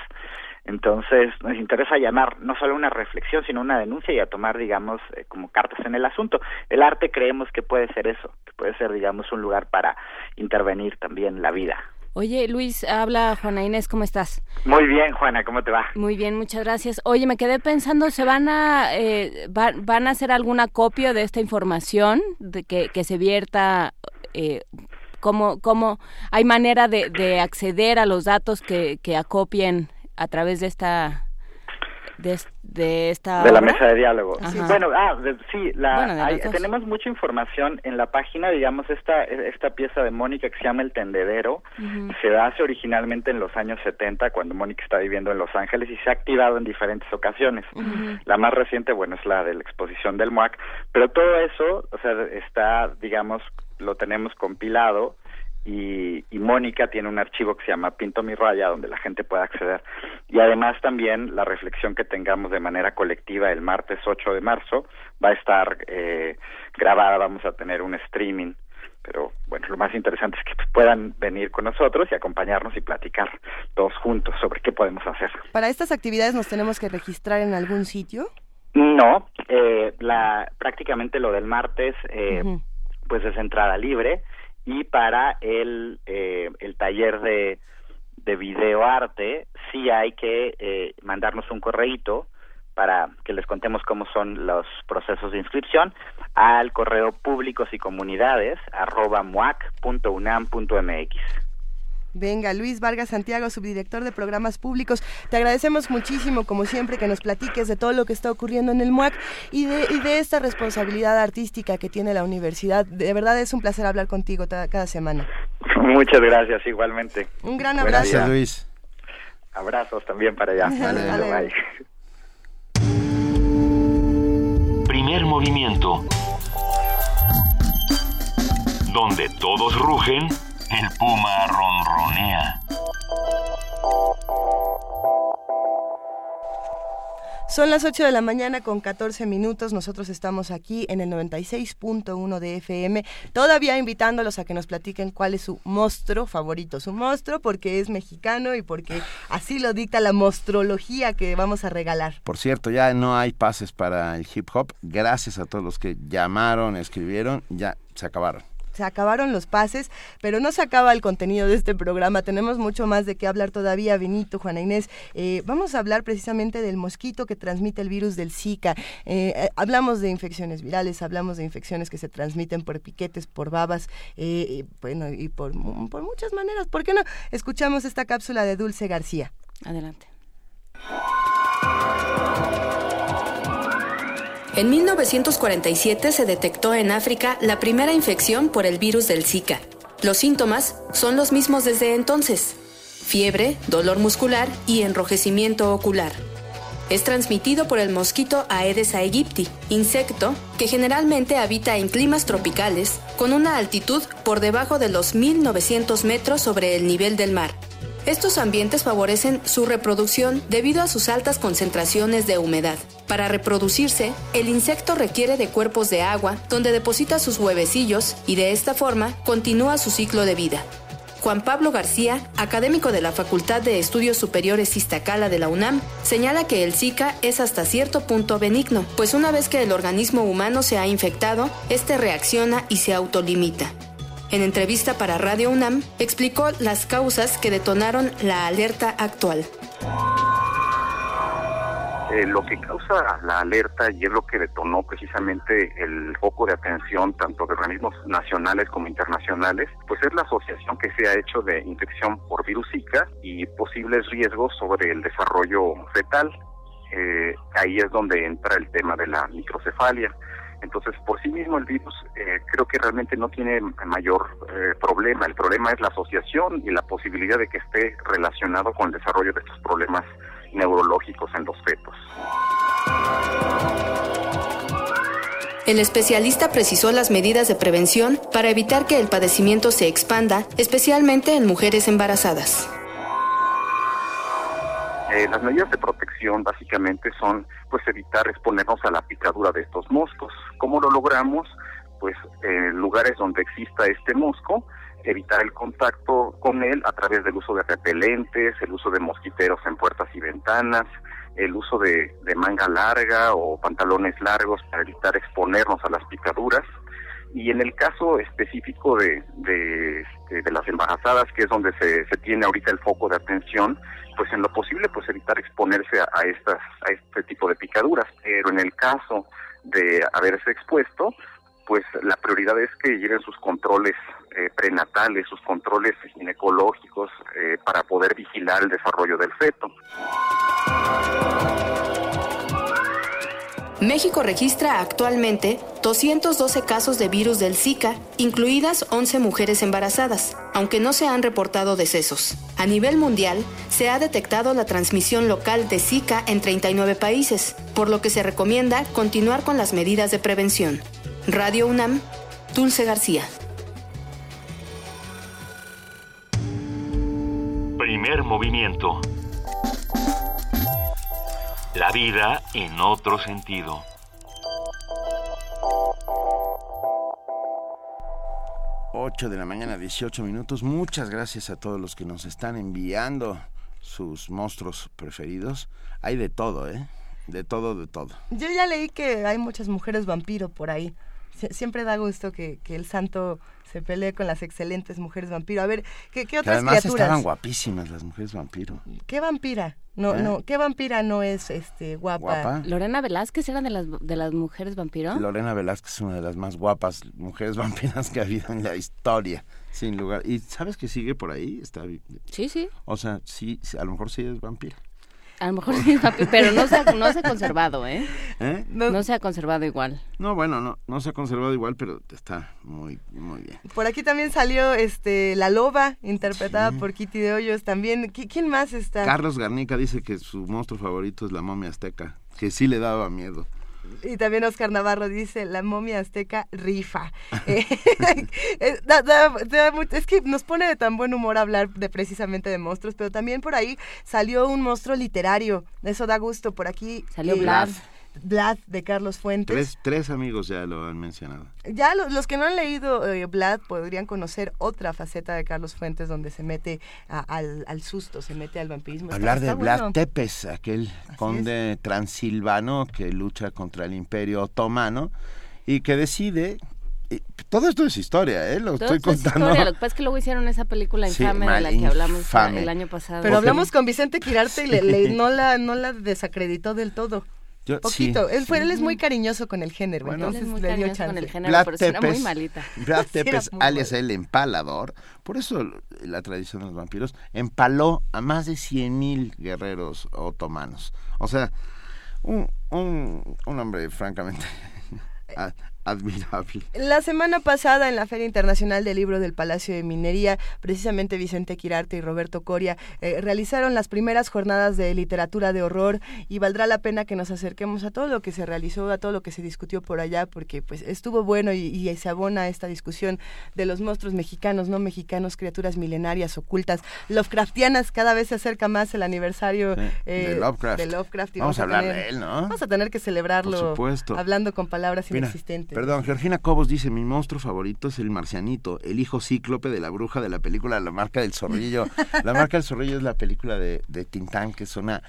Entonces, nos interesa llamar no solo una reflexión, sino una denuncia y a tomar, digamos, eh, como cartas en el asunto. El arte creemos que puede ser eso, que puede ser, digamos, un lugar para intervenir también la vida. Oye, Luis, habla Juana Inés, ¿cómo estás? Muy bien, Juana, ¿cómo te va? Muy bien, muchas gracias. Oye, me quedé pensando, ¿se van a eh, van a hacer alguna copia de esta información de que, que se vierta eh, ¿Cómo, cómo hay manera de, de acceder a los datos que, que acopien a través de esta de, de esta de la mesa de diálogo. Bueno ah sí la, tenemos mucha información en la página digamos esta esta pieza de Mónica que se llama el tendedero. Se hace originalmente en los años 70 cuando Mónica está viviendo en Los Ángeles y se ha activado en diferentes ocasiones. La más reciente bueno es la de la exposición del MOAC pero todo eso o sea está digamos lo tenemos compilado y, Mónica tiene un archivo que se llama Pinto mi raya donde la gente puede acceder. Y además también la reflexión que tengamos de manera colectiva el martes 8 de marzo va a estar eh, grabada vamos a tener un streaming. Pero bueno lo más interesante es que puedan venir con nosotros y acompañarnos y platicar todos juntos sobre qué podemos hacer. Para estas actividades nos tenemos que registrar en algún sitio no eh, la prácticamente lo del martes eh, pues es entrada libre y para el, eh, el taller de, de videoarte sí hay que eh, mandarnos un correíto para que les contemos cómo son los procesos de inscripción al correo públicos y comunidades arroba muac.unam.mx. Venga, Luis Vargas Santiago, subdirector de programas públicos, te agradecemos muchísimo, como siempre, que nos platiques de todo lo que está ocurriendo en el MUAC y de, de esta responsabilidad artística que tiene la universidad. De verdad es un placer hablar contigo cada semana. Muchas gracias, igualmente. Un gran abrazo. Gracias, Luis. Abrazos también para allá. Primer movimiento. Donde todos rugen el puma ronronea. Son las 8 de la mañana con 14 minutos. Nosotros estamos aquí en el 96.1 de FM, todavía invitándolos a que nos platiquen cuál es su monstruo favorito. Su monstruo porque es mexicano y porque así lo dicta la monstrología que vamos a regalar. Por cierto, ya no hay pases para el hip hop. Gracias a todos los que llamaron, escribieron, ya se acabaron se acabaron los pases, pero no se acaba el contenido de este programa. Tenemos mucho más de qué hablar todavía, Benito, Juana Inés. Eh, vamos a hablar precisamente del mosquito que transmite el virus del Zika. Eh, eh, hablamos de infecciones virales, hablamos de infecciones que se transmiten por piquetes, por babas, y, bueno, y por, por muchas maneras. ¿Por qué no? Escuchamos esta cápsula de Dulce García. Adelante. En 1947 se detectó en África la primera infección por el virus del Zika. Los síntomas son los mismos desde entonces. Fiebre, dolor muscular y enrojecimiento ocular. Es transmitido por el mosquito Aedes aegypti, insecto que generalmente habita en climas tropicales con una altitud por debajo de los 1900 metros sobre el nivel del mar. Estos ambientes favorecen su reproducción debido a sus altas concentraciones de humedad. Para reproducirse, el insecto requiere de cuerpos de agua donde deposita sus huevecillos y de esta forma continúa su ciclo de vida. Juan Pablo García, académico de la Facultad de Estudios Superiores Iztacala de la UNAM, señala que el Zika es hasta cierto punto benigno, pues una vez que el organismo humano se ha infectado, este reacciona y se autolimita. En entrevista para Radio UNAM, explicó las causas que detonaron la alerta actual. Eh, lo que causa la alerta y es lo que detonó precisamente el foco de atención tanto de organismos nacionales como internacionales, pues es la asociación que se ha hecho de infección por virus Zika y posibles riesgos sobre el desarrollo fetal eh, ahí es donde entra el tema de la microcefalia. Entonces, por sí mismo el virus eh, creo que realmente no tiene mayor eh, problema. El problema es la asociación y la posibilidad de que esté relacionado con el desarrollo de estos problemas neurológicos en los fetos. El especialista precisó las medidas de prevención para evitar que el padecimiento se expanda, especialmente en mujeres embarazadas. Eh, las medidas de protección básicamente son pues evitar exponernos a la picadura de estos moscos. ¿Cómo lo logramos? Pues en lugares donde exista este mosco, evitar el contacto con él a través del uso de repelentes, el uso de mosquiteros en puertas y ventanas, el uso de, de manga larga o pantalones largos para evitar exponernos a las picaduras. Y en el caso específico de, de, este, de las embarazadas, que es donde se, se tiene ahorita el foco de atención, pues en lo posible pues evitar exponerse a, estas a este tipo de picaduras. Pero en el caso de haberse expuesto, pues la prioridad es que lleven sus controles eh, prenatales, sus controles ginecológicos eh, para poder vigilar el desarrollo del feto. México registra actualmente 212 casos de virus del Zika, incluidas 11 mujeres embarazadas, aunque no se han reportado decesos. A nivel mundial, se ha detectado la transmisión local de Zika en 39 países, por lo que se recomienda continuar con las medidas de prevención. Radio UNAM, Dulce García. Primer movimiento. La vida en otro sentido. Ocho de la mañana, 18 minutos. Muchas gracias a todos los que nos están enviando sus monstruos preferidos. Hay de todo, ¿eh? De todo, de todo. Yo ya leí que hay muchas mujeres vampiro por ahí. Sie- Siempre da gusto que, que el santo se pelee con las excelentes mujeres vampiro. A ver, ¿qué, qué Que otras además criaturas? estaban guapísimas las mujeres vampiro. ¿Qué vampira? No, ¿Eh? no, ¿qué vampira no es este guapa? Guapa. Lorena Velázquez era de las, de las mujeres vampiro. Lorena Velázquez es una de las más guapas mujeres vampiras que ha habido en la historia, sin lugar. ¿Y sabes que sigue por ahí? Está, Sí, sí. o sea, sí, a lo mejor sí es vampira. A lo mejor sí es pero no se, ha, no se ha conservado, ¿eh? ¿Eh? No, se ha conservado igual. No, bueno, no, no se ha conservado igual, pero está muy, muy bien. Por aquí también salió este La Loba, interpretada por Kitty de Hoyos también. ¿Qui- ¿Quién más está? Carlos Garnica dice que su monstruo favorito es la momia azteca, que sí le daba miedo. Y también Oscar Navarro dice, la momia azteca rifa. Eh, eh, da- da- da mu- es que nos pone de tan buen humor hablar de precisamente de monstruos, pero también por ahí salió un monstruo literario. Eso da gusto. Por aquí Salió eh, Vlad. Vlad de Carlos Fuentes. Tres, tres amigos ya lo han mencionado. Ya lo- los que no han leído eh, Vlad podrían conocer otra faceta de Carlos Fuentes donde se mete a- al, al susto, se mete al vampirismo. Está- Hablar de está Vlad bueno. Tepes, aquel conde transilvano que lucha contra el imperio otomano y que decide... y todo esto es historia, ¿eh? Lo Todo estoy esto es contando. historia. Lo que pasa es que luego hicieron esa película Sí, infame de mal, la que hablamos infame. el año pasado. Pero hablamos con Vicente Quirarte y le- le- no, la, no la desacreditó del todo. Yo- Poquito. sí, él, fue, sí. él es muy cariñoso con el género, Bueno. entonces Él es muy le dio cariñoso chance. con el género, Vlad pero era muy Tepes, malita. Era Tepes, muy alias el empalador, por eso la tradición de los vampiros, empaló a más de 100.000 guerreros otomanos. O sea, un, un, un hombre francamente a- admirable. La semana pasada en la Feria Internacional del Libro del Palacio de Minería, precisamente Vicente Quirarte y Roberto Coria eh, realizaron las primeras jornadas de literatura de horror y valdrá la pena que nos acerquemos a todo lo que se realizó, a todo lo que se discutió por allá, porque pues estuvo bueno y, y se abona esta discusión de los monstruos mexicanos, no mexicanos, criaturas milenarias, ocultas, Lovecraftianas, cada vez se acerca más el aniversario Sí, eh, de Lovecraft. de Lovecraft y Vamos a hablar tener- de él, ¿no? Vamos a tener que celebrarlo Por supuesto. hablando con palabras Mira, inexistentes. Perdón, Georgina Cobos dice, mi monstruo favorito es el marcianito, el hijo cíclope de la bruja de la película La marca del zorrillo. la marca del zorrillo es la película de, de Tintán, que es una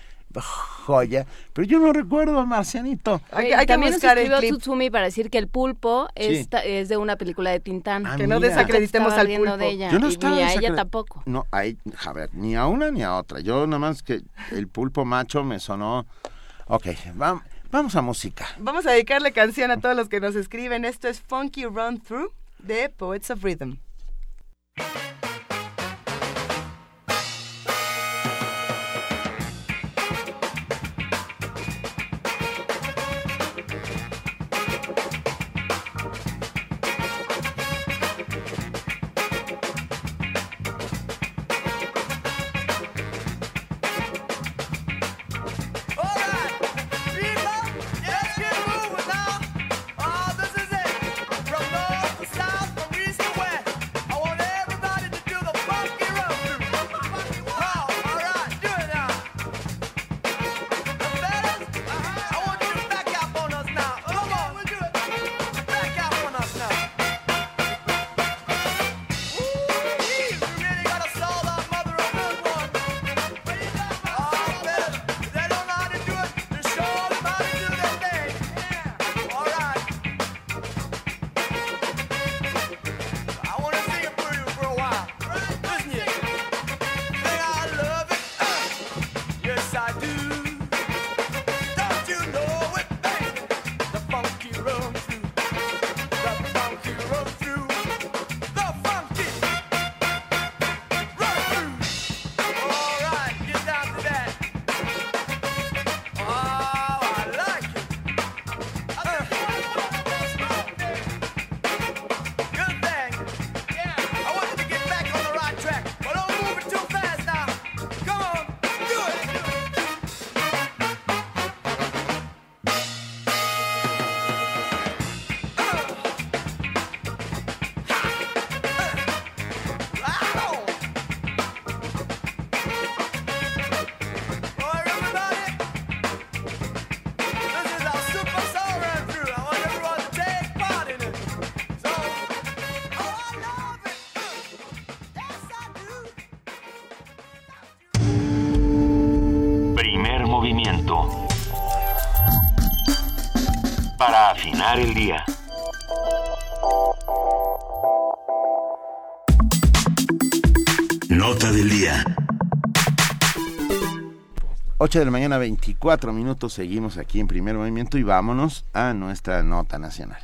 joya, pero yo no recuerdo al marcianito. Hay, hay que también nos buscar escribió clip. Tsutsumi para decir que el pulpo Sí. es, de una película de Tintán. Ah, Que no desacreditemos al pulpo. de ella, Yo no y estaba ni a ella tampoco. No, ahí, a ver, ni a una ni a otra. Yo nada más que el pulpo macho me sonó... Ok, vam- vamos a música. Vamos a dedicarle canción a todos los que nos escriben. Esto es Funky Run Through de Poets of Rhythm. 8 de la mañana, 24 minutos. Seguimos aquí en primer movimiento y vámonos a nuestra nota nacional.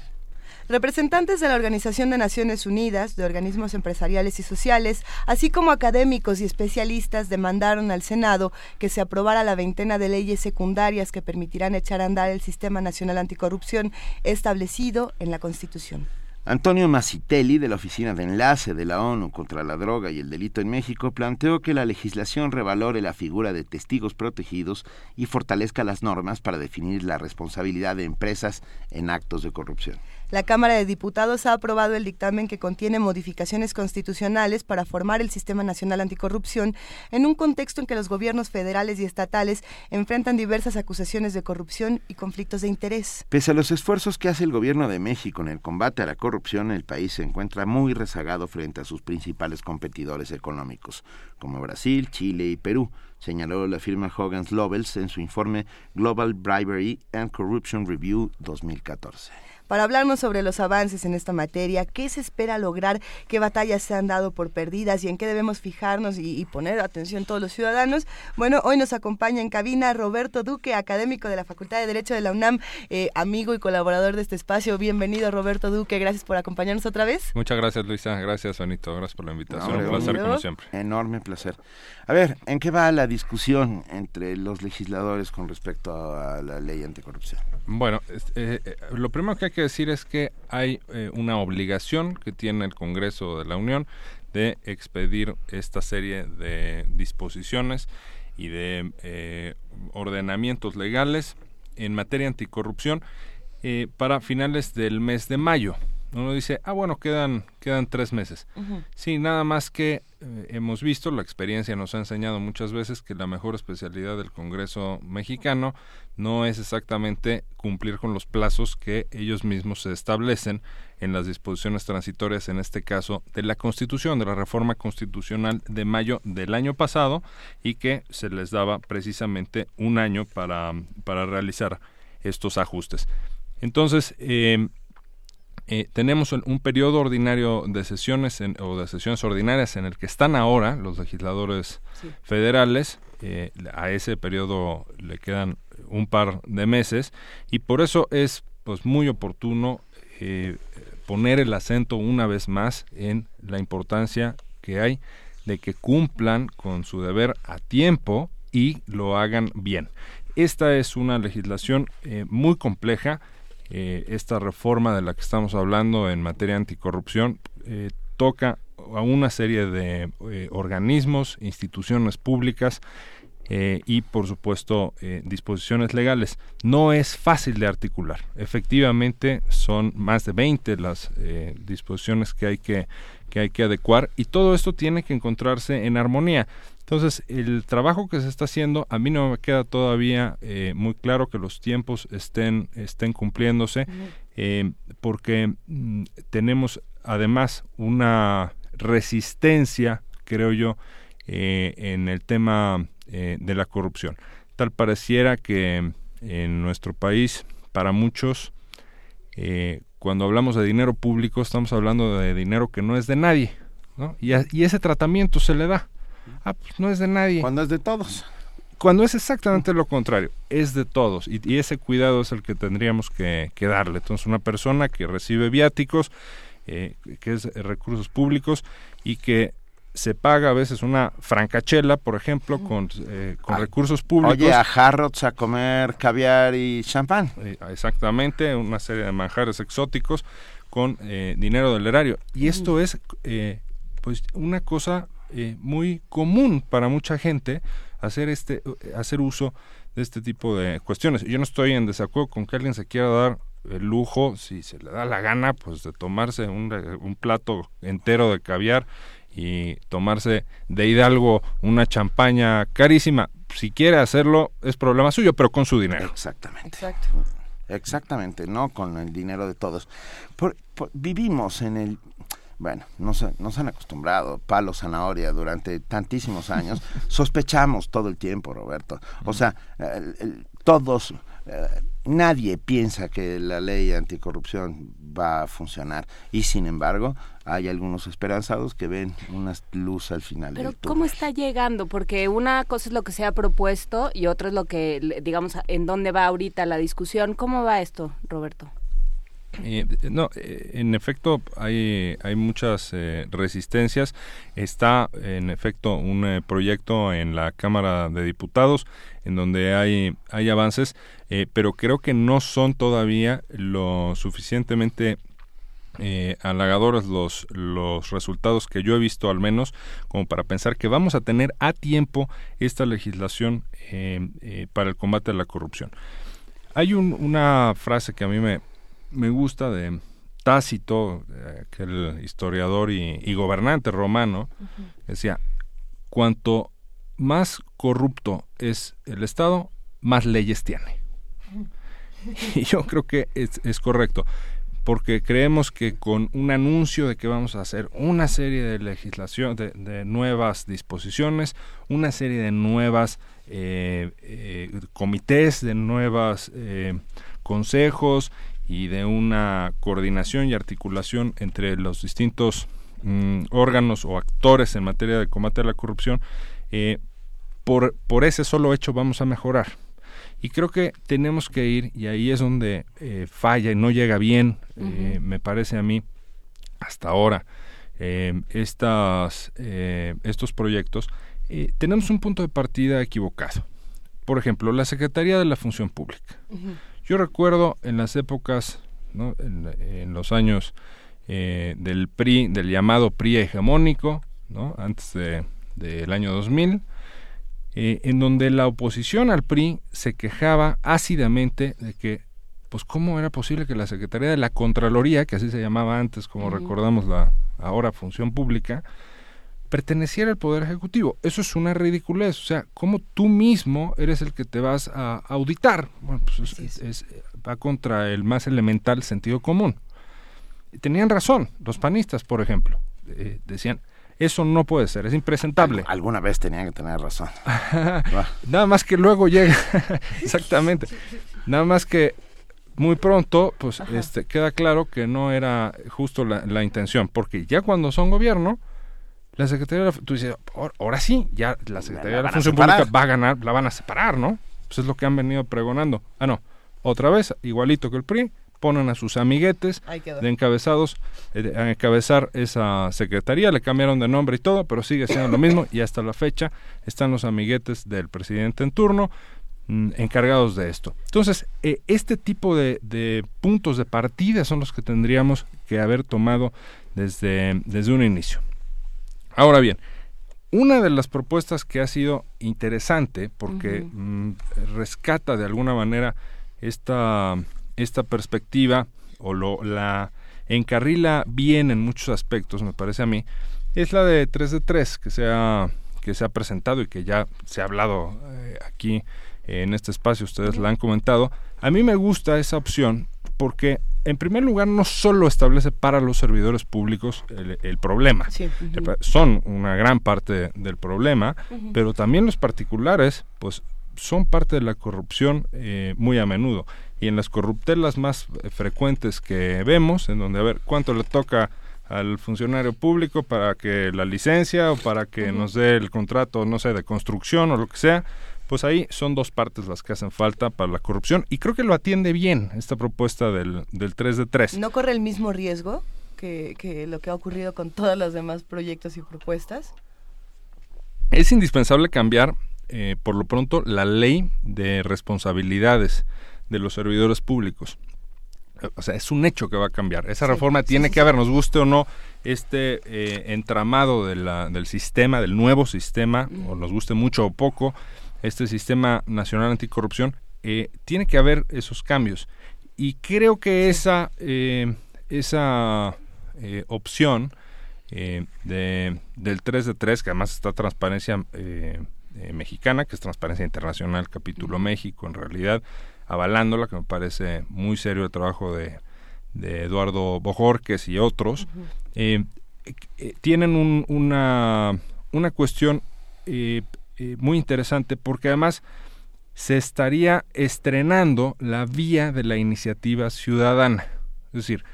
Representantes de la Organización de Naciones Unidas, de organismos empresariales y sociales, así como académicos y especialistas demandaron al Senado que se aprobara la veintena de leyes secundarias que permitirán echar a andar el Sistema Nacional Anticorrupción establecido en la Constitución. Antonio Macitelli, de la Oficina de Enlace de la ONU contra la Droga y el Delito en México, planteó que la legislación revalore la figura de testigos protegidos y fortalezca las normas para definir la responsabilidad de empresas en actos de corrupción. La Cámara de Diputados ha aprobado el dictamen que contiene modificaciones constitucionales para formar el Sistema Nacional Anticorrupción en un contexto en que los gobiernos federales y estatales enfrentan diversas acusaciones de corrupción y conflictos de interés. Pese a los esfuerzos que hace el gobierno de México en el combate a la corrupción, el país se encuentra muy rezagado frente a sus principales competidores económicos, como Brasil, Chile y Perú, señaló la firma Hogan's Lovells en su informe Global Bribery and Corruption Review 2014 para hablarnos sobre los avances en esta materia, qué se espera lograr, qué batallas se han dado por perdidas y en qué debemos fijarnos y, y, poner atención todos los ciudadanos. Bueno, hoy nos acompaña en cabina Roberto Duque, académico de la Facultad de Derecho de la UNAM, eh, amigo y colaborador de este espacio. Bienvenido, Roberto Duque. Gracias por acompañarnos otra vez. Muchas gracias, Luisa. Gracias, Benito. Gracias por la invitación. No, Un placer, como siempre. Enorme placer. A ver, ¿en qué va la discusión entre los legisladores con respecto a la ley anticorrupción? Bueno, eh, eh, lo primero que hay que decir es que hay eh, una obligación que tiene el Congreso de la Unión de expedir esta serie de disposiciones y de eh, ordenamientos legales en materia anticorrupción eh, para finales del mes de mayo. Uno dice, ah, bueno, quedan, quedan tres meses. Uh -huh. Sí, nada más que eh, hemos visto, la experiencia nos ha enseñado muchas veces que la mejor especialidad del Congreso mexicano no es exactamente cumplir con los plazos que ellos mismos se establecen en las disposiciones transitorias, en este caso de la Constitución, de la reforma constitucional de mayo del año pasado, y que se les daba precisamente un año para, para realizar estos ajustes. Entonces, eh, eh, tenemos un periodo ordinario de sesiones en, o de sesiones ordinarias en el que están ahora los legisladores sí. federales. Eh, a ese periodo le quedan un par de meses y por eso es pues muy oportuno eh, poner el acento una vez más en la importancia que hay de que cumplan con su deber a tiempo y lo hagan bien. Esta es una legislación muy compleja eh, esta reforma de la que estamos hablando en materia anticorrupción eh, toca a una serie de eh, organismos, instituciones públicas y por supuesto disposiciones legales. No es fácil de articular. Efectivamente son más de 20 las disposiciones que hay que, que hay que adecuar y todo esto tiene que encontrarse en armonía. Entonces, el trabajo que se está haciendo, a mí no me queda todavía eh, muy claro que los tiempos estén, estén cumpliéndose, eh, porque mm, tenemos además una resistencia, creo yo, eh, en el tema de la corrupción. Tal pareciera que en nuestro país, para muchos, cuando hablamos de dinero público, estamos hablando de dinero que no es de nadie, ¿no? Y, a, y ese tratamiento se le da. Ah, pues no es de nadie. Cuando es de todos. cuando es exactamente lo contrario, es de todos y, y ese cuidado es el que tendríamos que, que, darle. Entonces, una persona que recibe viáticos, eh, que es recursos públicos y que se paga a veces una francachela, por ejemplo, con, eh, con Ah, recursos públicos. Oye, a Harrods a comer caviar y champán. Eh, exactamente, una serie de manjares exóticos con eh, dinero del erario. Y esto es eh, pues una cosa eh, muy común para mucha gente hacer este hacer uso de este tipo de cuestiones. Yo no estoy en desacuerdo con que alguien se quiera dar el lujo, si se le da la gana, pues de tomarse un, un plato entero de caviar y tomarse de Hidalgo una champaña carísima. Si quiere hacerlo, es problema suyo, pero con su dinero. Exactamente. Exacto. Exactamente, no con el dinero de todos. Por- por- vivimos en el... Bueno, nos, nos han acostumbrado, palo, zanahoria, durante tantísimos años. Sospechamos todo el tiempo, Roberto. O sea, el- el- todos, eh, nadie piensa que la ley anticorrupción va a funcionar. Y sin embargo, hay algunos esperanzados que ven una luz al final Pero del túnel. ¿cómo está llegando? Porque una cosa es lo que se ha propuesto y otra es lo que, le- digamos, en dónde va ahorita la discusión. ¿Cómo va esto, Roberto? Eh, no, eh, en efecto hay, hay muchas eh, resistencias. Está en efecto un eh, proyecto en la Cámara de Diputados en donde hay, hay avances, pero creo que no son todavía lo suficientemente eh, halagadores los, los resultados que yo he visto al menos como para pensar que vamos a tener a tiempo esta legislación para el combate a la corrupción. Hay un- una frase que a mí me, me gusta de Tácito, eh, aquel historiador y, y gobernante romano, decía, cuanto más corrupto es el Estado, más leyes tiene. Y yo creo que es, es correcto, porque creemos que con un anuncio de que vamos a hacer una serie de legislación, de, de nuevas disposiciones, una serie de nuevas eh, eh, comités, de nuevas eh, consejos y de una coordinación y articulación entre los distintos mm, órganos o actores en materia de combate a la corrupción, eh, por, por ese solo hecho vamos a mejorar. Y creo que tenemos que ir, y ahí es donde eh, falla y no llega bien, eh, me parece a mí, hasta ahora, eh, estas, estos proyectos, tenemos un punto de partida equivocado. Por ejemplo, la Secretaría de la Función Pública. Yo recuerdo en las épocas, ¿no? en, en los años eh, del PRI, del llamado PRI hegemónico, ¿no? antes de- del año 2000, eh, en donde la oposición al PRI se quejaba ácidamente de que, pues, cómo era posible que la Secretaría de la Contraloría, que así se llamaba antes, como recordamos la ahora función pública, perteneciera al Poder Ejecutivo. Eso es una ridiculez. O sea, ¿cómo tú mismo eres el que te vas a auditar? Bueno, pues es- es- va contra el más elemental sentido común. Y Tenían razón, los panistas, por ejemplo. eh, decían, eso no puede ser, es impresentable. Alguna vez tenían que tener razón. Nada más que luego llega, exactamente. Nada más que muy pronto, pues, este, queda claro que no era justo la, la intención, porque ya cuando son gobierno, la Secretaría de la, tú dices, "Ahora- sí, ya la Secretaría La de la Función. Pública va a ganar, la van a separar, ¿no? Pues es lo que han venido pregonando. Ah, no, otra vez, igualito que el PRI, ponen a sus amiguetes de encabezados eh, a encabezar esa secretaría, le cambiaron de nombre y todo, pero sigue siendo lo mismo y hasta la fecha están los amiguetes del presidente en turno mm, encargados de esto. Entonces, eh, este tipo de, de puntos de partida son los que tendríamos que haber tomado desde, desde un inicio. Ahora bien, una de las propuestas que ha sido interesante porque mm, rescata de alguna manera esta, esta perspectiva o lo, la encarrila bien en muchos aspectos, me parece a mí, es la de 3 de 3 que se ha, que se ha presentado y que ya se ha hablado eh, aquí en este espacio, ustedes la han comentado. A mí me gusta esa opción porque, en primer lugar, no solo establece para los servidores públicos el, el problema, Sí, pa- son una gran parte del problema, pero también los particulares, pues son parte de la corrupción eh, muy a menudo. Y en las corruptelas más eh, frecuentes que vemos, en donde a ver cuánto le toca al funcionario público para que la licencia o para que nos dé el contrato, no sé, de construcción o lo que sea, pues ahí son dos partes las que hacen falta para la corrupción y creo que lo atiende bien esta propuesta del, del 3 de 3. ¿No corre el mismo riesgo que, que lo que ha ocurrido con todos los demás proyectos y propuestas? Es indispensable cambiar, eh, por lo pronto, la ley de responsabilidades de los servidores públicos. O sea, es un hecho que va a cambiar. Esa reforma tiene que haber, nos guste o no, este eh, entramado de la, del sistema, del nuevo sistema, o nos guste mucho o poco, este sistema nacional anticorrupción, eh, tiene que haber esos cambios. Y creo que esa, eh, esa eh, opción de, del 3 de 3, que además está transparencia mexicana, que es transparencia internacional, capítulo México, en realidad, avalándola, que me parece muy serio el trabajo de, de Eduardo Bojorques y otros, eh, eh, tienen un- una, una cuestión eh, eh, muy interesante porque además se estaría estrenando la vía de la iniciativa ciudadana. Es decir,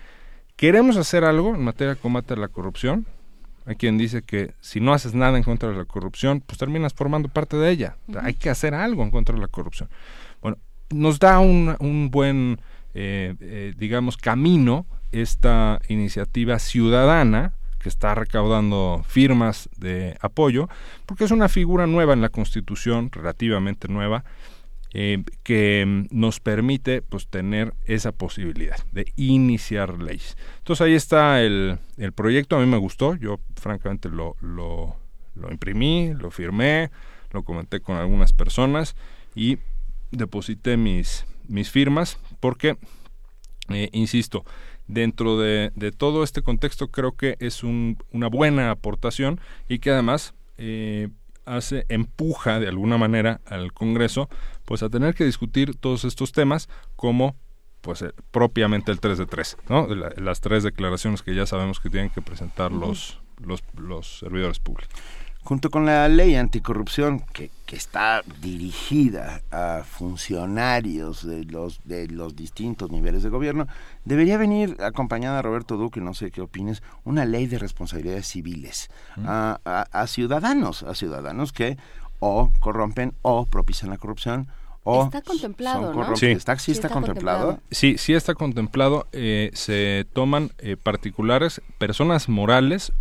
queremos hacer algo en materia de combate a la corrupción. Hay quien dice que si no haces nada en contra de la corrupción, pues terminas formando parte de ella. Hay que hacer algo en contra de la corrupción. Bueno, nos da un, un buen, eh, eh, digamos, camino esta iniciativa ciudadana que está recaudando firmas de apoyo, porque es una figura nueva en la Constitución, relativamente nueva, eh, que nos permite pues tener esa posibilidad de iniciar leyes. Entonces ahí está el, el proyecto, a mí me gustó, yo francamente lo, lo, lo imprimí, lo firmé, lo comenté con algunas personas y deposité mis, mis firmas porque, eh, insisto, dentro de, de todo este contexto creo que es un- una buena aportación y que además eh, hace, empuja de alguna manera al Congreso pues a tener que discutir todos estos temas como pues eh, propiamente el 3 de 3, ¿no? La- las tres declaraciones que ya sabemos que tienen que presentar los, los, los servidores públicos. Junto con la ley anticorrupción que, que está dirigida a funcionarios de los de los distintos niveles de gobierno, debería venir acompañada Roberto Duque, no sé qué opines, una ley de responsabilidades civiles a, a- a ciudadanos, a ciudadanos que o corrompen o propician la corrupción o Está contemplado, son ¿no? corrompidos. Sí. ¿Está, sí Sí está, está contemplado? contemplado. Sí, sí está contemplado. eh, se toman eh, particulares, personas morales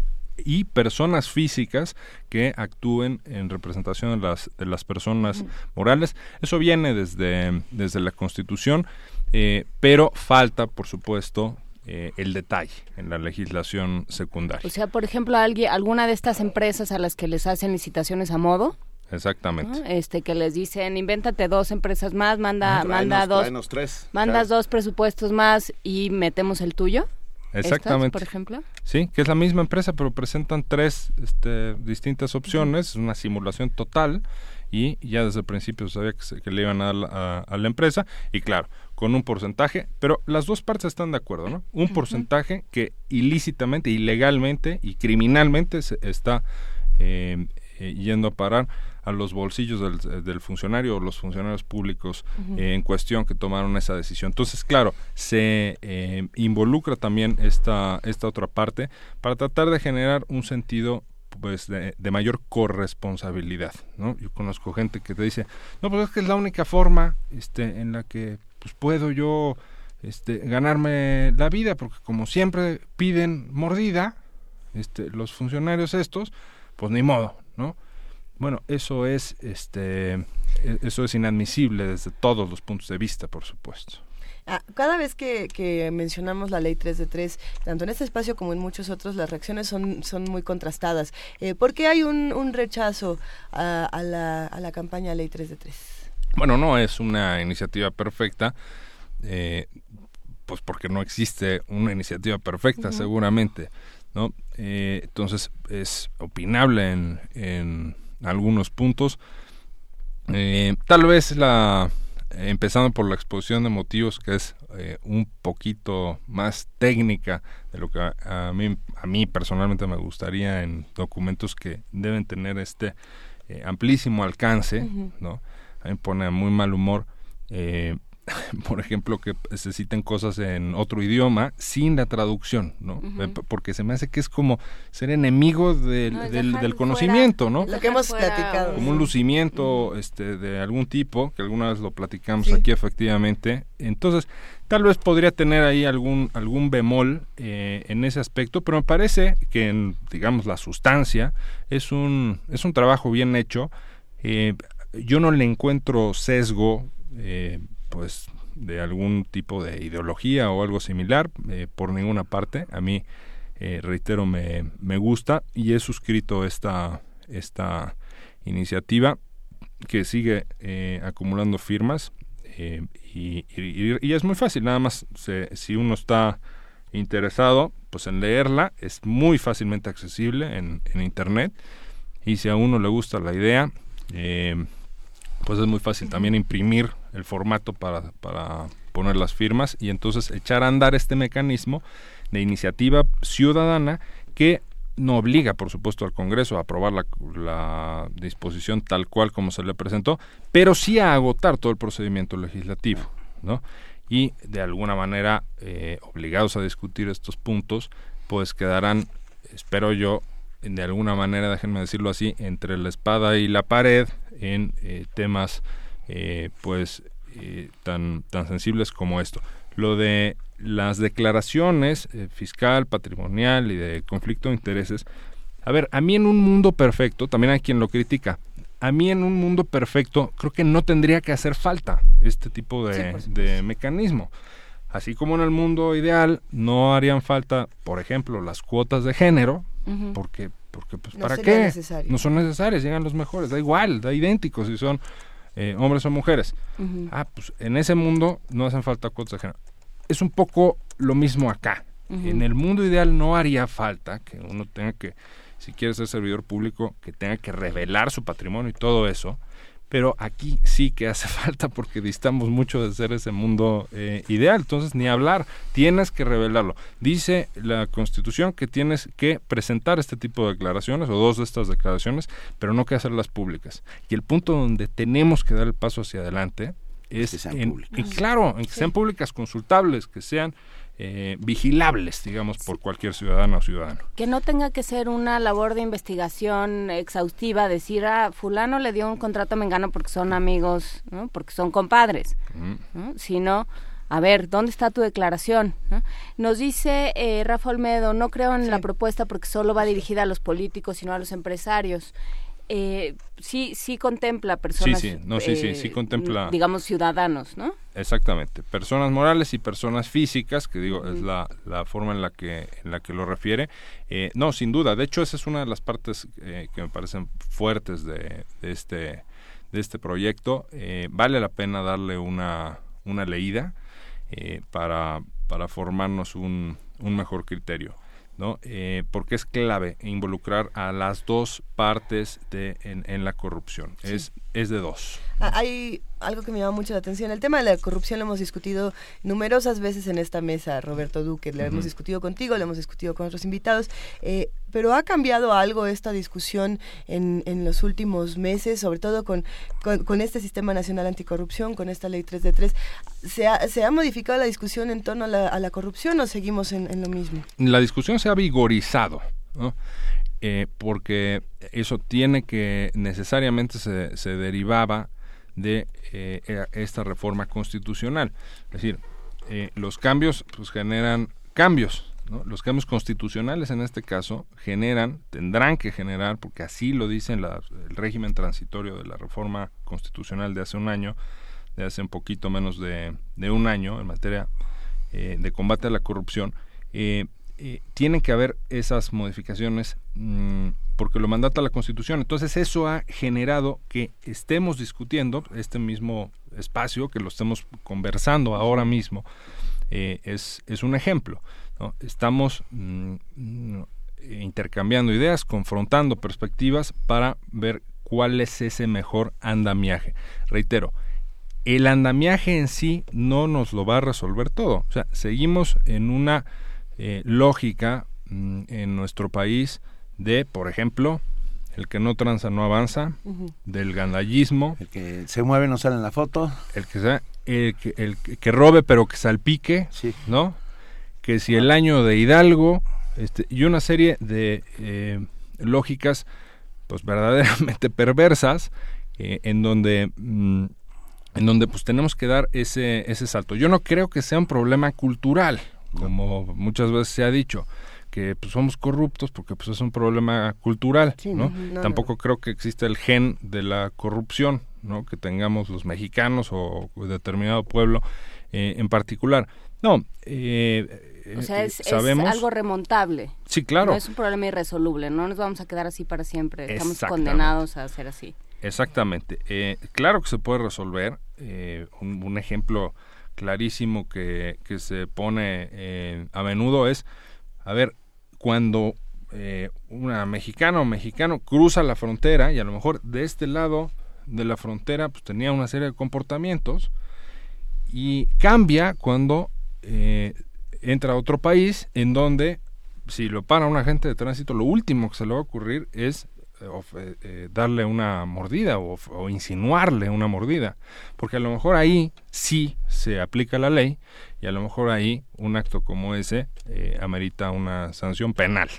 y personas físicas que actúen en representación de las, de las personas morales. Eso viene desde, desde la Constitución, eh, pero falta, por supuesto, eh, el detalle en la legislación secundaria. O sea, por ejemplo, alguien, alguna de estas empresas a las que les hacen licitaciones a modo, Exactamente. ¿no? este, que les dicen, invéntate dos empresas más, manda, manda Tráenos- dos, tres. mandas Claro. dos presupuestos más y metemos el tuyo. Exactamente. Estas, por ejemplo. Sí, que es la misma empresa, pero presentan tres este, distintas opciones, es una simulación total y ya desde el principio se sabía que, se- que le iban a a, a la empresa y claro, con un porcentaje, pero las dos partes están de acuerdo, ¿no? Un porcentaje que ilícitamente, ilegalmente y criminalmente se está eh, eh, yendo a parar a los bolsillos del, del funcionario o los funcionarios públicos eh, en cuestión que tomaron esa decisión. Entonces, claro, se eh, involucra también esta, esta otra parte para tratar de generar un sentido pues de, de mayor corresponsabilidad, ¿no? Yo conozco gente que te dice, no, pues es que es la única forma este, en la que pues, puedo yo este, ganarme la vida, porque como siempre piden mordida, este, los funcionarios estos, pues ni modo, ¿no? Bueno, eso es, este, e- eso es inadmisible desde todos los puntos de vista, por supuesto. Ah, cada vez que, que mencionamos la ley 3 de 3, tanto en este espacio como en muchos otros, las reacciones son, son muy contrastadas. Eh, ¿Por qué hay un, un rechazo a, a la, a la campaña ley 3 de 3? Bueno, no es una iniciativa perfecta, eh, pues porque no existe una iniciativa perfecta, seguramente, ¿no? Eh, entonces es opinable en, en algunos puntos. Eh, tal vez la empezando por la exposición de motivos que es eh, un poquito más técnica de lo que a, a mí a mí personalmente me gustaría en documentos que deben tener este eh, amplísimo alcance no a mí me pone muy mal humor eh, por ejemplo, que se citen cosas en otro idioma sin la traducción, ¿no? Porque se me hace que es como ser enemigo del, No, del, fuera- conocimiento, ¿no? Lo que hemos platicado. Como un lucimiento este, de algún tipo, que alguna vez lo platicamos Sí. aquí efectivamente. Entonces, tal vez podría tener ahí algún, algún bemol eh, en ese aspecto, pero me parece que, en, digamos, la sustancia es un, es un trabajo bien hecho. Eh, yo no le encuentro sesgo, eh, pues, de algún tipo de ideología o algo similar eh, por ninguna parte. A mí, eh, reitero, me, me gusta y he suscrito esta, esta iniciativa que sigue eh, acumulando firmas eh, y, es muy fácil, nada más se- si uno está interesado pues en leerla, es muy fácilmente accesible en, internet y si a uno le gusta la idea, pues es muy fácil también imprimir el formato para, para poner las firmas y entonces echar a andar este mecanismo de iniciativa ciudadana que no obliga, por supuesto, al Congreso a aprobar la, la disposición tal cual como se le presentó, pero sí a agotar todo el procedimiento legislativo, ¿no? Y de alguna manera, eh, obligados a discutir estos puntos, pues quedarán, espero yo, de alguna manera, déjenme decirlo así, entre la espada y la pared en eh, temas, eh, pues, eh, tan, tan sensibles como esto. Lo de las declaraciones eh, fiscal, patrimonial y de conflicto de intereses. A ver, a mí en un mundo perfecto, también hay quien lo critica, a mí en un mundo perfecto creo que no tendría que hacer falta este tipo de, de mecanismo. Así como en el mundo ideal no harían falta, por ejemplo, las cuotas de género, porque, porque pues, No ¿para qué? necesario. No son necesarias, llegan los mejores, da igual, da idéntico si son eh, hombres o mujeres. Ah, pues en ese mundo no hacen falta cuotas de género. Es un poco lo mismo acá. En el mundo ideal no haría falta que uno tenga que, si quiere ser servidor público, que tenga que revelar su patrimonio y todo eso. Pero aquí sí que hace falta porque distamos mucho de ser ese mundo eh, ideal. Entonces, ni hablar, tienes que revelarlo. Dice la Constitución que tienes que presentar este tipo de declaraciones o dos de estas declaraciones, pero no que hacerlas públicas. Y el punto donde tenemos que dar el paso hacia adelante es Que sean en- públicas. y claro, en que sean públicas, consultables, que sean eh, vigilables, digamos, por cualquier ciudadano o ciudadano. Que no tenga que ser una labor de investigación exhaustiva, decir, ah, fulano le dio un contrato a Mengano porque son amigos, ¿no? porque son compadres, ¿no? sino, a ver, ¿dónde está tu declaración? ¿no? Nos dice eh, Rafa Olmedo, no creo en la propuesta porque solo va dirigida a los políticos, sino a los empresarios. Eh, sí, sí contempla personas, sí, no, sí, sí, eh, sí contempla- digamos, ciudadanos, ¿no? Exactamente, personas morales y personas físicas, que digo, es la, la forma en la que en la que lo refiere. Eh, no, sin duda, de hecho esa es una de las partes eh, que me parecen fuertes de, de este de este proyecto. Eh, vale la pena darle una, una leída eh, para, para formarnos un, un mejor criterio. ¿No? Eh, porque es clave involucrar a las dos partes de, en, en la corrupción. Sí. Es, es de dos. Ah, Hay algo que me llama mucho la atención. El tema de la corrupción lo hemos discutido numerosas veces en esta mesa, Roberto Duque. Lo hemos discutido contigo, lo hemos discutido con otros invitados. eh, pero ha cambiado algo esta discusión en, en los últimos meses, sobre todo con, con, con este Sistema Nacional Anticorrupción, con esta Ley 3 de 3. ¿Se ha, se ha modificado la discusión en torno a la, a la corrupción o seguimos en, en lo mismo? la discusión se ha vigorizado, ¿no? Eh, porque eso tiene que necesariamente se, se derivaba de eh, e- esta reforma constitucional. Es decir, eh, los cambios pues, generan cambios. ¿no? Los cambios constitucionales en este caso generan, tendrán que generar, porque así lo dice el régimen transitorio de la reforma constitucional de hace un año, de hace un poquito menos de, de un año en materia eh, de combate a la corrupción, eh, tienen que haber esas modificaciones mm, porque lo mandata la Constitución. Entonces eso ha generado que estemos discutiendo este mismo espacio, que lo estemos conversando ahora mismo, eh, es, es un ejemplo. Estamos mm, intercambiando ideas, confrontando perspectivas para ver cuál es ese mejor andamiaje. Reitero, el andamiaje en sí no nos lo va a resolver todo. O sea, seguimos en una eh, lógica mm, en nuestro país de, por ejemplo, el que no tranza no avanza, del gandallismo. El que se mueve no sale en la foto. El que sea, el que, el que robe pero que salpique, ¿no? Que si el año de Hidalgo, este, y una serie de eh, lógicas, pues verdaderamente perversas, eh, en donde mm, en donde pues tenemos que dar ese ese salto. Yo no creo que sea un problema cultural, como muchas veces se ha dicho que pues, somos corruptos porque pues es un problema cultural, ¿no? Tampoco creo que exista el gen de la corrupción, ¿no? Que tengamos los mexicanos o determinado pueblo eh, en particular. No, eh, o sea, es, algo remontable. Sí, claro. No es un problema irresoluble, no nos vamos a quedar así para siempre, estamos condenados a ser así. Exactamente. Eh, claro que se puede resolver. un, ejemplo clarísimo que, que se pone a menudo es, a ver, cuando eh, una mexicana o mexicano cruza la frontera y a lo mejor de este lado de la frontera pues tenía una serie de comportamientos y cambia cuando eh, entra a otro país en donde si lo para un agente de tránsito lo último que se le va a ocurrir es eh, darle una mordida o, o, insinuarle una mordida porque a lo mejor ahí sí se aplica la ley y a lo mejor ahí un acto como ese eh, amerita una sanción penal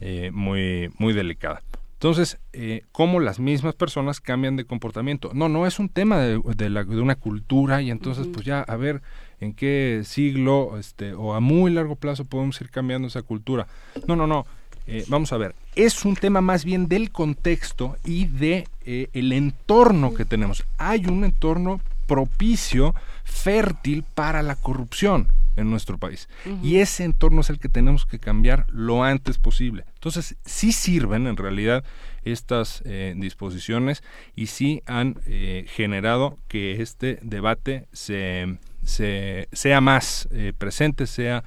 eh, muy, muy delicada. Entonces, eh, ¿cómo las mismas personas cambian de comportamiento? No, no es un tema de, de, la, de una cultura y entonces pues ya a ver en qué siglo este, o a muy largo plazo podemos ir cambiando esa cultura. No, no, no. Eh, vamos a ver, es un tema más bien del contexto y de el entorno que tenemos. Hay un entorno propicio, fértil para la corrupción en nuestro país. Y ese entorno es el que tenemos que cambiar lo antes posible. Entonces, sí sirven en realidad estas eh, disposiciones y sí han eh, generado que este debate se, sea más eh, presente, sea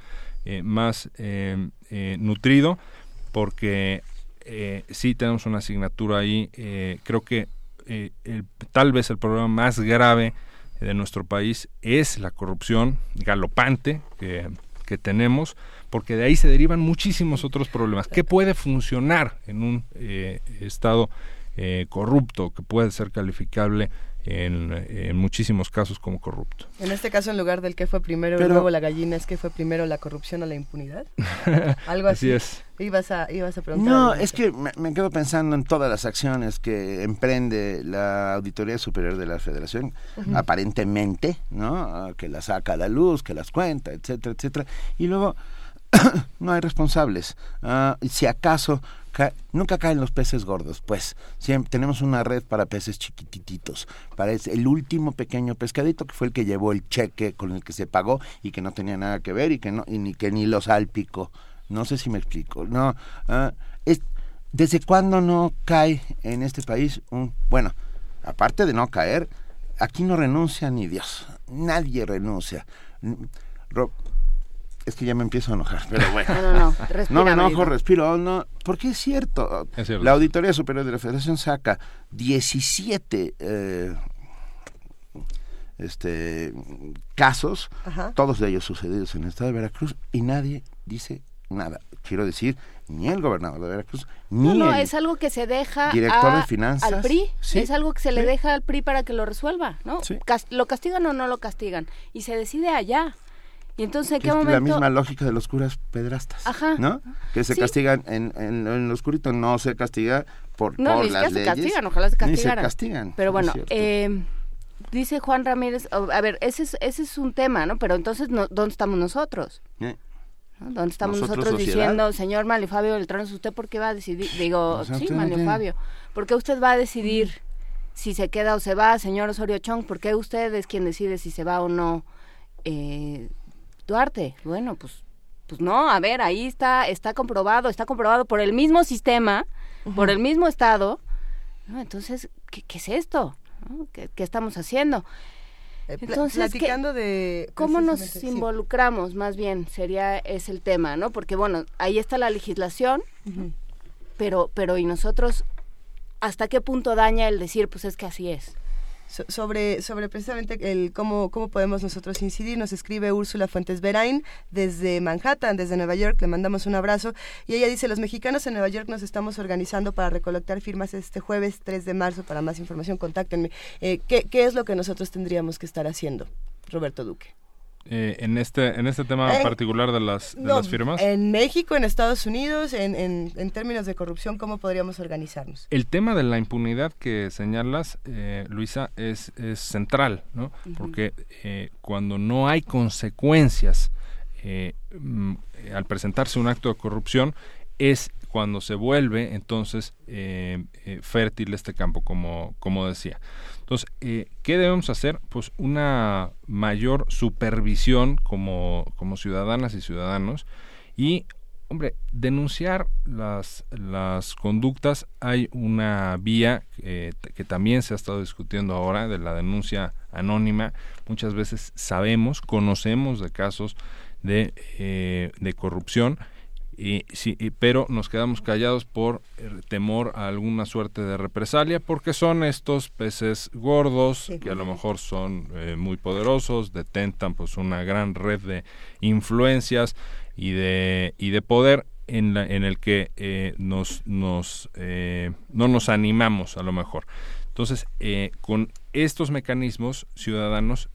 más nutrido, porque sí tenemos una asignatura ahí. creo que tal vez el problema más grave de nuestro país es la corrupción galopante que, tenemos, porque de ahí se derivan muchísimos otros problemas. ¿Qué puede funcionar en un eh, Estado eh, corrupto que puede ser calificable en, muchísimos casos como corrupto. En este caso, en lugar del que fue primero y luego la gallina, ¿es que fue primero la corrupción o la impunidad? Algo así. es. Ibas a, ibas a preguntar. No, es que me, quedo pensando en todas las acciones que emprende la Auditoría Superior de la Federación, aparentemente, ¿no? Que las saca a la luz, que las cuenta, etcétera, etcétera. Y luego no hay responsables. Uh, si acaso nunca caen los peces gordos, pues siempre tenemos una red para peces chiquititos, para el último pequeño pescadito que fue el que llevó el cheque con el que se pagó y que no tenía nada que ver y que no y ni que ni lo salpicó. No sé si me explico. No, ah, es, ¿desde cuándo no cae en este país un bueno, aparte de no caer, aquí no renuncia ni Dios, nadie renuncia. Es que ya me empiezo a enojar, pero bueno. No, no, no. no me enojo, respiro. No, porque es cierto. La Auditoría Superior de la Federación saca 17 eh, este, casos, todos de ellos sucedidos en el estado de Veracruz, y nadie dice nada. Quiero decir, ni el gobernador de Veracruz, ni no, no, el es algo que se deja director de finanzas, al PRI. es algo que se le deja al PRI para que lo resuelva, ¿no? ¿Lo castigan o no lo castigan? Y se decide allá. Y entonces, ¿en qué momento? La misma lógica de los curas pedrastas, Ajá. ¿no? Que se castigan en, en, en, lo oscurito, no se castiga por, no, por las se castigan, ojalá se castigaran. Ni se castigan. Pero bueno, eh, dice Juan Ramírez, a ver, ese es, ese es un tema, ¿no? Pero entonces, ¿dónde estamos nosotros? ¿Eh? ¿Dónde estamos nosotros, diciendo, señor Manlio Fabio Beltrán, ¿usted por qué va a decidir? Digo, sí, Manlio Fabio, ¿por qué usted va a decidir si se queda o se va, señor Osorio Chong? ¿Por qué usted es quien decide si se va o no? Eh, Duarte, bueno, pues, pues no, a ver, ahí está, está comprobado, está comprobado por el mismo sistema, por el mismo Estado. Entonces, ¿qué, es esto? ¿Qué, estamos haciendo? Eh, Entonces, platicando de cómo nos involucramos, más bien sería es el tema, ¿no? Porque bueno, ahí está la legislación, pero pero y nosotros hasta qué punto daña el decir, pues es que así es. Sobre, sobre precisamente el cómo, cómo podemos nosotros incidir. Nos escribe Úrsula Fuentes Berain desde Manhattan, desde Nueva York. Le mandamos un abrazo. Y ella dice, los mexicanos en Nueva York nos estamos organizando para recolectar firmas este jueves 3 de marzo. Para más información, contáctenme. Eh, ¿qué, ¿Qué es lo que nosotros tendríamos que estar haciendo, Roberto Duque? Eh, en este en este tema particular de las, de las firmas? En México, en Estados Unidos, en, en, en, términos de corrupción, ¿cómo podríamos organizarnos? El tema de la impunidad que señalas, eh, Luisa, es, es central, ¿no? Porque eh, cuando no hay consecuencias mm, al presentarse un acto de corrupción, es cuando se vuelve entonces fértil este campo, como, como decía. Entonces, eh, ¿qué debemos hacer? Pues una mayor supervisión como, como ciudadanas y ciudadanos y, hombre, denunciar las, las conductas. Hay una vía que también se ha estado discutiendo ahora de la denuncia anónima. Muchas veces sabemos, conocemos de casos de, eh, de corrupción y, sí, pero nos quedamos callados por eh, temor a alguna suerte de represalia porque son estos peces gordos que a lo mejor son eh, muy poderosos detentan pues una gran red de influencias y de y de poder en, la, en el que eh, nos nos no nos animamos a lo mejor. Entonces con estos mecanismos ciudadanos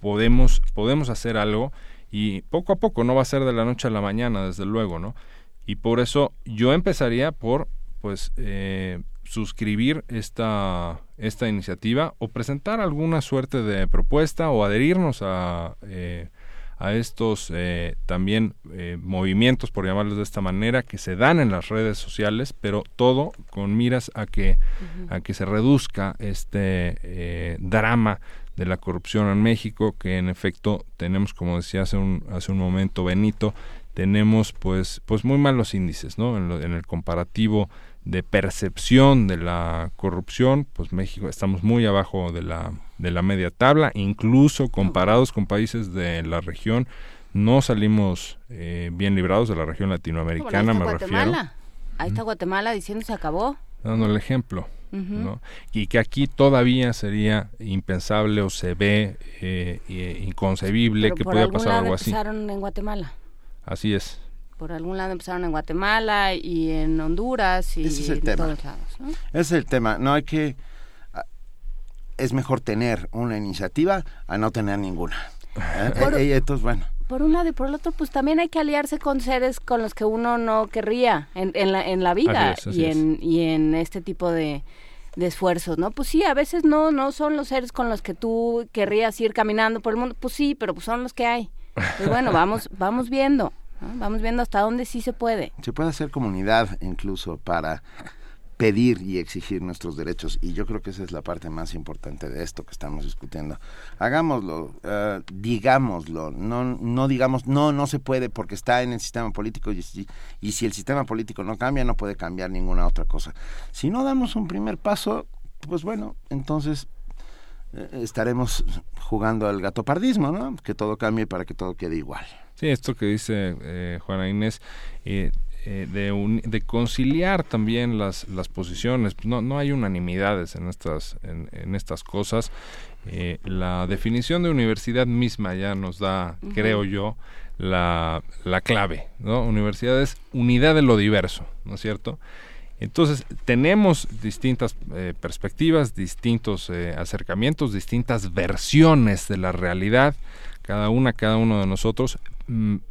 podemos podemos hacer algo y poco a poco, no va a ser de la noche a la mañana, desde luego, ¿no? Y por eso yo empezaría por, pues, eh, suscribir esta, esta iniciativa o presentar alguna suerte de propuesta o adherirnos a, eh, a estos eh, también movimientos, por llamarlos de esta manera, que se dan en las redes sociales, pero todo con miras a que, a que se reduzca este drama de la corrupción en México, que en efecto tenemos, como decía hace un, hace un momento Benito, tenemos pues, pues muy malos índices, ¿no? En, el comparativo de percepción de la corrupción, pues México estamos muy abajo de la, de la media tabla, incluso comparados con países de la región, no salimos eh, bien librados de la región latinoamericana, me refiero. Ahí está Guatemala diciendo se acabó. Dando el ejemplo. ¿No? Y que aquí todavía sería impensable o se ve eh, eh inconcebible que pueda pasar algo así. empezaron en Guatemala. Así es. Por algún lado empezaron en Guatemala y en Honduras y Ese es el en tema. todos lados. ¿no? Ese es el tema. No hay que... Es mejor tener una iniciativa a no tener ninguna. ¿Eh? Por- Eh, entonces, bueno. Por un lado y por el otro, pues también hay que aliarse con seres con los que uno no querría en, en, la, en la vida Así es, así y, es. en, y en este tipo de, de esfuerzos, ¿no? Pues sí, a veces no no son los seres con los que tú querrías ir caminando por el mundo, pues sí, pero pues son los que hay. Pues bueno, vamos vamos viendo, ¿no? vamos viendo hasta dónde sí se puede. Se puede hacer comunidad incluso para pedir y exigir nuestros derechos y yo creo que esa es la parte más importante de esto que estamos discutiendo. Hagámoslo, eh, digámoslo, no, no digamos no, no se puede porque está en el sistema político y si, y si el sistema político no cambia no puede cambiar ninguna otra cosa. Si no damos un primer paso, pues bueno, entonces eh, estaremos jugando al gatopardismo, ¿no? Que todo cambie para que todo quede igual. Sí, esto que dice eh, Juana Inés, eh, eh, de, un- de conciliar también las, las posiciones. No, no hay unanimidades en estas, en, en estas cosas. Eh, la definición de universidad misma ya nos da, creo yo, la, la clave. ¿no? Universidad es unidad de lo diverso, ¿no es cierto? Entonces, tenemos distintas eh, perspectivas, distintos eh, acercamientos, distintas versiones de la realidad, cada una, cada uno de nosotros,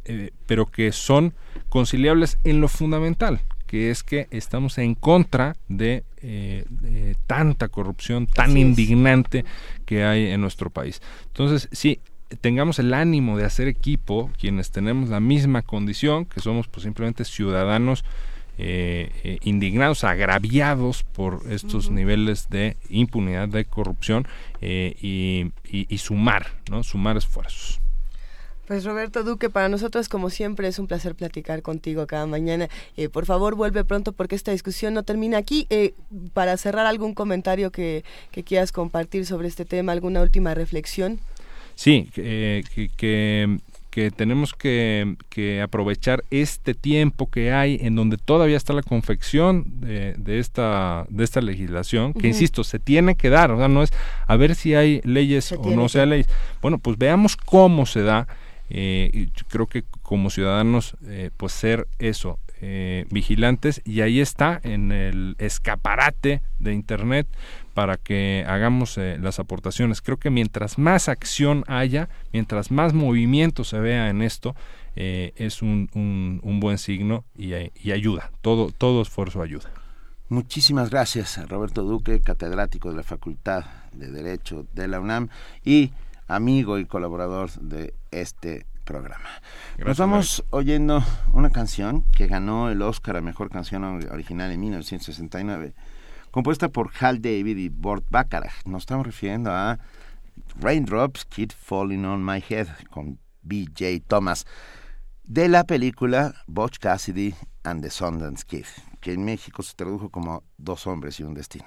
eh, pero que son conciliables en lo fundamental, que es que estamos en contra de, eh, de tanta corrupción tan Así es. indignante que hay en nuestro país. Entonces, sí, tengamos el ánimo de hacer equipo, quienes tenemos la misma condición, que somos pues simplemente ciudadanos eh, eh, indignados, agraviados por estos niveles de impunidad, de corrupción eh, y, y- y sumar, ¿no? Sumar esfuerzos. Pues Roberto Duque, para nosotros como siempre es un placer platicar contigo cada mañana. Eh, por favor, vuelve pronto porque esta discusión no termina aquí. Eh, para cerrar, algún comentario que, que quieras compartir sobre este tema, alguna última reflexión. Sí, que, que- que que tenemos que, que, aprovechar este tiempo que hay en donde todavía está la confección de, de esta de esta legislación que insisto se tiene que dar o sea no es a ver si hay leyes o no sea leyes bueno pues veamos cómo se da eh, y creo que como ciudadanos eh, pues ser eso eh, vigilantes y ahí está en el escaparate de internet para que hagamos las aportaciones. Creo que mientras más acción haya, mientras más movimiento se vea en esto, es un, un, buen signo y, y, ayuda. Todo, todo esfuerzo ayuda. Muchísimas gracias Roberto Duque, catedrático de la Facultad de Derecho de la UNAM y amigo y colaborador de este programa. Nos vamos oyendo una canción que ganó el Oscar a Mejor Canción Original en 1969, compuesta por Hal David y Burt Bacharach. Nos estamos refiriendo a Raindrops Keep Falling on My Head con B.J. Thomas de la película Butch Cassidy and the Sundance Kid, que en México se tradujo como Dos hombres y un destino.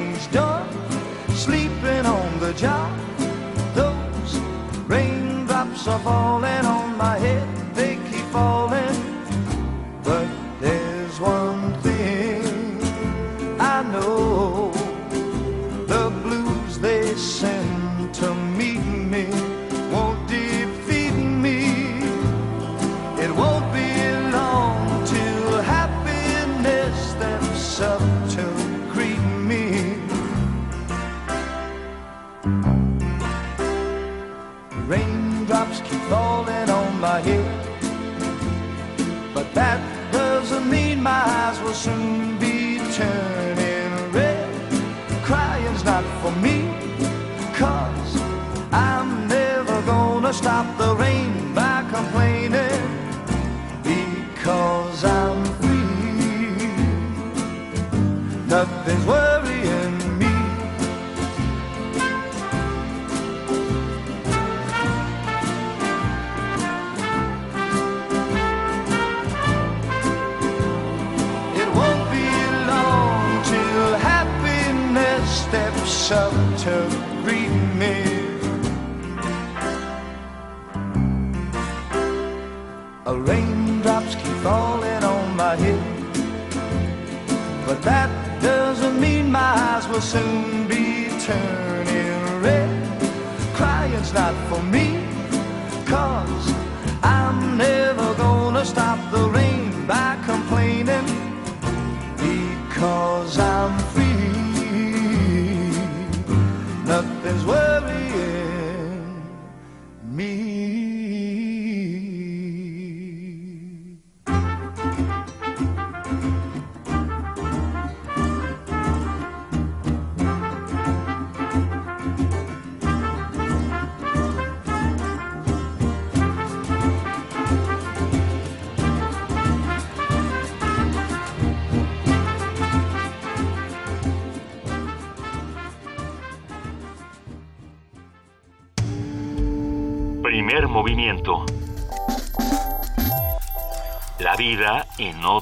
the job, those raindrops are falling on my head, for me,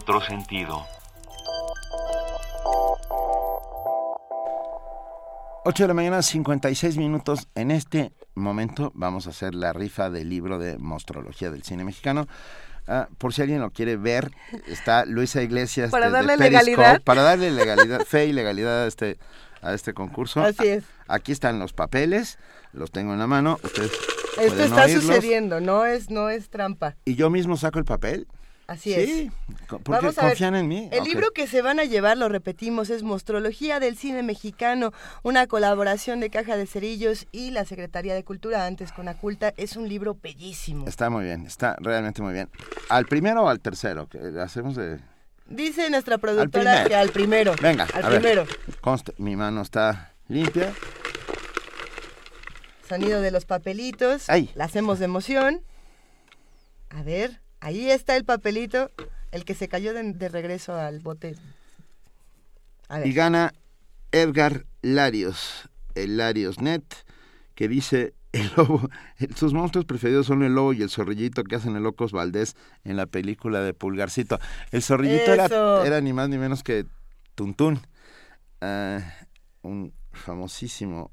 otro sentido. 8 de la mañana, 56 minutos. En este momento vamos a hacer la rifa del libro de Monstrología del Cine Mexicano. Ah, por si alguien lo quiere ver, está Luisa Iglesias. Para desde darle Periscope, legalidad. Para darle legalidad, fe y legalidad a este, a este concurso. Así es. Aquí están los papeles, los tengo en la mano. Ustedes Esto está oírlos. sucediendo, no es, no es trampa. Y yo mismo saco el papel. Así Sí, es. porque Vamos a ver. confían en mí. El libro que se van a llevar, lo repetimos, es Mostrología del Cine Mexicano, una colaboración de Caja de Cerillos y la Secretaría de Cultura, antes con Aculta. Es un libro bellísimo. Está muy bien, está realmente muy bien. ¿Al primero o al tercero? Que hacemos de... Dice nuestra productora que al primero. Venga, al a ver. primero. Conste, mi mano está limpia. Sonido de los papelitos. Ay. La hacemos de emoción. A ver, ahí está el papelito, el que se cayó de, de regreso al bote. A ver. Y gana Edgar Larios, el Larios Net, que dice, el lobo, sus monstruos preferidos son el lobo y el zorrillito que hacen el Locos Valdés en la película de Pulgarcito. El zorrillito era, ni más ni menos que Tuntún, ah, un famosísimo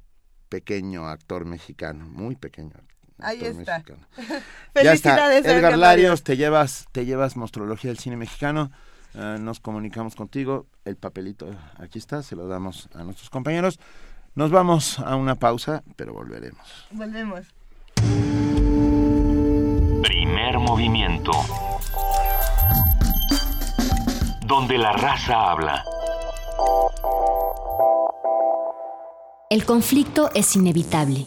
pequeño actor mexicano, muy pequeño. Ahí está. mexicano. Ya Felicidades, está. Edgar Edgar Larios, te llevas, te llevas Monstrología del Cine Mexicano. Eh, nos comunicamos contigo. El papelito aquí está, se lo damos a nuestros compañeros. Nos vamos a una pausa, pero volveremos. Volvemos. Primer movimiento. Donde la raza habla. El conflicto es inevitable,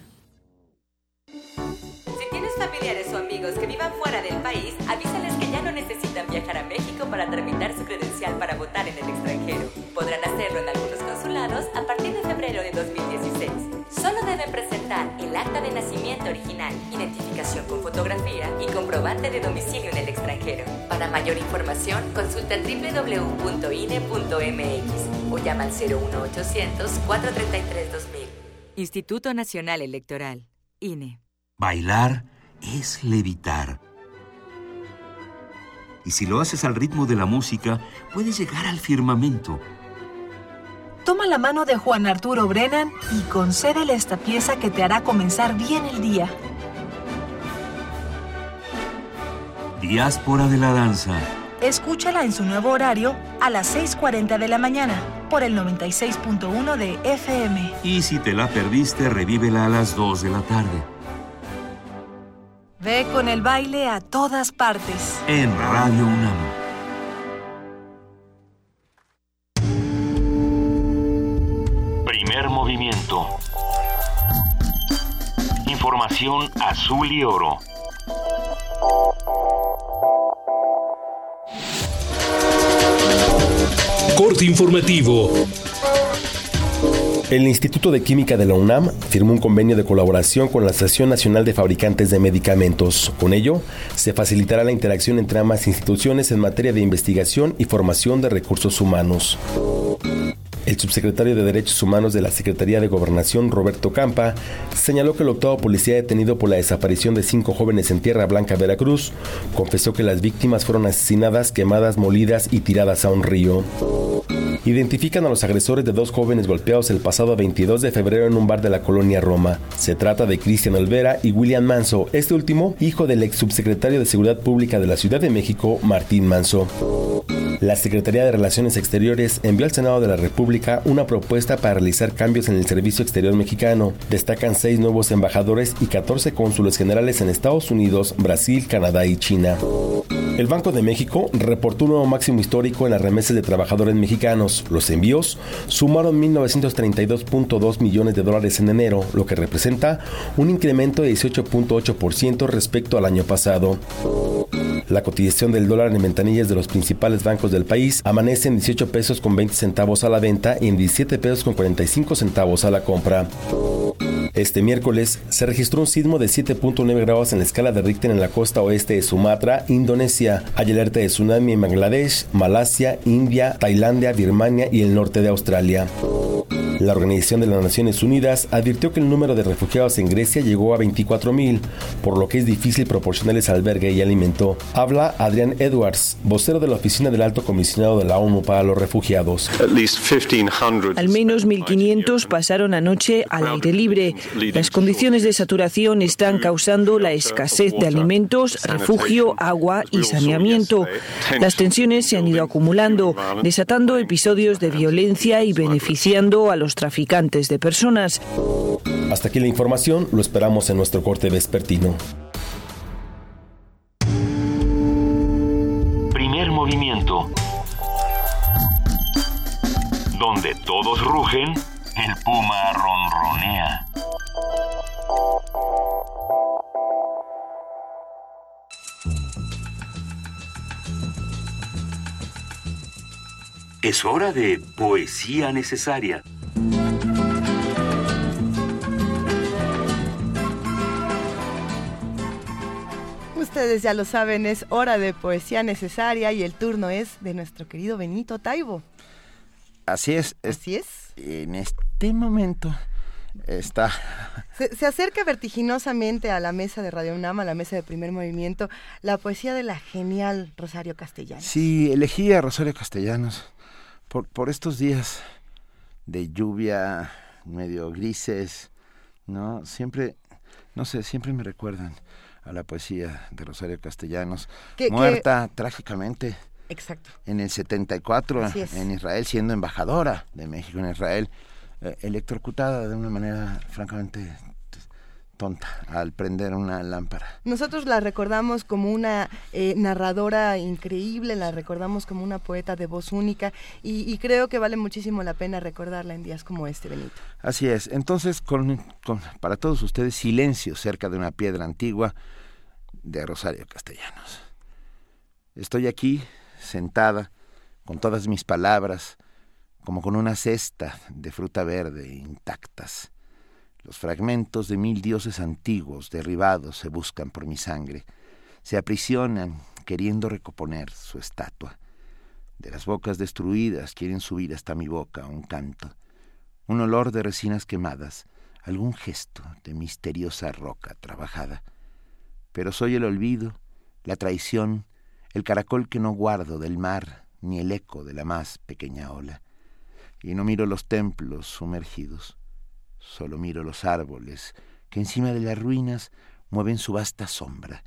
Familiares o amigos que vivan fuera del país, avísales que ya no necesitan viajar a México para tramitar su credencial para votar en el extranjero. Podrán hacerlo en algunos consulados a partir de febrero de 2016. Solo deben presentar el acta de nacimiento original, identificación con fotografía y comprobante de domicilio en el extranjero. Para mayor información, consulta www.ine.mx o llama al 01800 433 2000. Instituto Nacional Electoral, INE. Bailar es levitar. Y si lo haces al ritmo de la música, puedes llegar al firmamento. Toma la mano de Juan Arturo Brennan y concédele esta pieza que te hará comenzar bien el día. Diáspora de la danza. Escúchala en su nuevo horario a las 6.40 de la mañana por el 96.1 de FM. Y si te la perdiste, revívela a las 2 de la tarde. Ve con el baile a todas partes. En Radio UNAM. Primer movimiento. Información azul y oro. Corte informativo. El Instituto de Química de la UNAM firmó un convenio de colaboración con la Asociación Nacional de Fabricantes de Medicamentos. Con ello, se facilitará la interacción entre ambas instituciones en materia de investigación y formación de recursos humanos. El subsecretario de Derechos Humanos de la Secretaría de Gobernación, Roberto Campa, señaló que el octavo policía detenido por la desaparición de cinco jóvenes en Tierra Blanca, Veracruz, confesó que las víctimas fueron asesinadas, quemadas, molidas y tiradas a un río. Identifican a los agresores de dos jóvenes golpeados el pasado 22 de febrero en un bar de la colonia Roma. Se trata de Cristian Olvera y William Manso, este último hijo del ex subsecretario de Seguridad Pública de la Ciudad de México, Martín Manso. La Secretaría de Relaciones Exteriores envió al Senado de la República una propuesta para realizar cambios en el Servicio Exterior mexicano. Destacan seis nuevos embajadores y 14 cónsules generales en Estados Unidos, Brasil, Canadá y China. El Banco de México reportó un nuevo máximo histórico en las remesas de trabajadores mexicanos. Los envíos sumaron 1.932.2 millones de dólares en enero, lo que representa un incremento de 18.8% respecto al año pasado. La cotización del dólar en ventanillas de los principales bancos del país amanece en 18 pesos con 20 centavos a la venta y en 17 pesos con 45 centavos a la compra. Este miércoles se registró un sismo de 7.9 grados en la escala de Richter en la costa oeste de Sumatra, Indonesia. Hay alerta de tsunami en Bangladesh, Malasia, India, Tailandia, Birmania y el norte de Australia. La Organización de las Naciones Unidas advirtió que el número de refugiados en Grecia llegó a 24.000, por lo que es difícil proporcionarles albergue y alimento. Habla Adrian Edwards, vocero de la Oficina del Alto Comisionado de la ONU para los Refugiados. Al menos 1.500 pasaron anoche al aire libre. Las condiciones de saturación están causando la escasez de alimentos, refugio, agua y saneamiento. Las tensiones se han ido acumulando, desatando episodios de violencia y beneficiando a los traficantes de personas. Hasta aquí la información, lo esperamos en nuestro corte vespertino. movimiento. Donde todos rugen, el puma ronronea. Es hora de poesía necesaria. Ustedes ya lo saben, es hora de poesía necesaria y el turno es de nuestro querido Benito Taibo. Así es. Así es. En este momento está... Se, se, acerca vertiginosamente a la mesa de Radio UNAM, a la mesa de primer movimiento, la poesía de la genial Rosario Castellanos. Sí, elegí a Rosario Castellanos por, por estos días de lluvia medio grises, ¿no? Siempre, no sé, siempre me recuerdan a la poesía de Rosario Castellanos, ¿Qué, muerta qué? trágicamente. Exacto. En el 74 en Israel, siendo embajadora de México en Israel, eh, electrocutada de una manera francamente tonta al prender una lámpara. Nosotros la recordamos como una eh, narradora increíble, la recordamos como una poeta de voz única y, y, creo que vale muchísimo la pena recordarla en días como este, Benito. Así es. Entonces, con, con, para todos ustedes, silencio cerca de una piedra antigua de Rosario Castellanos. Estoy aquí, sentada, con todas mis palabras, como con una cesta de fruta verde intactas. Los fragmentos de mil dioses antiguos derribados se buscan por mi sangre, se aprisionan queriendo recomponer su estatua. De las bocas destruidas quieren subir hasta mi boca un canto, un olor de resinas quemadas, algún gesto de misteriosa roca trabajada. Pero soy el olvido, la traición, el caracol que no guardo del mar, ni el eco de la más pequeña ola. Y no miro los templos sumergidos Solo miro los árboles que encima de las ruinas mueven su vasta sombra,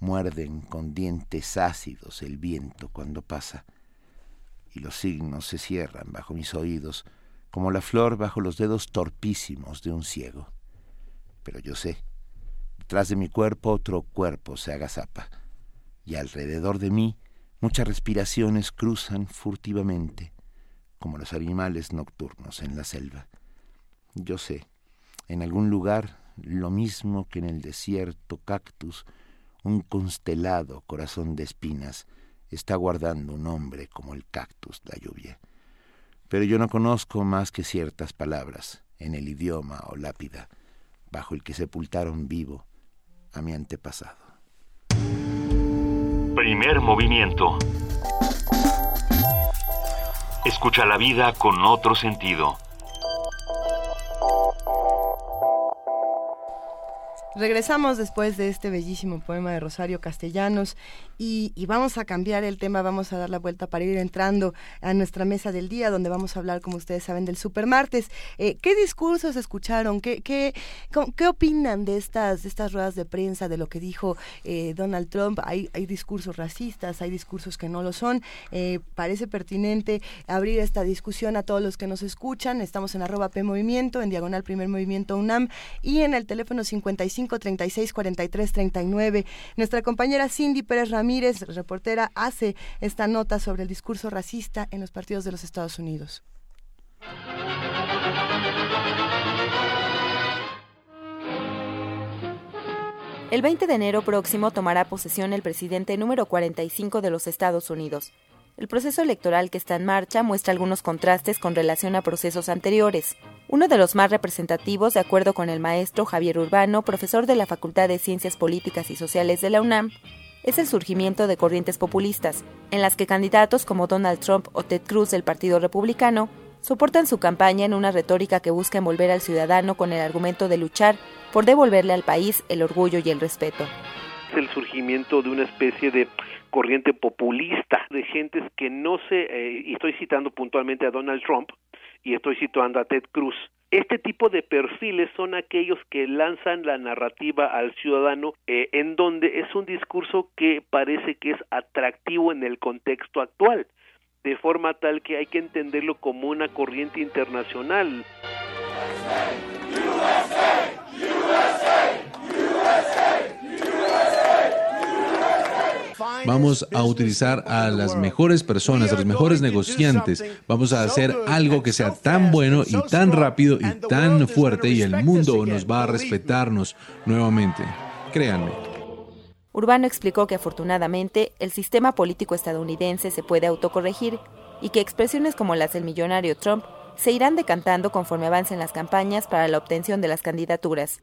muerden con dientes ácidos el viento cuando pasa, y los signos se cierran bajo mis oídos como la flor bajo los dedos torpísimos de un ciego. Pero yo sé, detrás de mi cuerpo otro cuerpo se agazapa, y alrededor de mí muchas respiraciones cruzan furtivamente, como los animales nocturnos en la selva. Yo sé, en algún lugar, lo mismo que en el desierto cactus, un constelado corazón de espinas está guardando un hombre como el cactus la lluvia. Pero yo no conozco más que ciertas palabras en el idioma o lápida bajo el que sepultaron vivo a mi antepasado. Primer movimiento. Escucha la vida con otro sentido. Regresamos después de este bellísimo poema de Rosario Castellanos y, y, vamos a cambiar el tema, vamos a dar la vuelta para ir entrando a nuestra mesa del día, donde vamos a hablar, como ustedes saben, del Supermartes. Eh, ¿Qué discursos escucharon? ¿Qué, qué, qué opinan de estas, de estas ruedas de prensa, de lo que dijo eh, Donald Trump? Hay, hay discursos racistas, hay discursos que no lo son. Eh, parece pertinente abrir esta discusión a todos los que nos escuchan. Estamos en arroba P Movimiento, en diagonal Primer Movimiento UNAM y en el teléfono 55 36 43 39. Nuestra compañera Cindy Pérez Ramírez, reportera, hace esta nota sobre el discurso racista en los partidos de los Estados Unidos. El 20 de enero próximo tomará posesión el presidente número 45 de los Estados Unidos. El proceso electoral que está en marcha muestra algunos contrastes con relación a procesos anteriores. Uno de los más representativos, de acuerdo con el maestro Javier Urbano, profesor de la Facultad de Ciencias Políticas y Sociales de la UNAM, es el surgimiento de corrientes populistas, en las que candidatos como Donald Trump o Ted Cruz del Partido Republicano soportan su campaña en una retórica que busca envolver al ciudadano con el argumento de luchar por devolverle al país el orgullo y el respeto. Es el surgimiento de una especie de corriente populista de gentes que no se, eh, y estoy citando puntualmente a Donald Trump y estoy citando a Ted Cruz. Este tipo de perfiles son aquellos que lanzan la narrativa al ciudadano eh, en donde es un discurso que parece que es atractivo en el contexto actual, de forma tal que hay que entenderlo como una corriente internacional. Vamos a utilizar a las mejores personas, a los mejores negociantes, vamos a hacer algo que sea tan bueno y tan rápido y tan fuerte y el mundo nos va a respetarnos nuevamente. Créanme. Urbano explicó que afortunadamente el sistema político estadounidense se puede autocorregir y que expresiones como las del millonario Trump se irán decantando conforme avancen las campañas para la obtención de las candidaturas.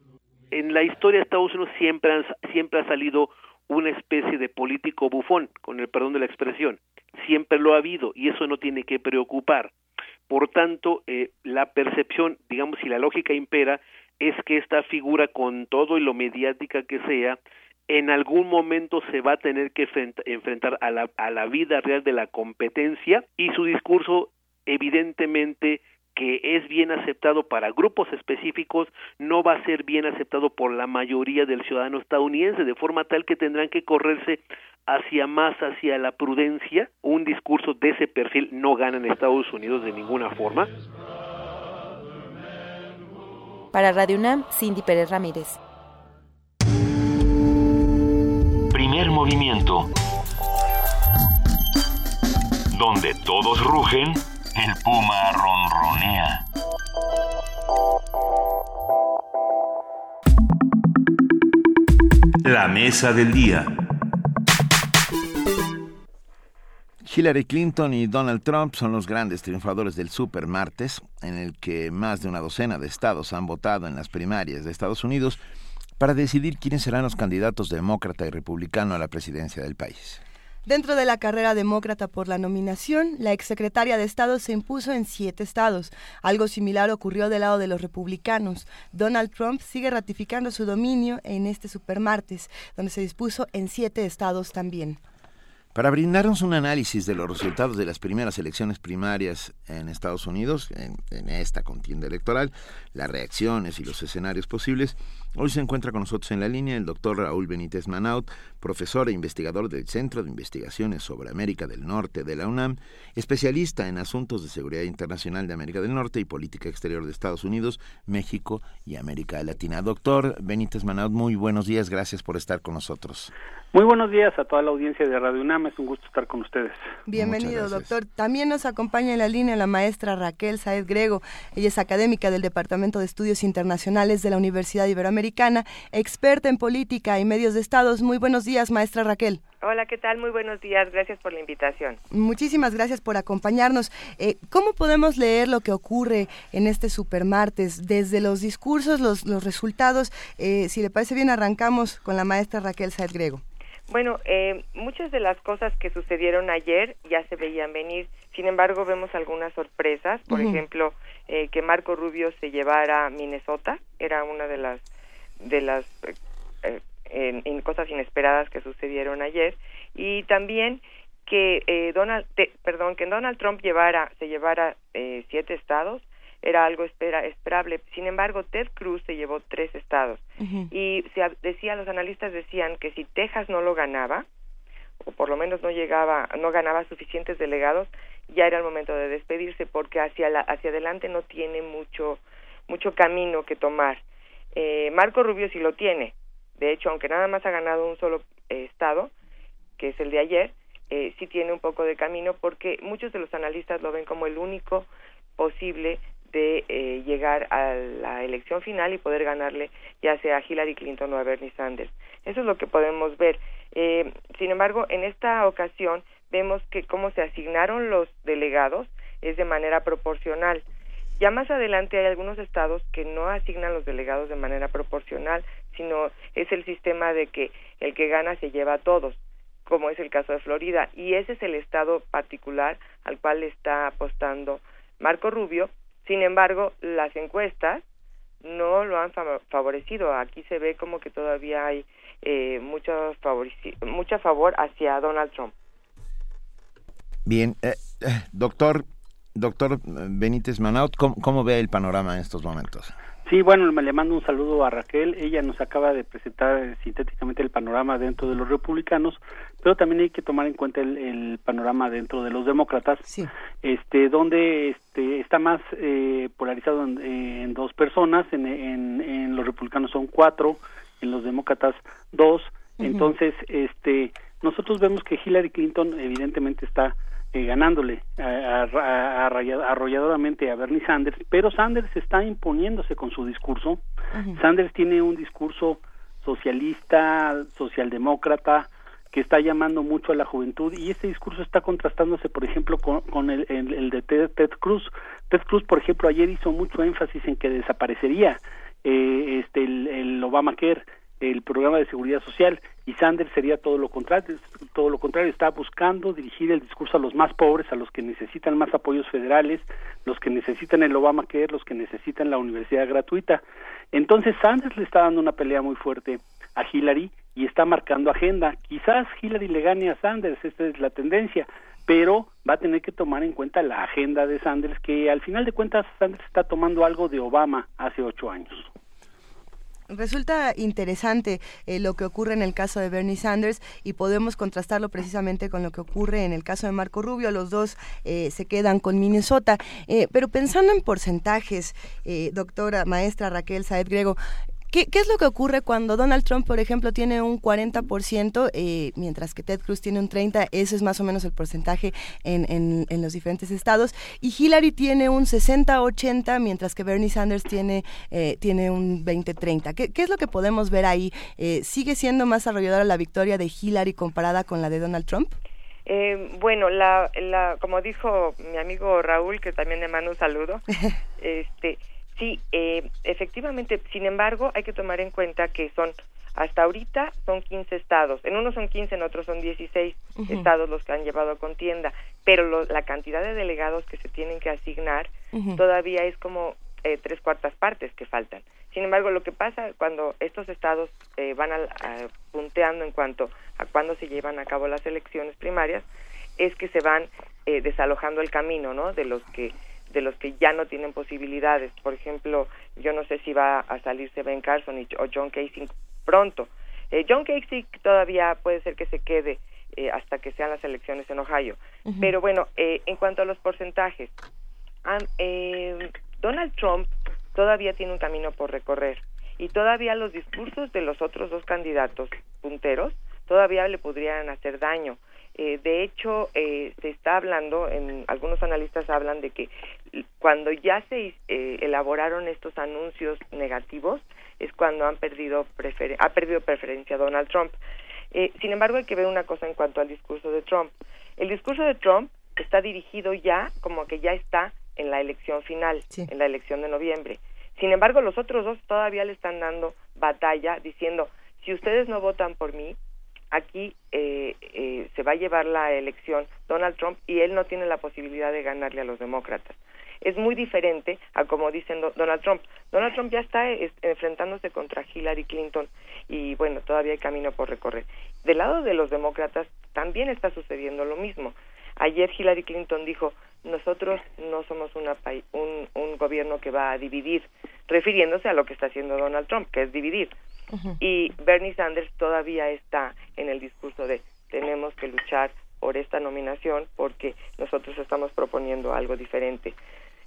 En la historia de Estados Unidos siempre, siempre ha salido una especie de político bufón, con el perdón de la expresión. Siempre lo ha habido y eso no tiene que preocupar. Por tanto, eh, la percepción, digamos, si la lógica impera, es que esta figura, con todo y lo mediática que sea, en algún momento se va a tener que enfrentar a la, a la vida real de la competencia y su discurso evidentemente que es bien aceptado para grupos específicos no va a ser bien aceptado por la mayoría del ciudadano estadounidense, de forma tal que tendrán que correrse hacia más hacia la prudencia. Un discurso de ese perfil no gana en Estados Unidos de ninguna forma. Para Radio UNAM, Cindy Pérez Ramírez. Primer movimiento. Donde todos rugen, el puma ronronea. La mesa del día. Hillary Clinton y Donald Trump son los grandes triunfadores del Super Martes, en el que más de una docena de estados han votado en las primarias de Estados Unidos para decidir quiénes serán los candidatos demócrata y republicano a la presidencia del país. Dentro de la carrera demócrata por la nominación, la exsecretaria de Estado se impuso en siete estados. Algo similar ocurrió del lado de los republicanos. Donald Trump sigue ratificando su dominio en este supermartes, donde se dispuso en siete estados también. Para brindarnos un análisis de los resultados de las primeras elecciones primarias en Estados Unidos, en, en esta contienda electoral, las reacciones y los escenarios posibles, Hoy se encuentra con nosotros en la línea el doctor Raúl Benítez Manaut, profesor e investigador del Centro de Investigaciones sobre América del Norte de la UNAM, especialista en asuntos de seguridad internacional de América del Norte y política exterior de Estados Unidos, México y América Latina. Doctor Benítez Manaut, muy buenos días, gracias por estar con nosotros. Muy buenos días a toda la audiencia de Radio UNAM, es un gusto estar con ustedes. Bienvenido, doctor. También nos acompaña en la línea la maestra Raquel Saez Grego. Ella es académica del Departamento de Estudios Internacionales de la Universidad Iberoamericana, experta en política y medios de estados. Muy buenos días, maestra Raquel. Hola, ¿qué tal? Muy buenos días. Gracias por la invitación. Muchísimas gracias por acompañarnos. Eh, ¿Cómo podemos leer lo que ocurre en este supermartes? Desde los discursos, los, los resultados. Eh, si le parece bien, arrancamos con la maestra Raquel Saez Grego. Bueno, eh, muchas de las cosas que sucedieron ayer ya se veían venir. Sin embargo, vemos algunas sorpresas. Por ejemplo, eh, que Marco Rubio se llevara a Minnesota era una de las de las eh, en, cosas inesperadas que sucedieron ayer y también que eh, Donald perdón que Donald Trump llevara se llevara eh, siete estados era algo espera, esperable. Sin embargo, Ted Cruz se llevó tres estados y se decía, los analistas decían que si Texas no lo ganaba o por lo menos no llegaba, no ganaba suficientes delegados, ya era el momento de despedirse porque hacia la, hacia adelante no tiene mucho mucho camino que tomar. Eh, Marco Rubio sí lo tiene. De hecho, aunque nada más ha ganado un solo eh, estado, que es el de ayer, eh, sí tiene un poco de camino porque muchos de los analistas lo ven como el único posible de eh, llegar a la elección final y poder ganarle ya sea a Hillary Clinton o a Bernie Sanders. Eso es lo que podemos ver. Eh, sin embargo, en esta ocasión vemos que cómo se asignaron los delegados es de manera proporcional. Ya más adelante hay algunos estados que no asignan los delegados de manera proporcional, sino es el sistema de que el que gana se lleva a todos, como es el caso de Florida. Y ese es el estado particular al cual está apostando Marco Rubio sin embargo, las encuestas no lo han favorecido. Aquí se ve como que todavía hay eh, mucho, mucho favor hacia Donald Trump. Bien, eh, eh, doctor, doctor Benítez Manaut, ¿cómo, ve el panorama en estos momentos? Sí, bueno, le mando un saludo a Raquel. Ella nos acaba de presentar sintéticamente el panorama dentro de los republicanos, pero también hay que tomar en cuenta el, panorama dentro de los demócratas, este, donde este, está más eh, polarizado en, dos personas. En, en, los republicanos son cuatro, en los demócratas dos. Entonces, este, nosotros vemos que Hillary Clinton evidentemente está eh, ganándole arrolladoramente a Bernie Sanders, pero Sanders está imponiéndose con su discurso. Sanders tiene un discurso socialista, socialdemócrata, que está llamando mucho a la juventud y este discurso está contrastándose, por ejemplo, con, el, el, de Ted, Ted, Cruz. Ted Cruz, por ejemplo, ayer hizo mucho énfasis en que desaparecería eh, este el, el Obamacare el programa de seguridad social y Sanders sería todo lo contrario, todo lo contrario, está buscando dirigir el discurso a los más pobres, a los que necesitan más apoyos federales, los que necesitan el Obamacare, los que necesitan la universidad gratuita. Entonces Sanders le está dando una pelea muy fuerte a Hillary y está marcando agenda. Quizás Hillary le gane a Sanders, esta es la tendencia, pero va a tener que tomar en cuenta la agenda de Sanders, que al final de cuentas Sanders está tomando algo de Obama hace ocho años. Resulta interesante eh, lo que ocurre en el caso de Bernie Sanders y podemos contrastarlo precisamente con lo que ocurre en el caso de Marco Rubio. Los dos eh, se quedan con Minnesota. Eh, pero pensando en porcentajes, doctora, maestra Raquel Saed Grego, ¿Qué, es lo que ocurre cuando Donald Trump, por ejemplo, tiene un 40%, eh, mientras que Ted Cruz tiene un 30%? Ese es más o menos el porcentaje en, en, los diferentes estados. Y Hillary tiene un 60-80%, mientras que Bernie Sanders tiene, eh, tiene un 20-30%. ¿Qué, ¿Qué, es lo que podemos ver ahí? Eh, ¿Sigue siendo más arrolladora la victoria de Hillary comparada con la de Donald Trump? bueno, la, la, como dijo mi amigo Raúl, que también le mando un saludo, este, Sí, eh, efectivamente, sin embargo, hay que tomar en cuenta que son, hasta ahorita son 15 estados, en unos son 15, en otros son 16 estados los que han llevado contienda, pero la cantidad de delegados que se tienen que asignar todavía es como eh, tres cuartas partes que faltan. Sin embargo, lo que pasa cuando estos estados eh, van a, punteando en cuanto a cuándo se llevan a cabo las elecciones primarias, es que se van eh, desalojando el camino, ¿no? De los que de los que ya no tienen posibilidades. Por ejemplo, yo no sé si va a salirse Ben Carson o John Casey pronto. Eh, John Casey todavía puede ser que se quede eh, hasta que sean las elecciones en Ohio. Pero bueno, eh, en cuanto a los porcentajes, Donald Trump todavía tiene un camino por recorrer y todavía los discursos de los otros dos candidatos punteros todavía le podrían hacer daño. Eh, de hecho, eh, se está hablando, en, algunos analistas hablan de que cuando ya se eh, elaboraron estos anuncios negativos es cuando han perdido ha perdido preferencia Donald Trump. sin embargo, hay que ver una cosa en cuanto al discurso de Trump. El discurso de Trump está dirigido ya como que ya está en la elección final, en la elección de noviembre. Sin embargo, los otros dos todavía le están dando batalla diciendo, si ustedes no votan por mí, aquí eh, eh, se va a llevar la elección Donald Trump y él no tiene la posibilidad de ganarle a los demócratas. Es muy diferente a como dicen Donald Trump. Donald Trump ya está enfrentándose contra Hillary Clinton y bueno, todavía hay camino por recorrer. Del lado de los demócratas también está sucediendo lo mismo. Ayer Hillary Clinton dijo, nosotros no somos una un, un gobierno que va a dividir, refiriéndose a lo que está haciendo Donald Trump, que es dividir. Y Bernie Sanders todavía está en el discurso de tenemos que luchar por esta nominación porque nosotros estamos proponiendo algo diferente.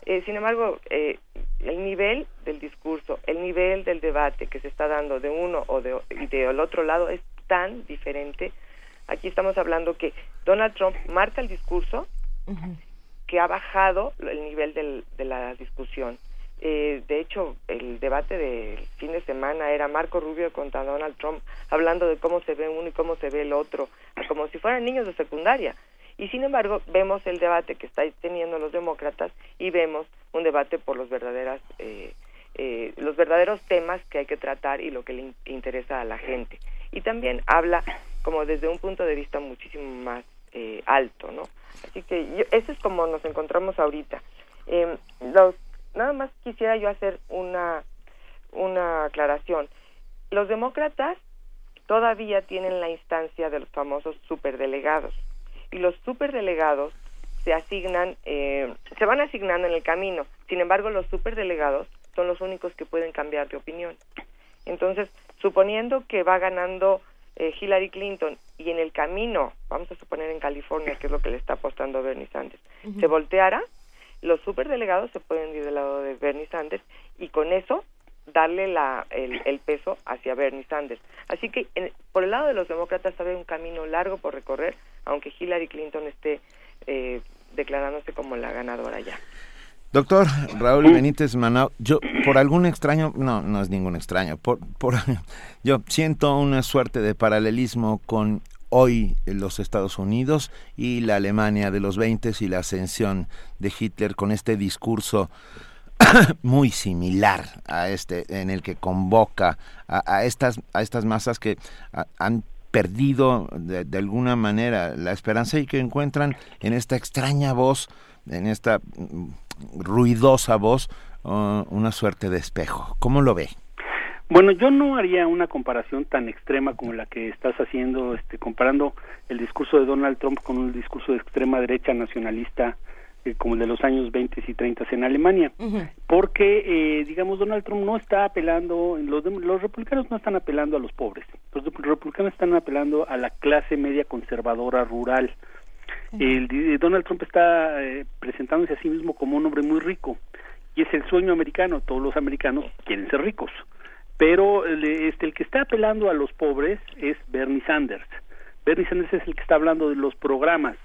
Eh, sin embargo, eh, el nivel del discurso, el nivel del debate que se está dando de uno o de, y del otro lado es tan diferente. Aquí estamos hablando que Donald Trump marca el discurso que ha bajado el nivel del, de la discusión. Eh, de hecho, el debate del fin de semana era Marco Rubio contra Donald Trump, hablando de cómo se ve uno y cómo se ve el otro, como si fueran niños de secundaria. Y sin embargo, vemos el debate que están teniendo los demócratas y vemos un debate por los verdaderas eh, eh, los verdaderos temas que hay que tratar y lo que le interesa a la gente. Y también habla como desde un punto de vista muchísimo más eh, alto, ¿no? Así que eso es como nos encontramos ahorita. Eh, los nada más quisiera yo hacer una, una aclaración. Los demócratas todavía tienen la instancia de los famosos superdelegados y los superdelegados se asignan, eh, se van asignando en el camino. Sin embargo, los superdelegados son los únicos que pueden cambiar de opinión. Entonces, suponiendo que va ganando eh, Hillary Clinton y en el camino, vamos a suponer en California, que es lo que le está apostando Bernie Sanders, se volteara, los superdelegados se pueden ir del lado de Bernie Sanders y con eso darle la, el, peso hacia Bernie Sanders. Así que por el lado de los demócratas sabe un camino largo por recorrer, aunque Hillary Clinton esté eh, declarándose como la ganadora ya. Doctor Raúl Benítez Manau, yo por algún extraño, no, no es ningún extraño, por, por, yo siento una suerte de paralelismo con hoy los Estados Unidos y la Alemania de los 20 y la ascensión de Hitler con este discurso muy similar a este en el que convoca a, estas a estas masas que han perdido de, de, alguna manera la esperanza y que encuentran en esta extraña voz en esta mm, ruidosa voz uh, una suerte de espejo. Cómo lo ve bueno, yo no haría una comparación tan extrema como la que estás haciendo, este, comparando el discurso de Donald Trump con un discurso de extrema derecha nacionalista eh, como el de los años 20 y 30 en Alemania, porque, eh, digamos, Donald Trump no está apelando, los, los republicanos no están apelando a los pobres, los republicanos están apelando a la clase media conservadora rural. el, Donald Trump está eh, presentándose a sí mismo como un hombre muy rico, y es el sueño americano, todos los americanos quieren ser ricos pero este, el que está apelando a los pobres es Bernie Sanders. Bernie Sanders es el que está hablando de los programas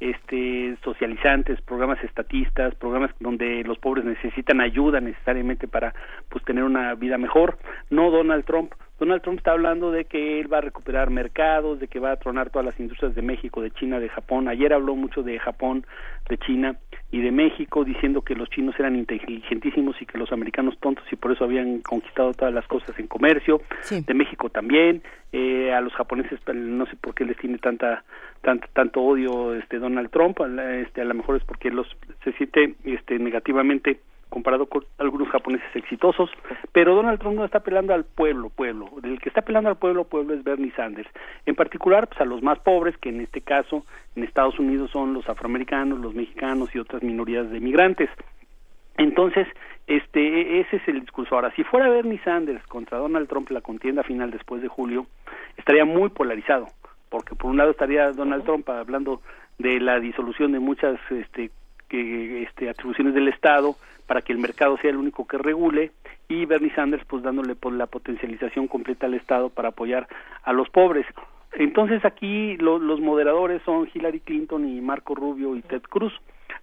este socializantes, programas estatistas, programas donde los pobres necesitan ayuda necesariamente para pues tener una vida mejor, no Donald Trump. Donald Trump está hablando de que él va a recuperar mercados, de que va a tronar todas las industrias de México, de China, de Japón. Ayer habló mucho de Japón, de China y de México, diciendo que los chinos eran inteligentísimos y que los americanos tontos y por eso habían conquistado todas las cosas en comercio. De México también. Eh, a los japoneses pues, no sé por qué les tiene tanta, tanto, tanto odio este Donald Trump. Este, a lo mejor es porque los se siente este negativamente comparado con algunos japoneses exitosos, pero Donald Trump no está apelando al pueblo, pueblo. El que está apelando al pueblo, pueblo es Bernie Sanders. En particular, pues a los más pobres, que en este caso en Estados Unidos son los afroamericanos, los mexicanos y otras minorías de migrantes. Entonces, este, ese es el discurso. Ahora, si fuera Bernie Sanders contra Donald Trump la contienda final después de julio, estaría muy polarizado, porque por un lado estaría Donald Trump hablando de la disolución de muchas este, este, atribuciones del Estado, para que el mercado sea el único que regule y Bernie Sanders pues dándole por la potencialización completa al Estado para apoyar a los pobres. Entonces aquí los moderadores son Hillary Clinton y Marco Rubio y Ted Cruz,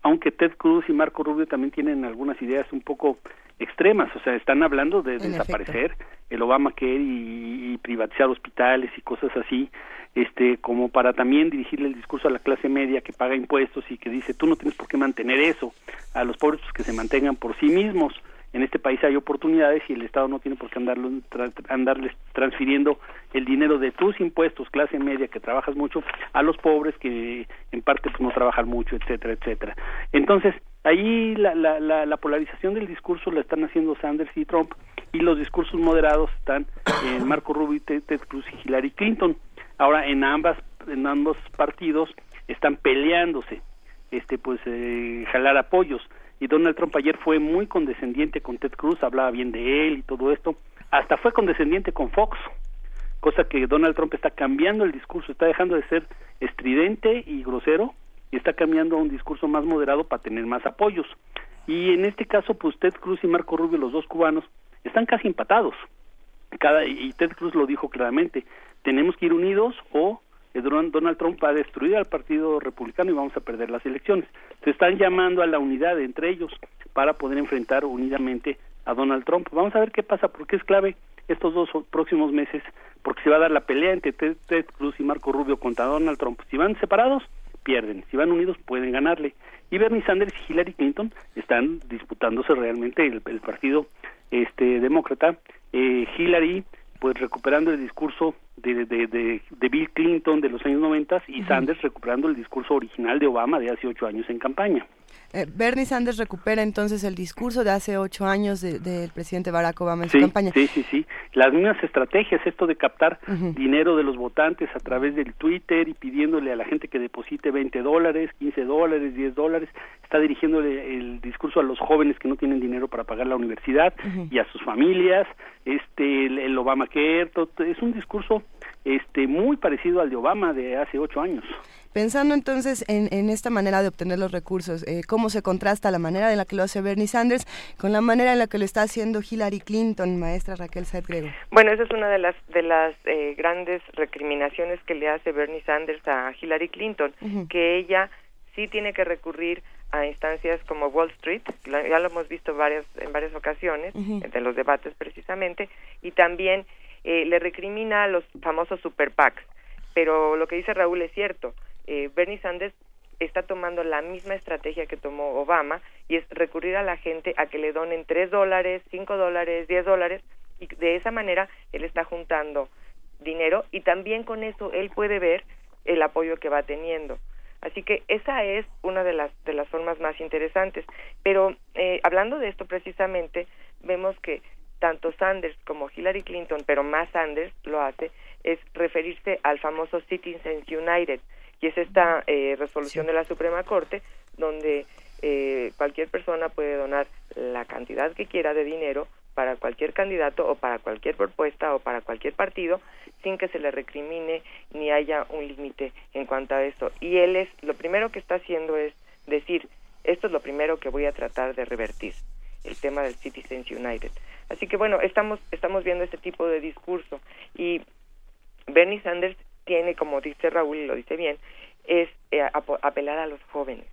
aunque Ted Cruz y Marco Rubio también tienen algunas ideas un poco extremas, o sea, están hablando de desaparecer el Obamacare y, y privatizar hospitales y cosas así, este como para también dirigirle el discurso a la clase media que paga impuestos y que dice tú no tienes por qué mantener eso a los pobres pues, que se mantengan por sí mismos en este país hay oportunidades y el Estado no tiene por qué andarlo, andarles transfiriendo el dinero de tus impuestos, clase media, que trabajas mucho, a los pobres que en parte pues, no trabajan mucho, etcétera, etcétera. Entonces, ahí la, la, la, la polarización del discurso la están haciendo Sanders y Trump y los discursos moderados están en Marco Rubio, Ted Cruz y Hillary Clinton. Ahora en ambas en ambos partidos están peleándose este pues eh, jalar apoyos y Donald Trump ayer fue muy condescendiente con Ted Cruz, hablaba bien de él y todo esto, hasta fue condescendiente con Fox, cosa que Donald Trump está cambiando el discurso, está dejando de ser estridente y grosero y está cambiando a un discurso más moderado para tener más apoyos. Y en este caso, pues Ted Cruz y Marco Rubio, los dos cubanos, están casi empatados. Cada, y Ted Cruz lo dijo claramente, tenemos que ir unidos o Donald Trump va a destruir al Partido Republicano y vamos a perder las elecciones. Se están llamando a la unidad entre ellos para poder enfrentar unidamente a Donald Trump. Vamos a ver qué pasa, porque es clave estos dos próximos meses, porque se va a dar la pelea entre Ted, Cruz y Marco Rubio contra Donald Trump. Si van separados, pierden. Si van unidos, pueden ganarle. Y Bernie Sanders y Hillary Clinton están disputándose realmente el, partido este demócrata. Eh, Hillary pues recuperando el discurso de, de, de, Bill Clinton de los años 90 y Sanders recuperando el discurso original de Obama de hace ocho años en campaña. Eh, Bernie Sanders recupera entonces el discurso de hace ocho años del presidente Barack Obama en su campaña. Sí, sí, sí. Las mismas estrategias, esto de captar dinero de los votantes a través del Twitter y pidiéndole a la gente que deposite 20 dólares, 15 dólares, 10 dólares, está dirigiéndole el discurso a los jóvenes que no tienen dinero para pagar la universidad y a sus familias, este, el, Obama Obamacare, es un discurso este muy parecido al de Obama de hace ocho años. Pensando entonces en, esta manera de obtener los recursos, eh, ¿cómo se contrasta la manera en la que lo hace Bernie Sanders con la manera en la que lo está haciendo Hillary Clinton, maestra Raquel Saed Grego? Bueno, esa es una de las, de las eh, grandes recriminaciones que le hace Bernie Sanders a Hillary Clinton, que ella sí tiene que recurrir a instancias como Wall Street, ya lo hemos visto varias, en varias ocasiones, en los debates precisamente, y también eh, le recrimina a los famosos super PACs. Pero lo que dice Raúl es cierto, eh, Bernie Sanders está tomando la misma estrategia que tomó Obama y es recurrir a la gente a que le donen tres dólares, cinco dólares, diez dólares y de esa manera él está juntando dinero y también con eso él puede ver el apoyo que va teniendo. Así que esa es una de las de las formas más interesantes. Pero eh, hablando de esto precisamente vemos que tanto Sanders como Hillary Clinton, pero más Sanders lo hace, es referirse al famoso Citizens United, y es esta eh, resolución de la Suprema Corte donde eh, cualquier persona puede donar la cantidad que quiera de dinero para cualquier candidato o para cualquier propuesta o para cualquier partido sin que se le recrimine ni haya un límite en cuanto a eso. Y él es, lo primero que está haciendo es decir, esto es lo primero que voy a tratar de revertir, el tema del Citizens United. Así que bueno, estamos, estamos viendo este tipo de discurso y Bernie Sanders tiene, como dice Raúl y lo dice bien, es eh, apelar a los jóvenes.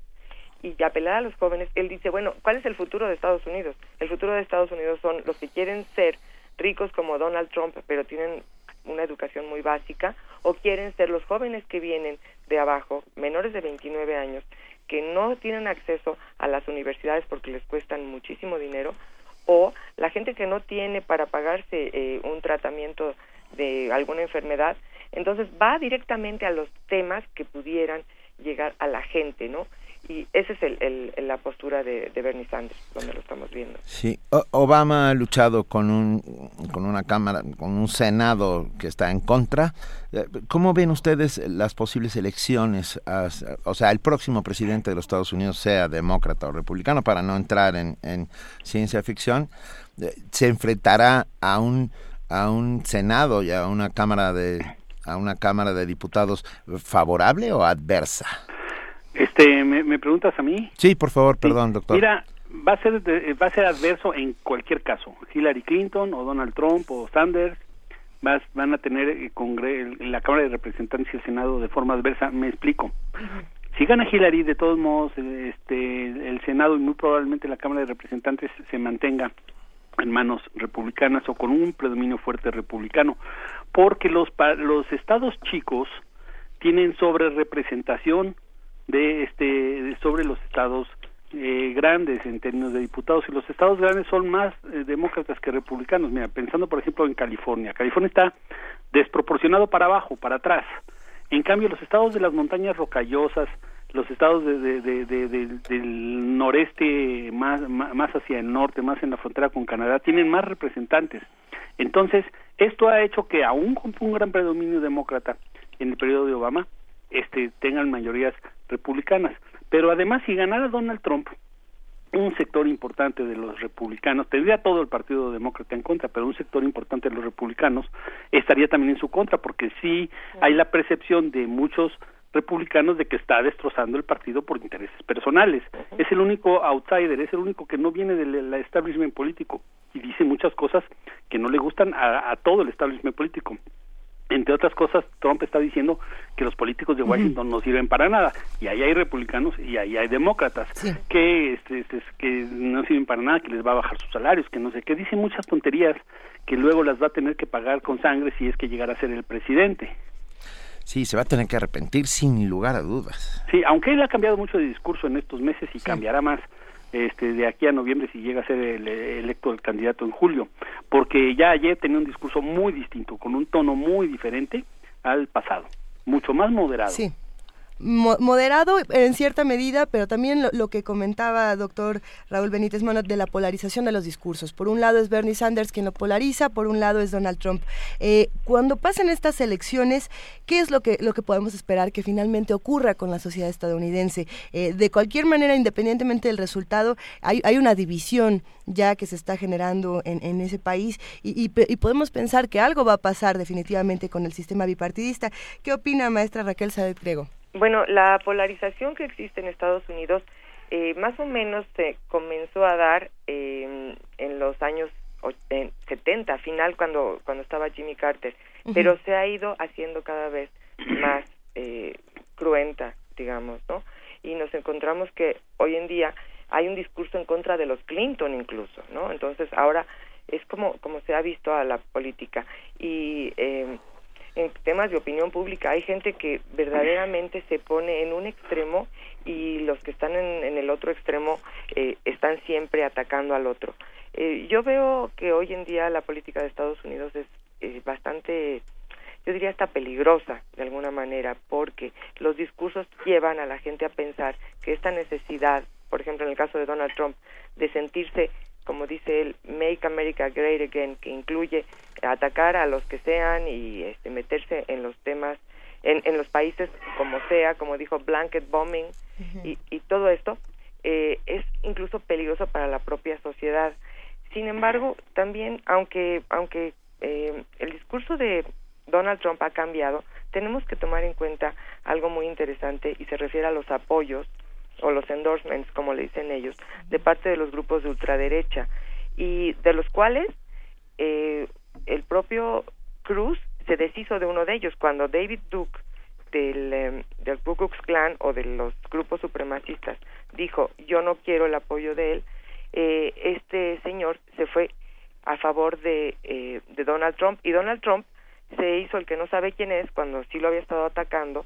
Y apelar a los jóvenes, él dice, bueno, ¿cuál es el futuro de Estados Unidos? El futuro de Estados Unidos son los que quieren ser ricos como Donald Trump, pero tienen una educación muy básica, o quieren ser los jóvenes que vienen de abajo, menores de 29 años, que no tienen acceso a las universidades porque les cuestan muchísimo dinero, o la gente que no tiene para pagarse eh, un tratamiento de alguna enfermedad entonces va directamente a los temas que pudieran llegar a la gente, ¿no? Y esa es el, la postura de, Bernie Sanders, donde lo estamos viendo. Sí, Obama ha luchado con, un, con una Cámara, con un Senado que está en contra. Eh, ¿Cómo ven ustedes las posibles elecciones? o sea, el próximo presidente de los Estados Unidos, sea demócrata o republicano, para no entrar en, en ciencia ficción, eh, se enfrentará a un, a un Senado y a una Cámara de a una Cámara de Diputados favorable o adversa? Este, ¿me, preguntas a mí? Sí, por favor, perdón, doctor. Mira, va a ser va a ser adverso en cualquier caso. Hillary Clinton o Donald Trump o Sanders van a tener en la Cámara de Representantes y el Senado de forma adversa. Me explico. Si gana Hillary, de todos modos, este, el Senado y muy probablemente la Cámara de Representantes se mantenga en manos republicanas o con un predominio fuerte republicano, porque los los estados chicos tienen sobre representación de este sobre los estados eh, grandes en términos de diputados y los estados grandes son más eh, demócratas que republicanos. Mira, pensando por ejemplo en California, California está desproporcionado para abajo, para atrás. En cambio, los estados de las montañas rocallosas, los estados de, del noreste más, más hacia el norte, más en la frontera con Canadá, tienen más representantes. Entonces, esto ha hecho que aún con un gran predominio demócrata en el periodo de Obama, este, tengan mayorías republicanas. Pero además, si ganara Donald Trump, un sector importante de los republicanos, tendría todo el Partido Demócrata en contra, pero un sector importante de los republicanos estaría también en su contra, porque sí hay la percepción de muchos republicanos de que está destrozando el partido por intereses personales. Es el único outsider, es el único que no viene del establishment político y dice muchas cosas que no le gustan a, todo el establishment político. Entre otras cosas, Trump está diciendo que los políticos de Washington no sirven para nada, y ahí hay republicanos y ahí hay demócratas que, este, este, que no sirven para nada, que les va a bajar sus salarios, que no sé qué, dice muchas tonterías que luego las va a tener que pagar con sangre si es que llegara a ser el presidente. Sí, se va a tener que arrepentir sin lugar a dudas. Sí, aunque él ha cambiado mucho de discurso en estos meses y cambiará más este, de aquí a noviembre si llega a ser el, electo el candidato en julio, porque ya ayer tenía un discurso muy distinto, con un tono muy diferente al pasado, mucho más moderado. Sí. Moderado en cierta medida, pero también lo, que comentaba doctor Raúl Benítez Monod de la polarización de los discursos. Por un lado es Bernie Sanders quien lo polariza, por un lado es Donald Trump. Eh, cuando pasen estas elecciones, ¿qué es lo que, lo que podemos esperar que finalmente ocurra con la sociedad estadounidense? Eh, de cualquier manera, independientemente del resultado, hay, hay una división ya que se está generando en, en ese país y, podemos pensar que algo va a pasar definitivamente con el sistema bipartidista. ¿Qué opina maestra Raquel Sadet? Bueno, la polarización que existe en Estados Unidos eh, más o menos se comenzó a dar eh, en los años 70, final cuando, cuando estaba Jimmy Carter, pero se ha ido haciendo cada vez más eh, cruenta, digamos, ¿no? Y nos encontramos que hoy en día hay un discurso en contra de los Clinton incluso, ¿no? Entonces ahora es como, como se ha visto a la política y eh, en temas de opinión pública hay gente que verdaderamente se pone en un extremo y los que están en, el otro extremo eh, están siempre atacando al otro. Eh, yo veo que hoy en día la política de Estados Unidos es bastante, yo diría hasta peligrosa de alguna manera, porque los discursos llevan a la gente a pensar que esta necesidad, por ejemplo en el caso de Donald Trump, de sentirse como dice él, Make America Great Again, que incluye atacar a los que sean y este, meterse en los temas, en, en los países como sea, como dijo, blanket bombing y, y, todo esto, eh, es incluso peligroso para la propia sociedad. Sin embargo, también, aunque, aunque eh, el discurso de Donald Trump ha cambiado, tenemos que tomar en cuenta algo muy interesante y se refiere a los apoyos o los endorsements, como le dicen ellos, de parte de los grupos de ultraderecha y de los cuales eh, el propio Cruz se deshizo de uno de ellos. Cuando David Duke del, eh, del Ku Klux Klan o de los grupos supremacistas dijo yo no quiero el apoyo de él, eh, este señor se fue a favor de, eh, de Donald Trump. Y Donald Trump se hizo el que no sabe quién es cuando sí lo había estado atacando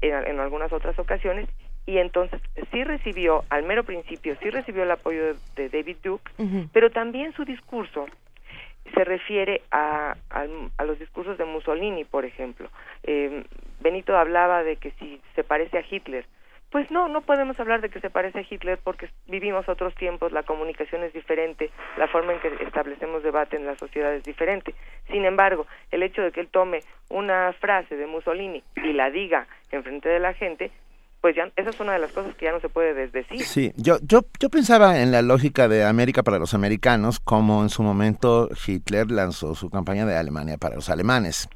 en, en algunas otras ocasiones. Y entonces sí recibió, al mero principio, sí recibió el apoyo de, David Duke, pero también su discurso se refiere a, a, los discursos de Mussolini, por ejemplo. Eh, Benito hablaba de que si se parece a Hitler, pues no, no podemos hablar de que se parece a Hitler porque vivimos otros tiempos, la comunicación es diferente, la forma en que establecemos debate en la sociedad es diferente. Sin embargo, el hecho de que él tome una frase de Mussolini y la diga en frente de la gente, pues ya esa es una de las cosas que ya no se puede desdecir. Sí, yo, yo, yo pensaba en la lógica de América para los americanos, como en su momento Hitler lanzó su campaña de Alemania para los alemanes,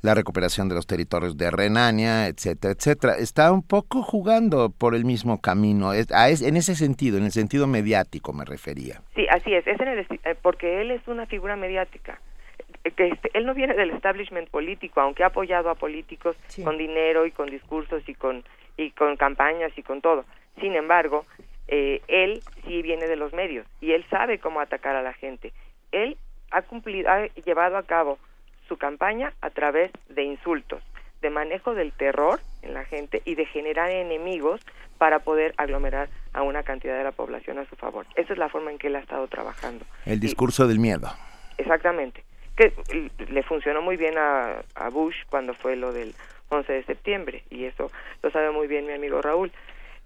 la recuperación de los territorios de Renania, etcétera, etcétera. Está un poco jugando por el mismo camino, es, en ese sentido, en el sentido mediático me refería. Sí, así es, es en el, eh, porque él es una figura mediática que este, él no viene del establishment político, aunque ha apoyado a políticos con dinero y con discursos y con y con campañas y con todo. Sin embargo, eh, él sí viene de los medios y él sabe cómo atacar a la gente. Él ha cumplido, ha llevado a cabo su campaña a través de insultos, de manejo del terror en la gente y de generar enemigos para poder aglomerar a una cantidad de la población a su favor. Esa es la forma en que él ha estado trabajando. El discurso del miedo. Exactamente. Que le funcionó muy bien a, Bush cuando fue lo del 11 de septiembre y eso lo sabe muy bien mi amigo Raúl.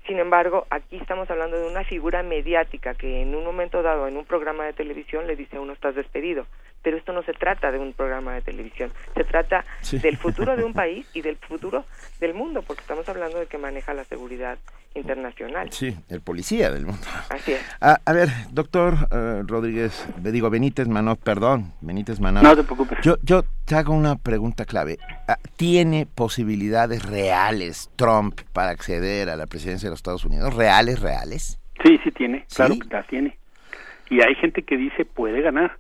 Sin embargo, aquí estamos hablando de una figura mediática que en un momento dado en un programa de televisión le dice a uno estás despedido pero esto no se trata de un programa de televisión, se trata del futuro de un país y del futuro del mundo, porque estamos hablando de que maneja la seguridad internacional. Sí, el policía del mundo. Así es. A, ver, doctor uh, Rodríguez, digo Benítez Manot, perdón, Benítez Manot. No te preocupes. Yo, yo te hago una pregunta clave. Ah, ¿Tiene posibilidades reales Trump para acceder a la presidencia de los Estados Unidos? ¿Reales, reales? Sí, sí tiene, claro que las tiene. Y hay gente que dice puede ganar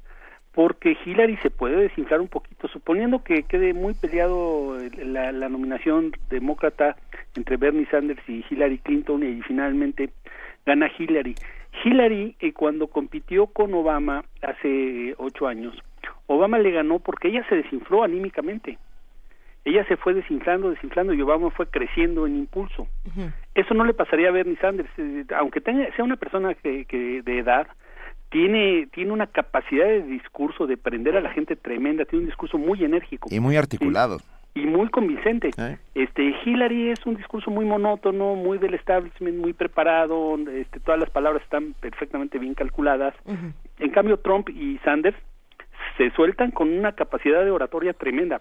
porque Hillary se puede desinflar un poquito, suponiendo que quede muy peleado la, nominación demócrata entre Bernie Sanders y Hillary Clinton y finalmente gana Hillary. Hillary, eh, cuando compitió con Obama hace ocho años, Obama le ganó porque ella se desinfló anímicamente. Ella se fue desinflando, desinflando y Obama fue creciendo en impulso. Eso no le pasaría a Bernie Sanders, eh, aunque tenga, sea una persona que, que de edad, tiene, tiene una capacidad de discurso, de prender a la gente tremenda, tiene un discurso muy enérgico. Y muy articulado. y muy convincente. Este Hillary es un discurso muy monótono, muy del establishment, muy preparado, este, todas las palabras están perfectamente bien calculadas. En cambio Trump y Sanders se sueltan con una capacidad de oratoria tremenda.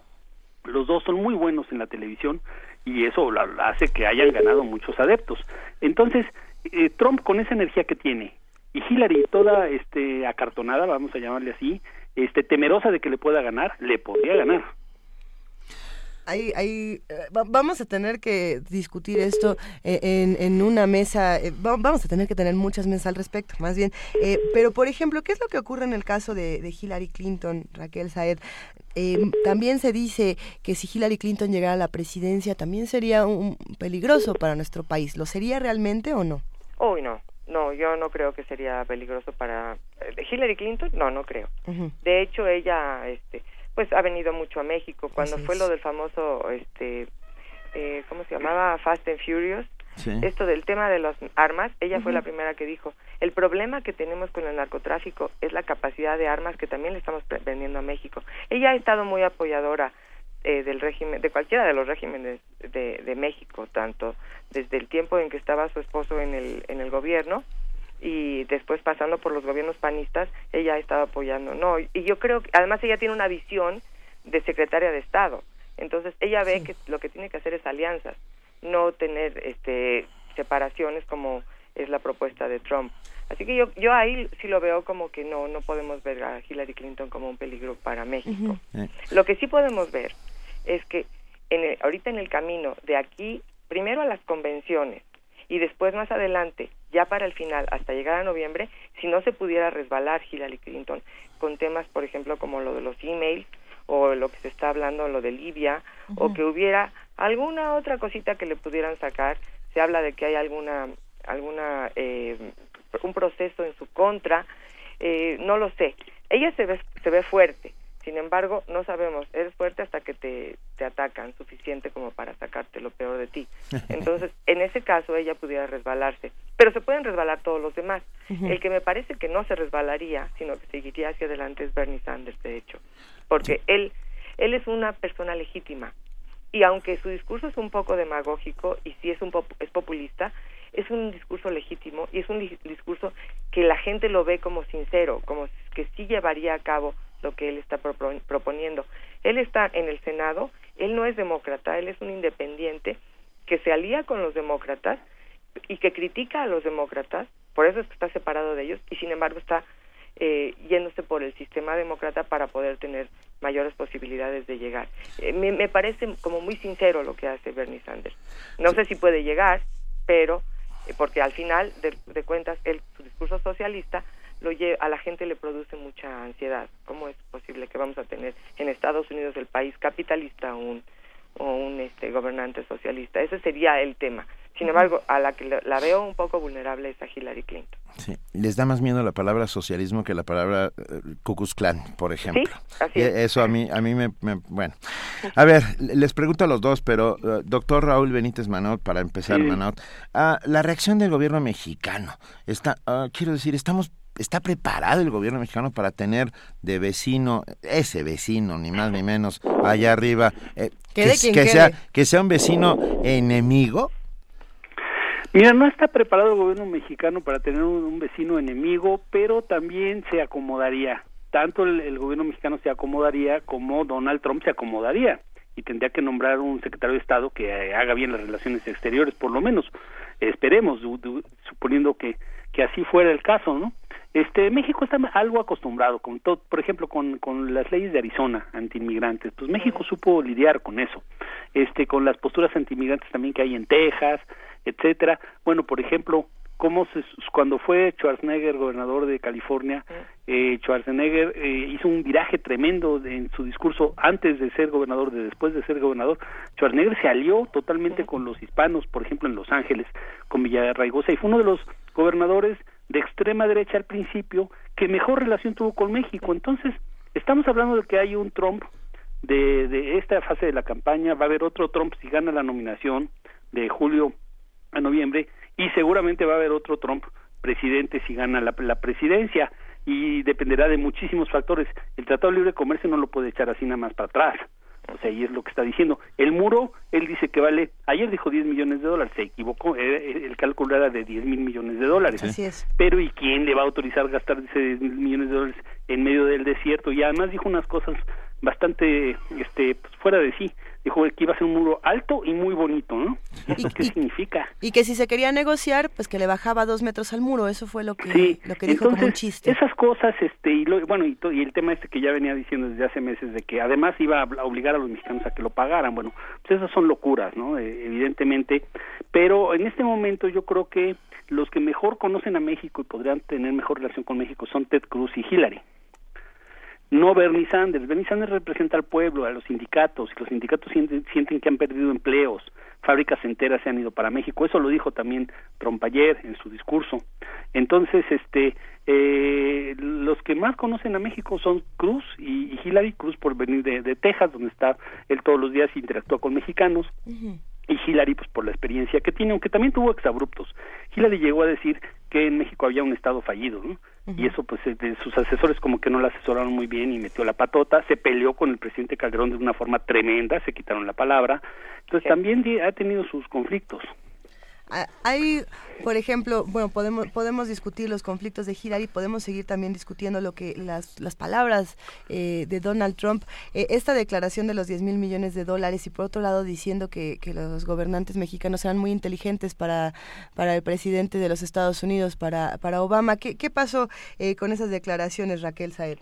Los dos son muy buenos en la televisión y eso hace que hayan ganado muchos adeptos. Entonces, eh, Trump con esa energía que tiene y Hillary toda este acartonada, vamos a llamarle así, este temerosa de que le pueda ganar, le podría ganar. Ahí, ahí, eh, vamos a tener que discutir esto eh, en, en, una mesa, vamos a tener que tener muchas mesas al respecto, más bien. pero, por ejemplo, ¿qué es lo que ocurre en el caso de, de Hillary Clinton, Raquel Saed? también se dice que si Hillary Clinton llegara a la presidencia, también sería un peligroso para nuestro país. ¿Lo sería realmente o no? Uy, no. No, yo no creo que sería peligroso para eh, Hillary Clinton. No, no creo. De hecho, ella, este, pues ha venido mucho a México. Cuando fue lo del famoso, este, eh, ¿cómo se llamaba? Fast and Furious. Esto del tema de las armas, ella fue la primera que dijo, el problema que tenemos con el narcotráfico es la capacidad de armas que también le estamos vendiendo a México. Ella ha estado muy apoyadora eh, del régimen, de cualquiera de los regímenes de, de, México, tanto desde el tiempo en que estaba su esposo en el, en el gobierno y después pasando por los gobiernos panistas, ella ha estado apoyando. No, y yo creo que además ella tiene una visión de secretaria de Estado. Entonces ella ve que lo que tiene que hacer es alianzas, no tener este separaciones como es la propuesta de Trump. Así que yo, yo ahí sí lo veo como que no, no podemos ver a Hillary Clinton como un peligro para México. Lo que sí podemos ver es que en ahorita en el camino de aquí, primero a las convenciones y después más adelante, ya para el final, hasta llegar a noviembre, si no se pudiera resbalar Hillary Clinton con temas, por ejemplo, como lo de los emails o lo que se está hablando, lo de Libia, o que hubiera alguna otra cosita que le pudieran sacar, se habla de que hay alguna alguna eh, un proceso en su contra, eh, no lo sé. Ella se ve, se ve fuerte, sin embargo, no sabemos, eres fuerte hasta que te, te atacan, suficiente como para sacarte lo peor de ti. Entonces, en ese caso, ella pudiera resbalarse, pero se pueden resbalar todos los demás. El que me parece que no se resbalaría, sino que seguiría hacia adelante es Bernie Sanders, de hecho, porque él, él es una persona legítima. Y aunque su discurso es un poco demagógico y sí es un es populista, es un discurso legítimo y es un discurso que la gente lo ve como sincero, como que sí llevaría a cabo lo que él está proponiendo. Él está en el Senado, él no es demócrata, él es un independiente que se alía con los demócratas y que critica a los demócratas, por eso es que está separado de ellos y sin embargo está eh, yéndose por el sistema demócrata para poder tener mayores posibilidades de llegar. Eh, me, me, parece como muy sincero lo que hace Bernie Sanders. No sé si puede llegar, pero porque al final de, cuentas el, su discurso socialista lo a la gente le produce mucha ansiedad. ¿Cómo es posible que vamos a tener en Estados Unidos, el país capitalista, un, o un este, gobernante socialista? Ese sería el tema. Sin embargo, a la que la veo un poco vulnerable es a Hillary Clinton. Sí, les da más miedo la palabra socialismo que la palabra uh, Klan, por ejemplo. Sí, así es. Eso a mí, a mí me, bueno. A ver, les pregunto a los dos, pero uh, doctor Raúl Benítez Manot, para empezar, Manot, uh, la reacción del gobierno mexicano, está, quiero decir, estamos ¿Está preparado el gobierno mexicano para tener de vecino, ese vecino, ni más ni menos, allá arriba, eh, que, sea, que sea un vecino enemigo? Mira, no está preparado el gobierno mexicano para tener un, vecino enemigo, pero también se acomodaría. Tanto el, gobierno mexicano se acomodaría como Donald Trump se acomodaría y tendría que nombrar un secretario de Estado que eh, haga bien las relaciones exteriores, por lo menos. Esperemos, suponiendo que, que así fuera el caso, ¿no? Este, México está algo acostumbrado, con todo, por ejemplo, con, con las leyes de Arizona antiinmigrantes. Pues México supo lidiar con eso. Este, con las posturas antiinmigrantes también que hay en Texas, etcétera. Bueno, por ejemplo, cómo se, cuando fue Schwarzenegger gobernador de California, eh, Schwarzenegger eh, hizo un viraje tremendo en su discurso antes de ser gobernador, de después de ser gobernador. Schwarzenegger se alió totalmente con los hispanos, por ejemplo, en Los Ángeles, con Villarraigosa, y fue uno de los gobernadores de extrema derecha al principio que mejor relación tuvo con México. Entonces, estamos hablando de que hay un Trump de, de esta fase de la campaña, va a haber otro Trump si gana la nominación de julio a noviembre y seguramente va a haber otro Trump presidente si gana la, presidencia y dependerá de muchísimos factores. El Tratado de Libre Comercio no lo puede echar así nada más para atrás. Pues ahí es lo que está diciendo. El muro, él dice que vale, ayer dijo 10 millones de dólares, se equivocó, el cálculo era de 10 mil millones de dólares. Así es. Pero ¿y quién le va a autorizar gastar ese 10 mil millones de dólares en medio del desierto? Y además dijo unas cosas bastante este pues, fuera de sí dijo que iba a ser un muro alto y muy bonito, ¿no? ¿Y, qué significa? Y que si se quería negociar, pues que le bajaba dos metros al muro, eso fue lo que, lo que dijo como un chiste. Esas cosas, este, y bueno, y, y, el tema este que ya venía diciendo desde hace meses, de que además iba a obligar a los mexicanos a que lo pagaran, bueno, pues esas son locuras, ¿no? Eh, evidentemente, pero en este momento yo creo que los que mejor conocen a México y podrían tener mejor relación con México son Ted Cruz y Hillary no Bernie Sanders. Bernie Sanders representa al pueblo, a los sindicatos, y los sindicatos sienten, que han perdido empleos, fábricas enteras se han ido para México. Eso lo dijo también Trump ayer en su discurso. Entonces, este, eh, los que más conocen a México son Cruz y, Hillary Cruz por venir de, Texas, donde está él todos los días y interactúa con mexicanos y Hillary pues por la experiencia que tiene, aunque también tuvo exabruptos. Hillary llegó a decir que en México había un estado fallido, ¿no? Y eso pues de sus asesores como que no la asesoraron muy bien y metió la patota, se peleó con el presidente Calderón de una forma tremenda, se quitaron la palabra. Entonces también ha tenido sus conflictos. Hay, por ejemplo, bueno, podemos podemos discutir los conflictos de Hillary, podemos seguir también discutiendo lo que las, las palabras eh, de Donald Trump, eh, esta declaración de los 10 mil millones de dólares y por otro lado diciendo que, que los gobernantes mexicanos eran muy inteligentes para, para el presidente de los Estados Unidos, para, para Obama. ¿Qué, qué pasó eh, con esas declaraciones, Raquel Saer?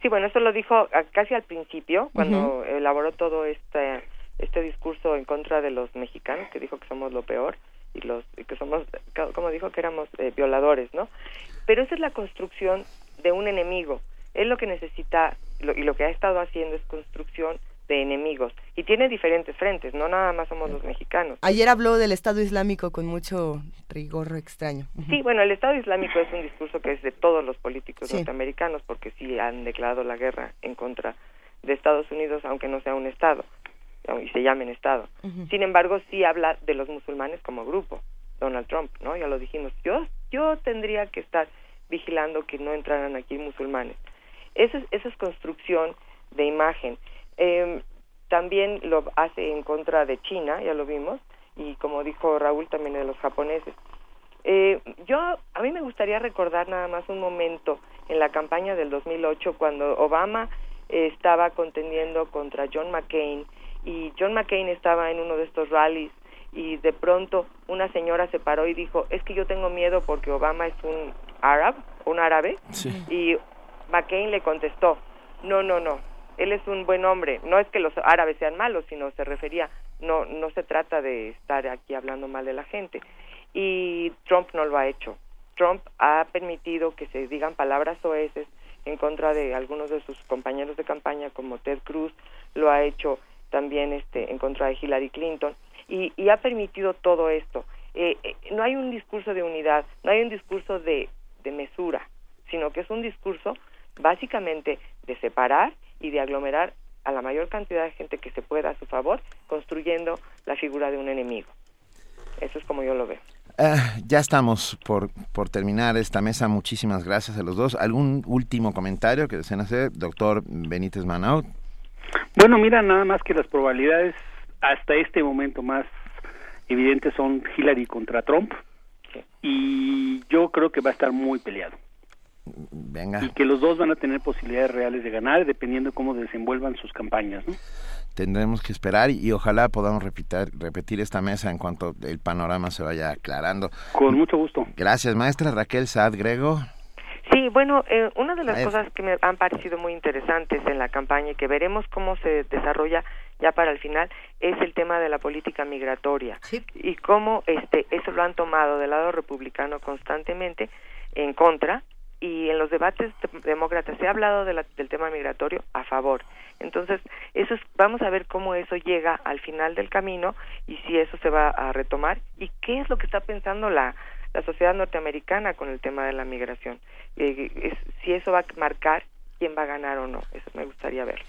Sí, bueno, eso lo dijo casi al principio, cuando elaboró todo este, este discurso en contra de los mexicanos, que dijo que somos lo peor y los que somos como dijo que éramos eh, violadores no pero esa es la construcción de un enemigo. Él lo que necesita y lo que ha estado haciendo es construcción de enemigos. Y tiene diferentes frentes no nada más somos los mexicanos. Ayer habló del Estado Islámico con mucho rigor extraño. Sí bueno el Estado Islámico es un discurso que es de todos los políticos norteamericanos porque sí han declarado la guerra en contra de Estados Unidos aunque no sea un estado y se llamen Estado. Sin embargo, sí habla de los musulmanes como grupo, Donald Trump, ¿no? Ya lo dijimos. Yo, yo tendría que estar vigilando que no entraran aquí musulmanes. Esa es, esa es construcción de imagen. Eh, también lo hace en contra de China, ya lo vimos, y como dijo Raúl, también de los japoneses. Eh, yo, a mí me gustaría recordar nada más un momento en la campaña del 2008 cuando Obama estaba contendiendo contra John McCain y John McCain estaba en uno de estos rallies y de pronto una señora se paró y dijo, es que yo tengo miedo porque Obama es un árabe, un árabe, y McCain le contestó, no, no, no, él es un buen hombre, no es que los árabes sean malos, sino se refería, no, no se trata de estar aquí hablando mal de la gente. Y Trump no lo ha hecho. Trump ha permitido que se digan palabras oeces en contra de algunos de sus compañeros de campaña como Ted Cruz, lo ha hecho también este, en contra de Hillary Clinton, y, ha permitido todo esto. Eh, eh, no hay un discurso de unidad, no hay un discurso de, de mesura, sino que es un discurso básicamente de separar y de aglomerar a la mayor cantidad de gente que se pueda a su favor, construyendo la figura de un enemigo. Eso es como yo lo veo. Ah, ya estamos por, por terminar esta mesa. Muchísimas gracias a los dos. ¿Algún último comentario que deseen hacer, doctor Benítez Manaut? Bueno, mira, nada más que las probabilidades hasta este momento más evidentes son Hillary contra Trump y yo creo que va a estar muy peleado. Venga. Y que los dos van a tener posibilidades reales de ganar dependiendo de cómo desenvuelvan sus campañas. ¿no? Tendremos que esperar y, ojalá podamos repetir, repetir esta mesa en cuanto el panorama se vaya aclarando. Con mucho gusto. Gracias, maestra Raquel Saad Grego. Sí, bueno, eh, una de las cosas que me han parecido muy interesantes en la campaña y que veremos cómo se desarrolla ya para el final es el tema de la política migratoria y cómo este eso lo han tomado del lado republicano constantemente en contra y en los debates demócratas se ha hablado del tema migratorio a favor. Entonces, eso es, vamos a ver cómo eso llega al final del camino y si eso se va a retomar y qué es lo que está pensando la la sociedad norteamericana con el tema de la migración. Eh, si eso va a marcar quién va a ganar o no, eso me gustaría ver.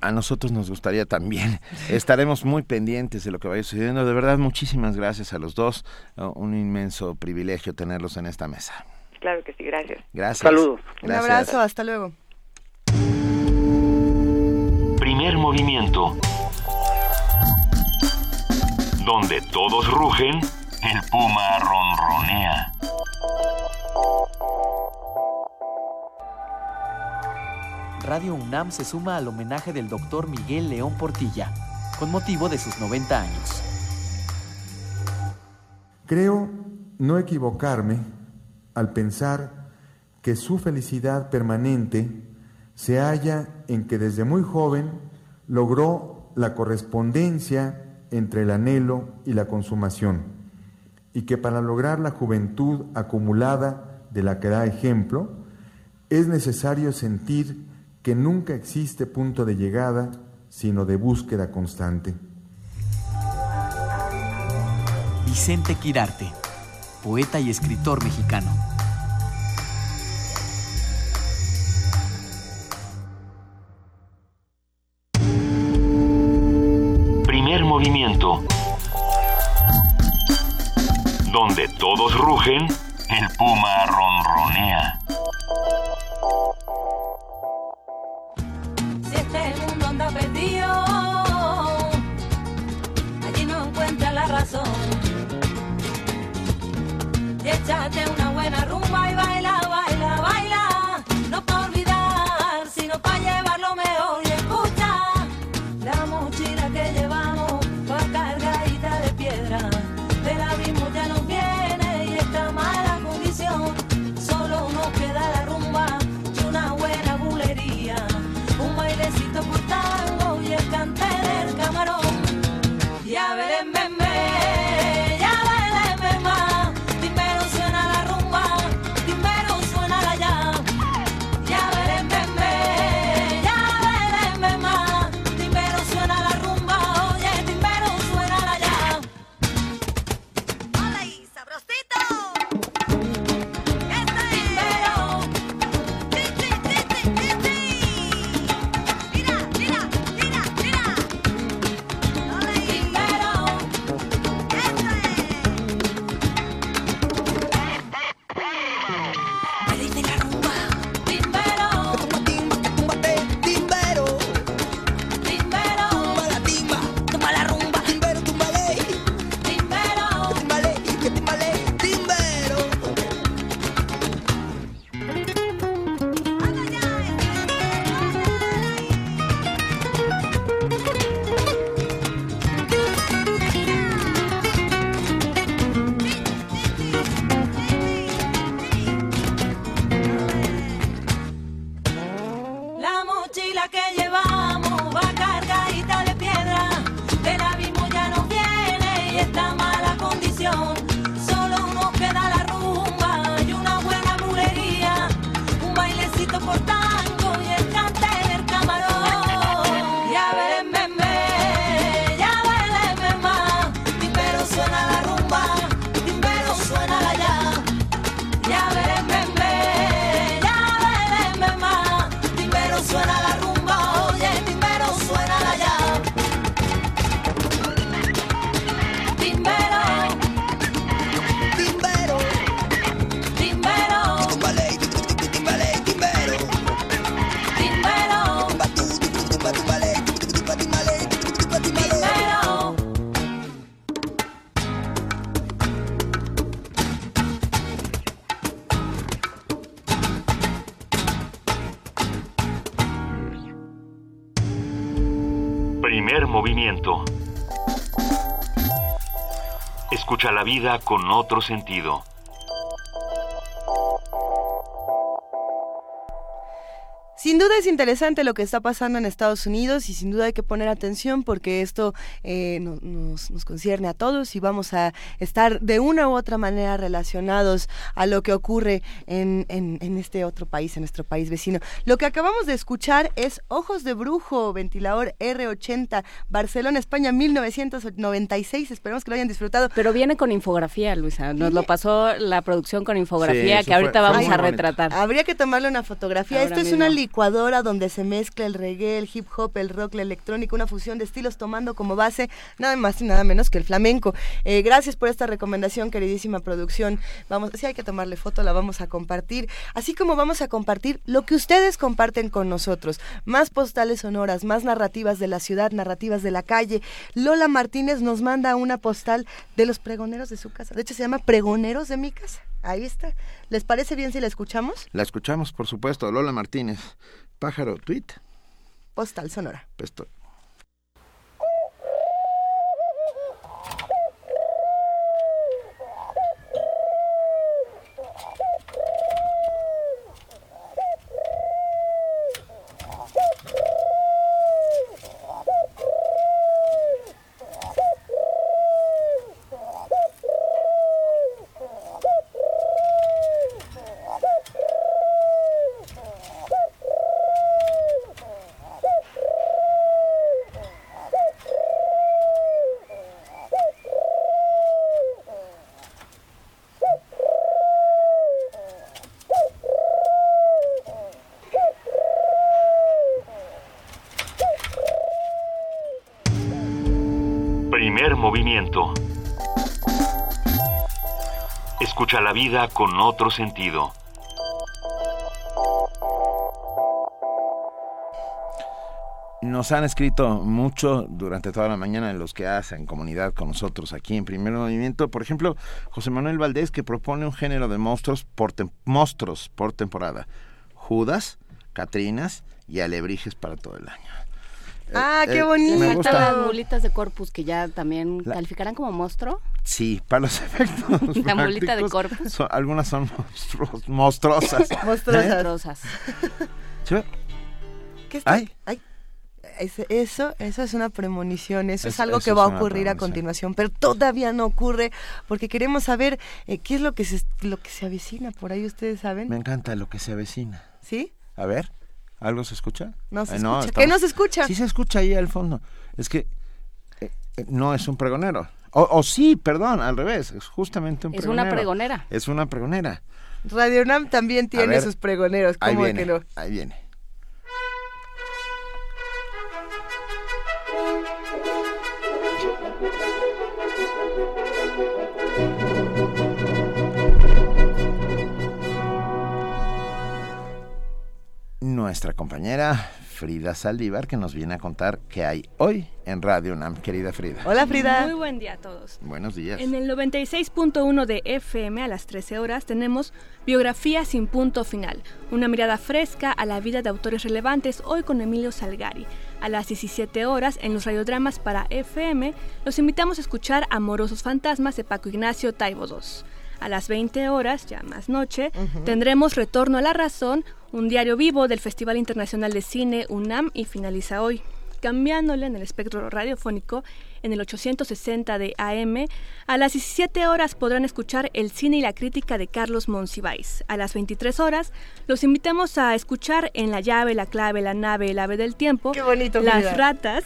A nosotros nos gustaría también. Estaremos muy pendientes de lo que vaya sucediendo. De verdad, muchísimas gracias a los dos. Un inmenso privilegio tenerlos en esta mesa. Claro que sí, gracias. Gracias. Saludos. Un abrazo, hasta luego. Primer movimiento. Donde todos rugen, el puma ronronea. Radio UNAM se suma al homenaje del doctor Miguel León Portilla, con motivo de sus 90 años. Creo no equivocarme al pensar que su felicidad permanente se halla en que desde muy joven logró la correspondencia entre el anhelo y la consumación, y que para lograr la juventud acumulada de la que da ejemplo, es necesario sentir que nunca existe punto de llegada, sino de búsqueda constante. Vicente Quirarte, poeta y escritor mexicano. Todos rugen, el puma ronronea. Si este mundo anda perdido, allí no encuentra la razón. Y échate una buena rumba vida con otro sentido. Sin duda es interesante lo que está pasando en Estados Unidos y sin duda hay que poner atención porque esto eh, no- nos, nos concierne a todos y vamos a estar de una u otra manera relacionados a lo que ocurre en, en- en este otro país, en nuestro país vecino. Lo que acabamos de escuchar es Ojos de Brujo, ventilador R80, Barcelona, España, 1996. Esperemos que lo hayan disfrutado. Pero viene con infografía, Luisa. Nos lo pasó la producción con infografía Sí, que ahorita fue- vamos fue a bonito. retratar. Habría que tomarle una fotografía. Ahora Esto es una licuadora donde se mezcla el reggae, el hip hop, el rock, la electrónica, una fusión de estilos tomando como base nada más y nada menos que el flamenco. Eh, gracias por esta recomendación, queridísima producción. Vamos, si hay que tomarle foto, la vamos a compartir, así como vamos a compartir lo que ustedes comparten con nosotros. Más postales sonoras, más narrativas de la ciudad, narrativas de la calle. Lola Martínez nos manda una postal de los pregoneros de su casa. De hecho, se llama Pregoneros de mi casa. Ahí está. ¿Les parece bien si la escuchamos? La escuchamos, por supuesto. Lola Martínez. Pájaro, tweet. Postal sonora. Pesto. Primer movimiento. Escucha la vida con otro sentido. Nos han escrito mucho durante toda la mañana los que hacen comunidad con nosotros aquí en Primer Movimiento. Por ejemplo, José Manuel Valdés que propone un género de monstruos por, monstruos por temporada. Judas, Catrinas y alebrijes para todo el año. Ah, Eh, qué eh, bonito. me gusta. las mulitas de corpus que ya también La- calificarán como monstruo. Sí, para los efectos. La mulita de corpus. son- algunas son monstruos- monstruosas. Monstruosas. ¿Eh? ¿Qué está? Ay. Ay. Eso, eso es una premonición, eso es, Es- algo eso que va a ocurrir a continuación, pero todavía no ocurre porque queremos saber eh, qué es lo que se lo que se avecina por ahí, ustedes saben, Me encanta lo que se avecina. ¿sí? A ver, ¿algo se escucha? No se Eh, escucha. ¿Qué estamos- no se escucha? Sí se escucha ahí al fondo. Es que eh, eh, no es un pregonero. O, o sí, perdón, al revés, es justamente un Es una pregonero. pregonera. Es una pregonera. Radio UNAM también tiene ver, sus pregoneros, Ahí ¿cómo de viene, que no? ahí viene. Nuestra compañera Frida Saldívar que nos viene a contar qué hay hoy en Radio UNAM, querida Frida. Hola Frida. Muy buen día a todos. Buenos días. En el 96.1 de FM a las 13 horas tenemos Biografía sin punto final, una mirada fresca a la vida de autores relevantes hoy con Emilio Salgari. A las 17 horas en los radiodramas para FM los invitamos a escuchar Amorosos Fantasmas de Paco Ignacio Taibo II. A las 20 horas, ya más noche, tendremos Retorno a la Razón, un diario vivo del Festival Internacional de Cine UNAM y finaliza hoy cambiándole en el espectro radiofónico en el 860 de AM. A las 17 horas podrán escuchar el cine y la crítica de Carlos Monsiváis. A las 23 horas los invitamos a escuchar en La llave, la clave, la nave, el ave del tiempo. Qué bonito, Las ratas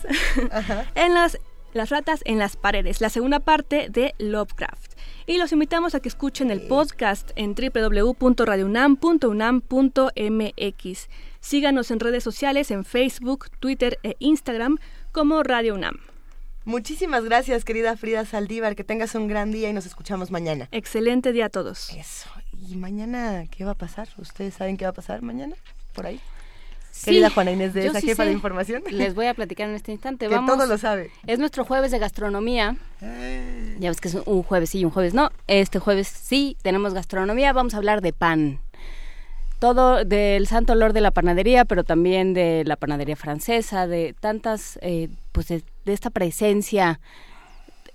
en las las ratas en las paredes, la segunda parte de Lovecraft. Y los invitamos a que escuchen el podcast en www.radiounam.unam.mx. Síganos en redes sociales en Facebook, Twitter e Instagram como Radio UNAM. Muchísimas gracias, querida Frida Saldívar, que tengas un gran día y nos escuchamos mañana. Excelente día a todos. Eso. ¿Y mañana qué va a pasar? ¿Ustedes saben qué va a pasar mañana? Por ahí. Sí, Querida Juana Inés de esa sí jefa sé. de información. Les voy a platicar en este instante. Que Vamos, todo lo sabe. Es nuestro jueves de gastronomía. Eh. Ya ves que es un jueves sí y un jueves no. Este jueves sí tenemos gastronomía. Vamos a hablar de pan. Todo del santo olor de la panadería, pero también de la panadería francesa, de tantas, eh, pues de, de esta presencia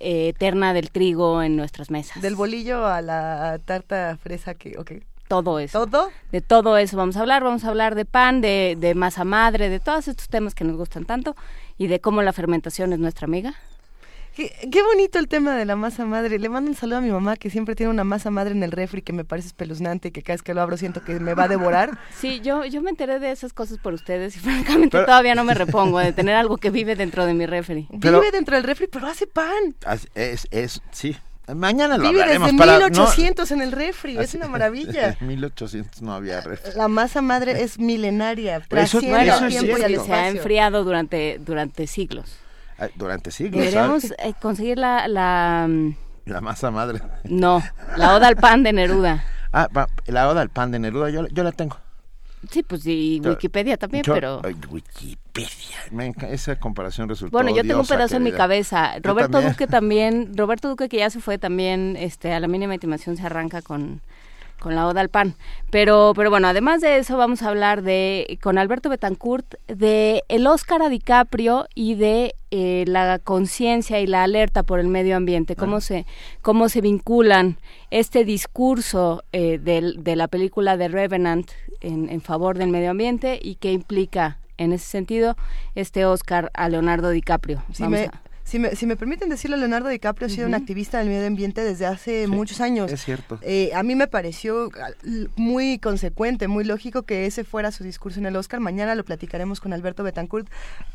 eh, eterna del trigo en nuestras mesas. Del bolillo a la tarta fresa que, ok. Todo eso. ¿Todo? De todo eso vamos a hablar. Vamos a hablar de pan, de, de masa madre, de todos estos temas que nos gustan tanto y de cómo la fermentación es nuestra amiga. Qué, qué bonito el tema de la masa madre. Le mando un saludo a mi mamá que siempre tiene una masa madre en el refri que me parece espeluznante y que cada vez que lo abro siento que me va a devorar. Sí, yo, yo me enteré de esas cosas por ustedes y francamente Pero- todavía no me repongo de tener algo que vive dentro de mi refri. Pero- Vive dentro del refri, pero hace pan. Es, es, sí, Mañana lo Vive hablaremos. desde para, 1800 en el refri, es una maravilla. En 1800 no había refri. La masa madre es milenaria, trasciende eso el es tiempo y el cierto. se ha enfriado durante, durante siglos. Durante siglos. Deberíamos eh, conseguir la, la... mm, La masa madre. No, la oda al pan de Neruda. Ah, la oda al pan de Neruda, yo, yo la tengo. Sí, pues y Wikipedia también, yo- pero... Wikipedia. Me esa comparación resultó Bueno, yo tengo un pedazo en mi cabeza. Roberto también. Duque también, Roberto Duque que ya se fue también, este, a la mínima intimación se arranca con, con la oda al pan. Pero, pero bueno, además de eso vamos a hablar de, con Alberto Betancourt, de el Oscar a DiCaprio y de eh, la conciencia y la alerta por el medio ambiente, cómo se, cómo se vinculan este discurso eh, del- de la película de Revenant en, en favor del medio ambiente y qué implica en ese sentido este Oscar a Leonardo DiCaprio. Vamos me, a- si, me, si me permiten decirlo, Leonardo DiCaprio ha sido un activista del medio ambiente desde hace muchos años. Es cierto. Eh, a mí me pareció muy consecuente, muy lógico que ese fuera su discurso en el Oscar. Mañana lo platicaremos con Alberto Betancourt.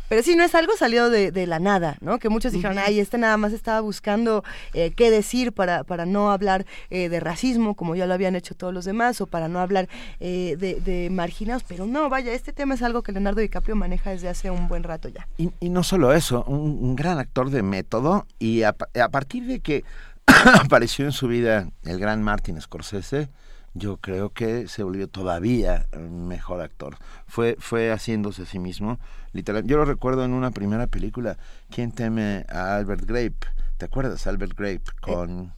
Pero sí, no es algo salido de, de la nada, ¿no? Que muchos dijeron, ay, este nada más estaba buscando eh, qué decir para, para no hablar eh, de racismo, como ya lo habían hecho todos los demás, o para no hablar eh, de, de marginados. Pero no, vaya, este tema es algo que Leonardo DiCaprio maneja desde hace un buen rato ya. Y, y no solo eso, un, un gran actor de método y a, pa- a partir de que apareció en su vida el gran Martin Scorsese, yo creo que se volvió todavía un mejor actor. Fue, fue haciéndose a sí mismo, literal. Yo lo recuerdo en una primera película, ¿Quién teme a Albert Grape? ¿Te acuerdas? Albert Grape con...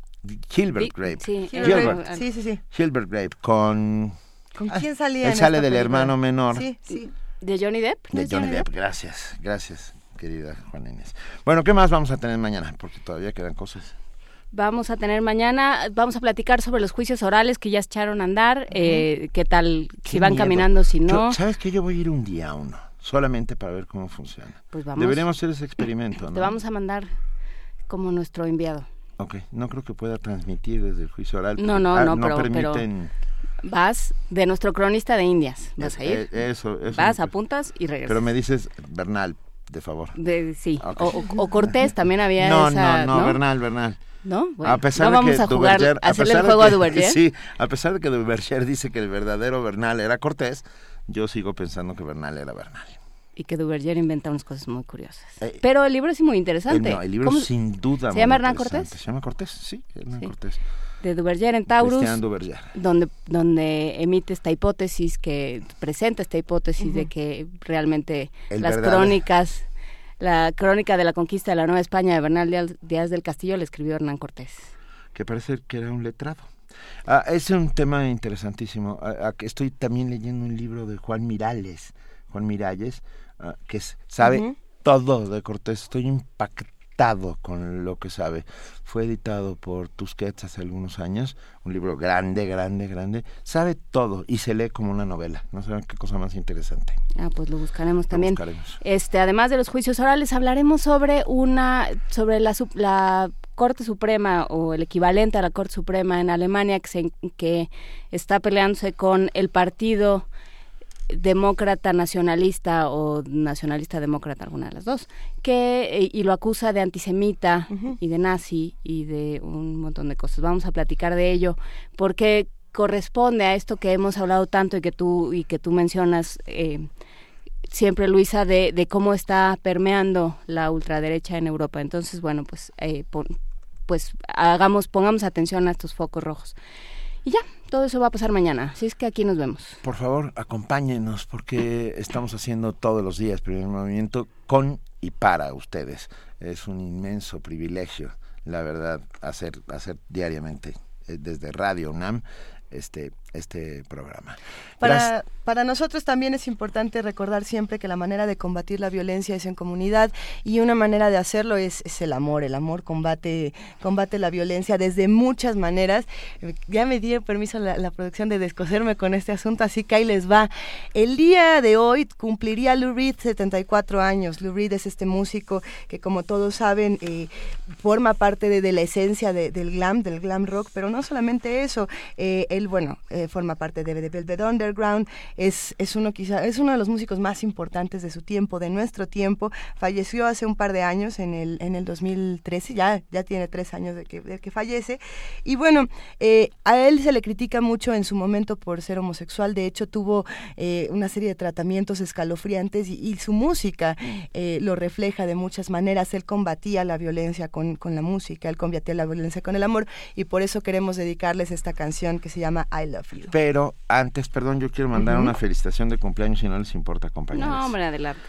Gilbert Vi- Grape. sí, Gilbert. eh, Sí, sí, sí. Gilbert Grape con... ¿Con quién salía? Él en sale del película? hermano menor. Sí, sí. ¿De Johnny Depp? ¿No De Johnny Depp, gracias, gracias, querida Juana Inés. Bueno, ¿qué más vamos a tener mañana? Porque todavía quedan cosas. Vamos a tener mañana, vamos a platicar sobre los juicios orales que ya echaron a andar, eh, qué tal, si Qué van miedo. caminando, si Yo- no. ¿Sabes qué? Yo voy a ir un día a uno, solamente para ver cómo funciona. Pues vamos. Deberíamos hacer ese experimento, ¿no? Te vamos a mandar como nuestro enviado. Ok, no creo que pueda transmitir desde el juicio oral. No, no, ah, no, pero- permiten... Vas de nuestro cronista de Indias, vas a ir. Eh, eso, eso. Vas, apuntas y regresas. Pero me dices Bernal, de favor. De, sí, Ok. o, o- o Cortés también había No, esa, no, no, Bernal, Bernal. ¿No? Bueno, a pesar no de vamos que a jugar, Duverger- a hacerle el de juego a que- Duverger. Sí, a pesar de que Duverger dice que el verdadero Bernal era Cortés, yo sigo pensando que Bernal era Bernal. Y que Duverger inventa unas cosas muy curiosas. Eh, Pero el libro es muy interesante. Eh, no, el libro ¿Cómo- sin duda. ¿Se llama Hernán. Cortés? Se llama Cortés, sí, Hernán Sí. Cortés. De Duverger en Taurus, Duverger. donde, donde emite esta hipótesis, que presenta esta hipótesis de que realmente El las verdadero. crónicas, la crónica de la conquista de la Nueva España de Bernal Díaz- Díaz del Castillo la escribió Hernán Cortés. que parece que era un letrado. Ah, es un tema interesantísimo. Ah, ah, que estoy también leyendo un libro de Juan Mirales, Juan Miralles, ah, que sabe todo de Cortés. Estoy impactado con lo que sabe. Fue editado por Tusquets hace algunos años, un libro grande, grande, grande. Sabe todo y se lee como una novela. No saben qué cosa más interesante. Ah, pues lo buscaremos Lo también. buscaremos. Este, además de los juicios orales, hablaremos sobre una, sobre la, la Corte Suprema o el equivalente a la Corte Suprema en Alemania que, se, que está peleándose con el partido demócrata nacionalista o nacionalista demócrata, alguna de las dos, que eh, y lo acusa de antisemita y de nazi y de un montón de cosas. Vamos a platicar de ello porque corresponde a esto que hemos hablado tanto y que tú y que tú mencionas eh, siempre Luisa de, de cómo está permeando la ultraderecha en Europa. Entonces, bueno, pues eh, pon- pues hagamos pongamos atención a estos focos rojos. Y ya, todo eso va a pasar mañana. Así es que aquí nos vemos. Por favor, acompáñenos porque estamos haciendo todos los días primer movimiento con y para ustedes. Es un inmenso privilegio, la verdad, hacer hacer diariamente eh, desde Radio UNAM este este programa. Para, para nosotros también es importante recordar siempre que la manera de combatir la violencia es en comunidad y una manera de hacerlo es, es el amor. El amor combate, combate la violencia desde muchas maneras. Eh, Ya me dio permiso la, la producción de descoserme con este asunto, así que ahí les va. El día de hoy cumpliría Lou Reed 74 años. Lou Reed es este músico que como todos saben eh, forma parte de, de la esencia de- del glam, del glam rock, pero no solamente eso. eh, él, bueno, eh, eh, forma parte de The Velvet Underground, es, es uno quizá, es uno de los músicos más importantes de su tiempo, de nuestro tiempo, falleció hace un par de años, en el, en el 2013, ya, ya tiene tres años de que, de que fallece, y bueno, eh, a él se le critica mucho en su momento por ser homosexual, de hecho tuvo eh, una serie de tratamientos escalofriantes y, su música lo refleja de muchas maneras, él combatía la violencia con, con la música, él combatía la violencia con el amor, y por eso queremos dedicarles esta canción que se llama I Love Pero antes, perdón, yo quiero mandar una felicitación de cumpleaños si no les importa, compañeros. No, hombre, adelante.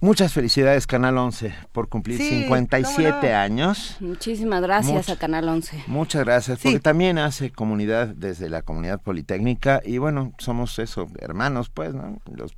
Muchas felicidades Canal 11 por cumplir 57 años. Muchísimas gracias a Canal 11. Muchas gracias, porque también hace comunidad desde la comunidad politécnica y bueno, somos eso, hermanos pues, ¿no? Los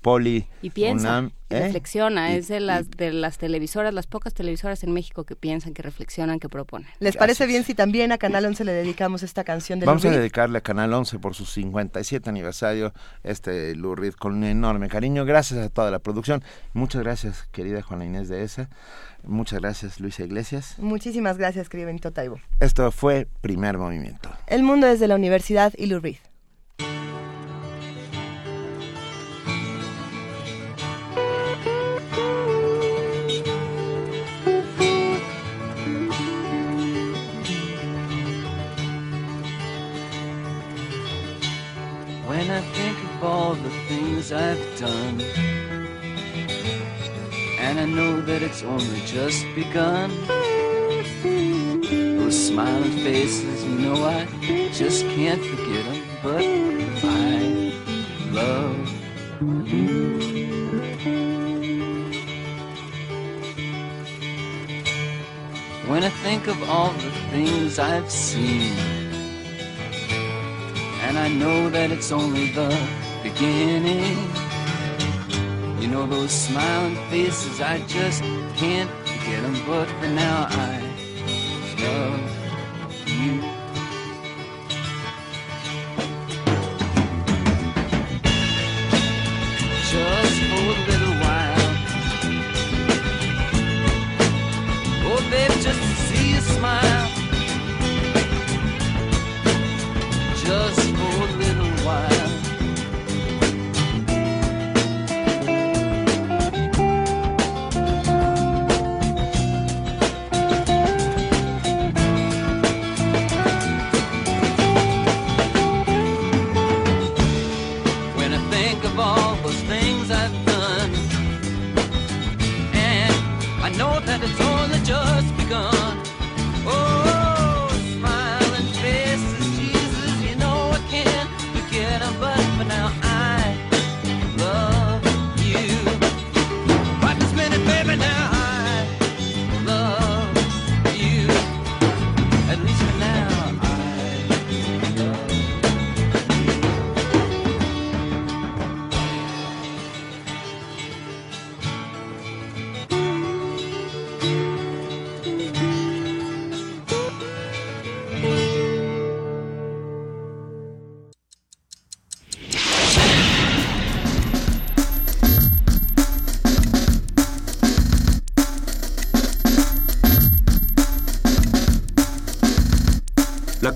Poli, y piensa, ¿eh? reflexiona, es de las de las televisoras, las pocas televisoras en México que piensan, que reflexionan, que proponen. ¿Les parece bien si también a Canal 11 le dedicamos esta canción de Vamos a dedicarle a Canal 11 por su 57 aniversario este Lou con un enorme cariño. Gracias a toda la producción. Muchas gracias, querida Juana Inés de esa. Muchas gracias, Luisa Iglesias. Muchísimas gracias, querido Benito Taibo. Esto fue Primer Movimiento. El mundo desde la Universidad y Lou When Of all the things I've done, and I know that it's only just begun. Those smiling faces, you know I just can't forget them, but I love you. When I think of all the things I've seen and I know that it's only the beginning. You know those smiling faces, I just can't forget them, but for now I love you. Just for a little while. Oh, babe, just to see you smile. Just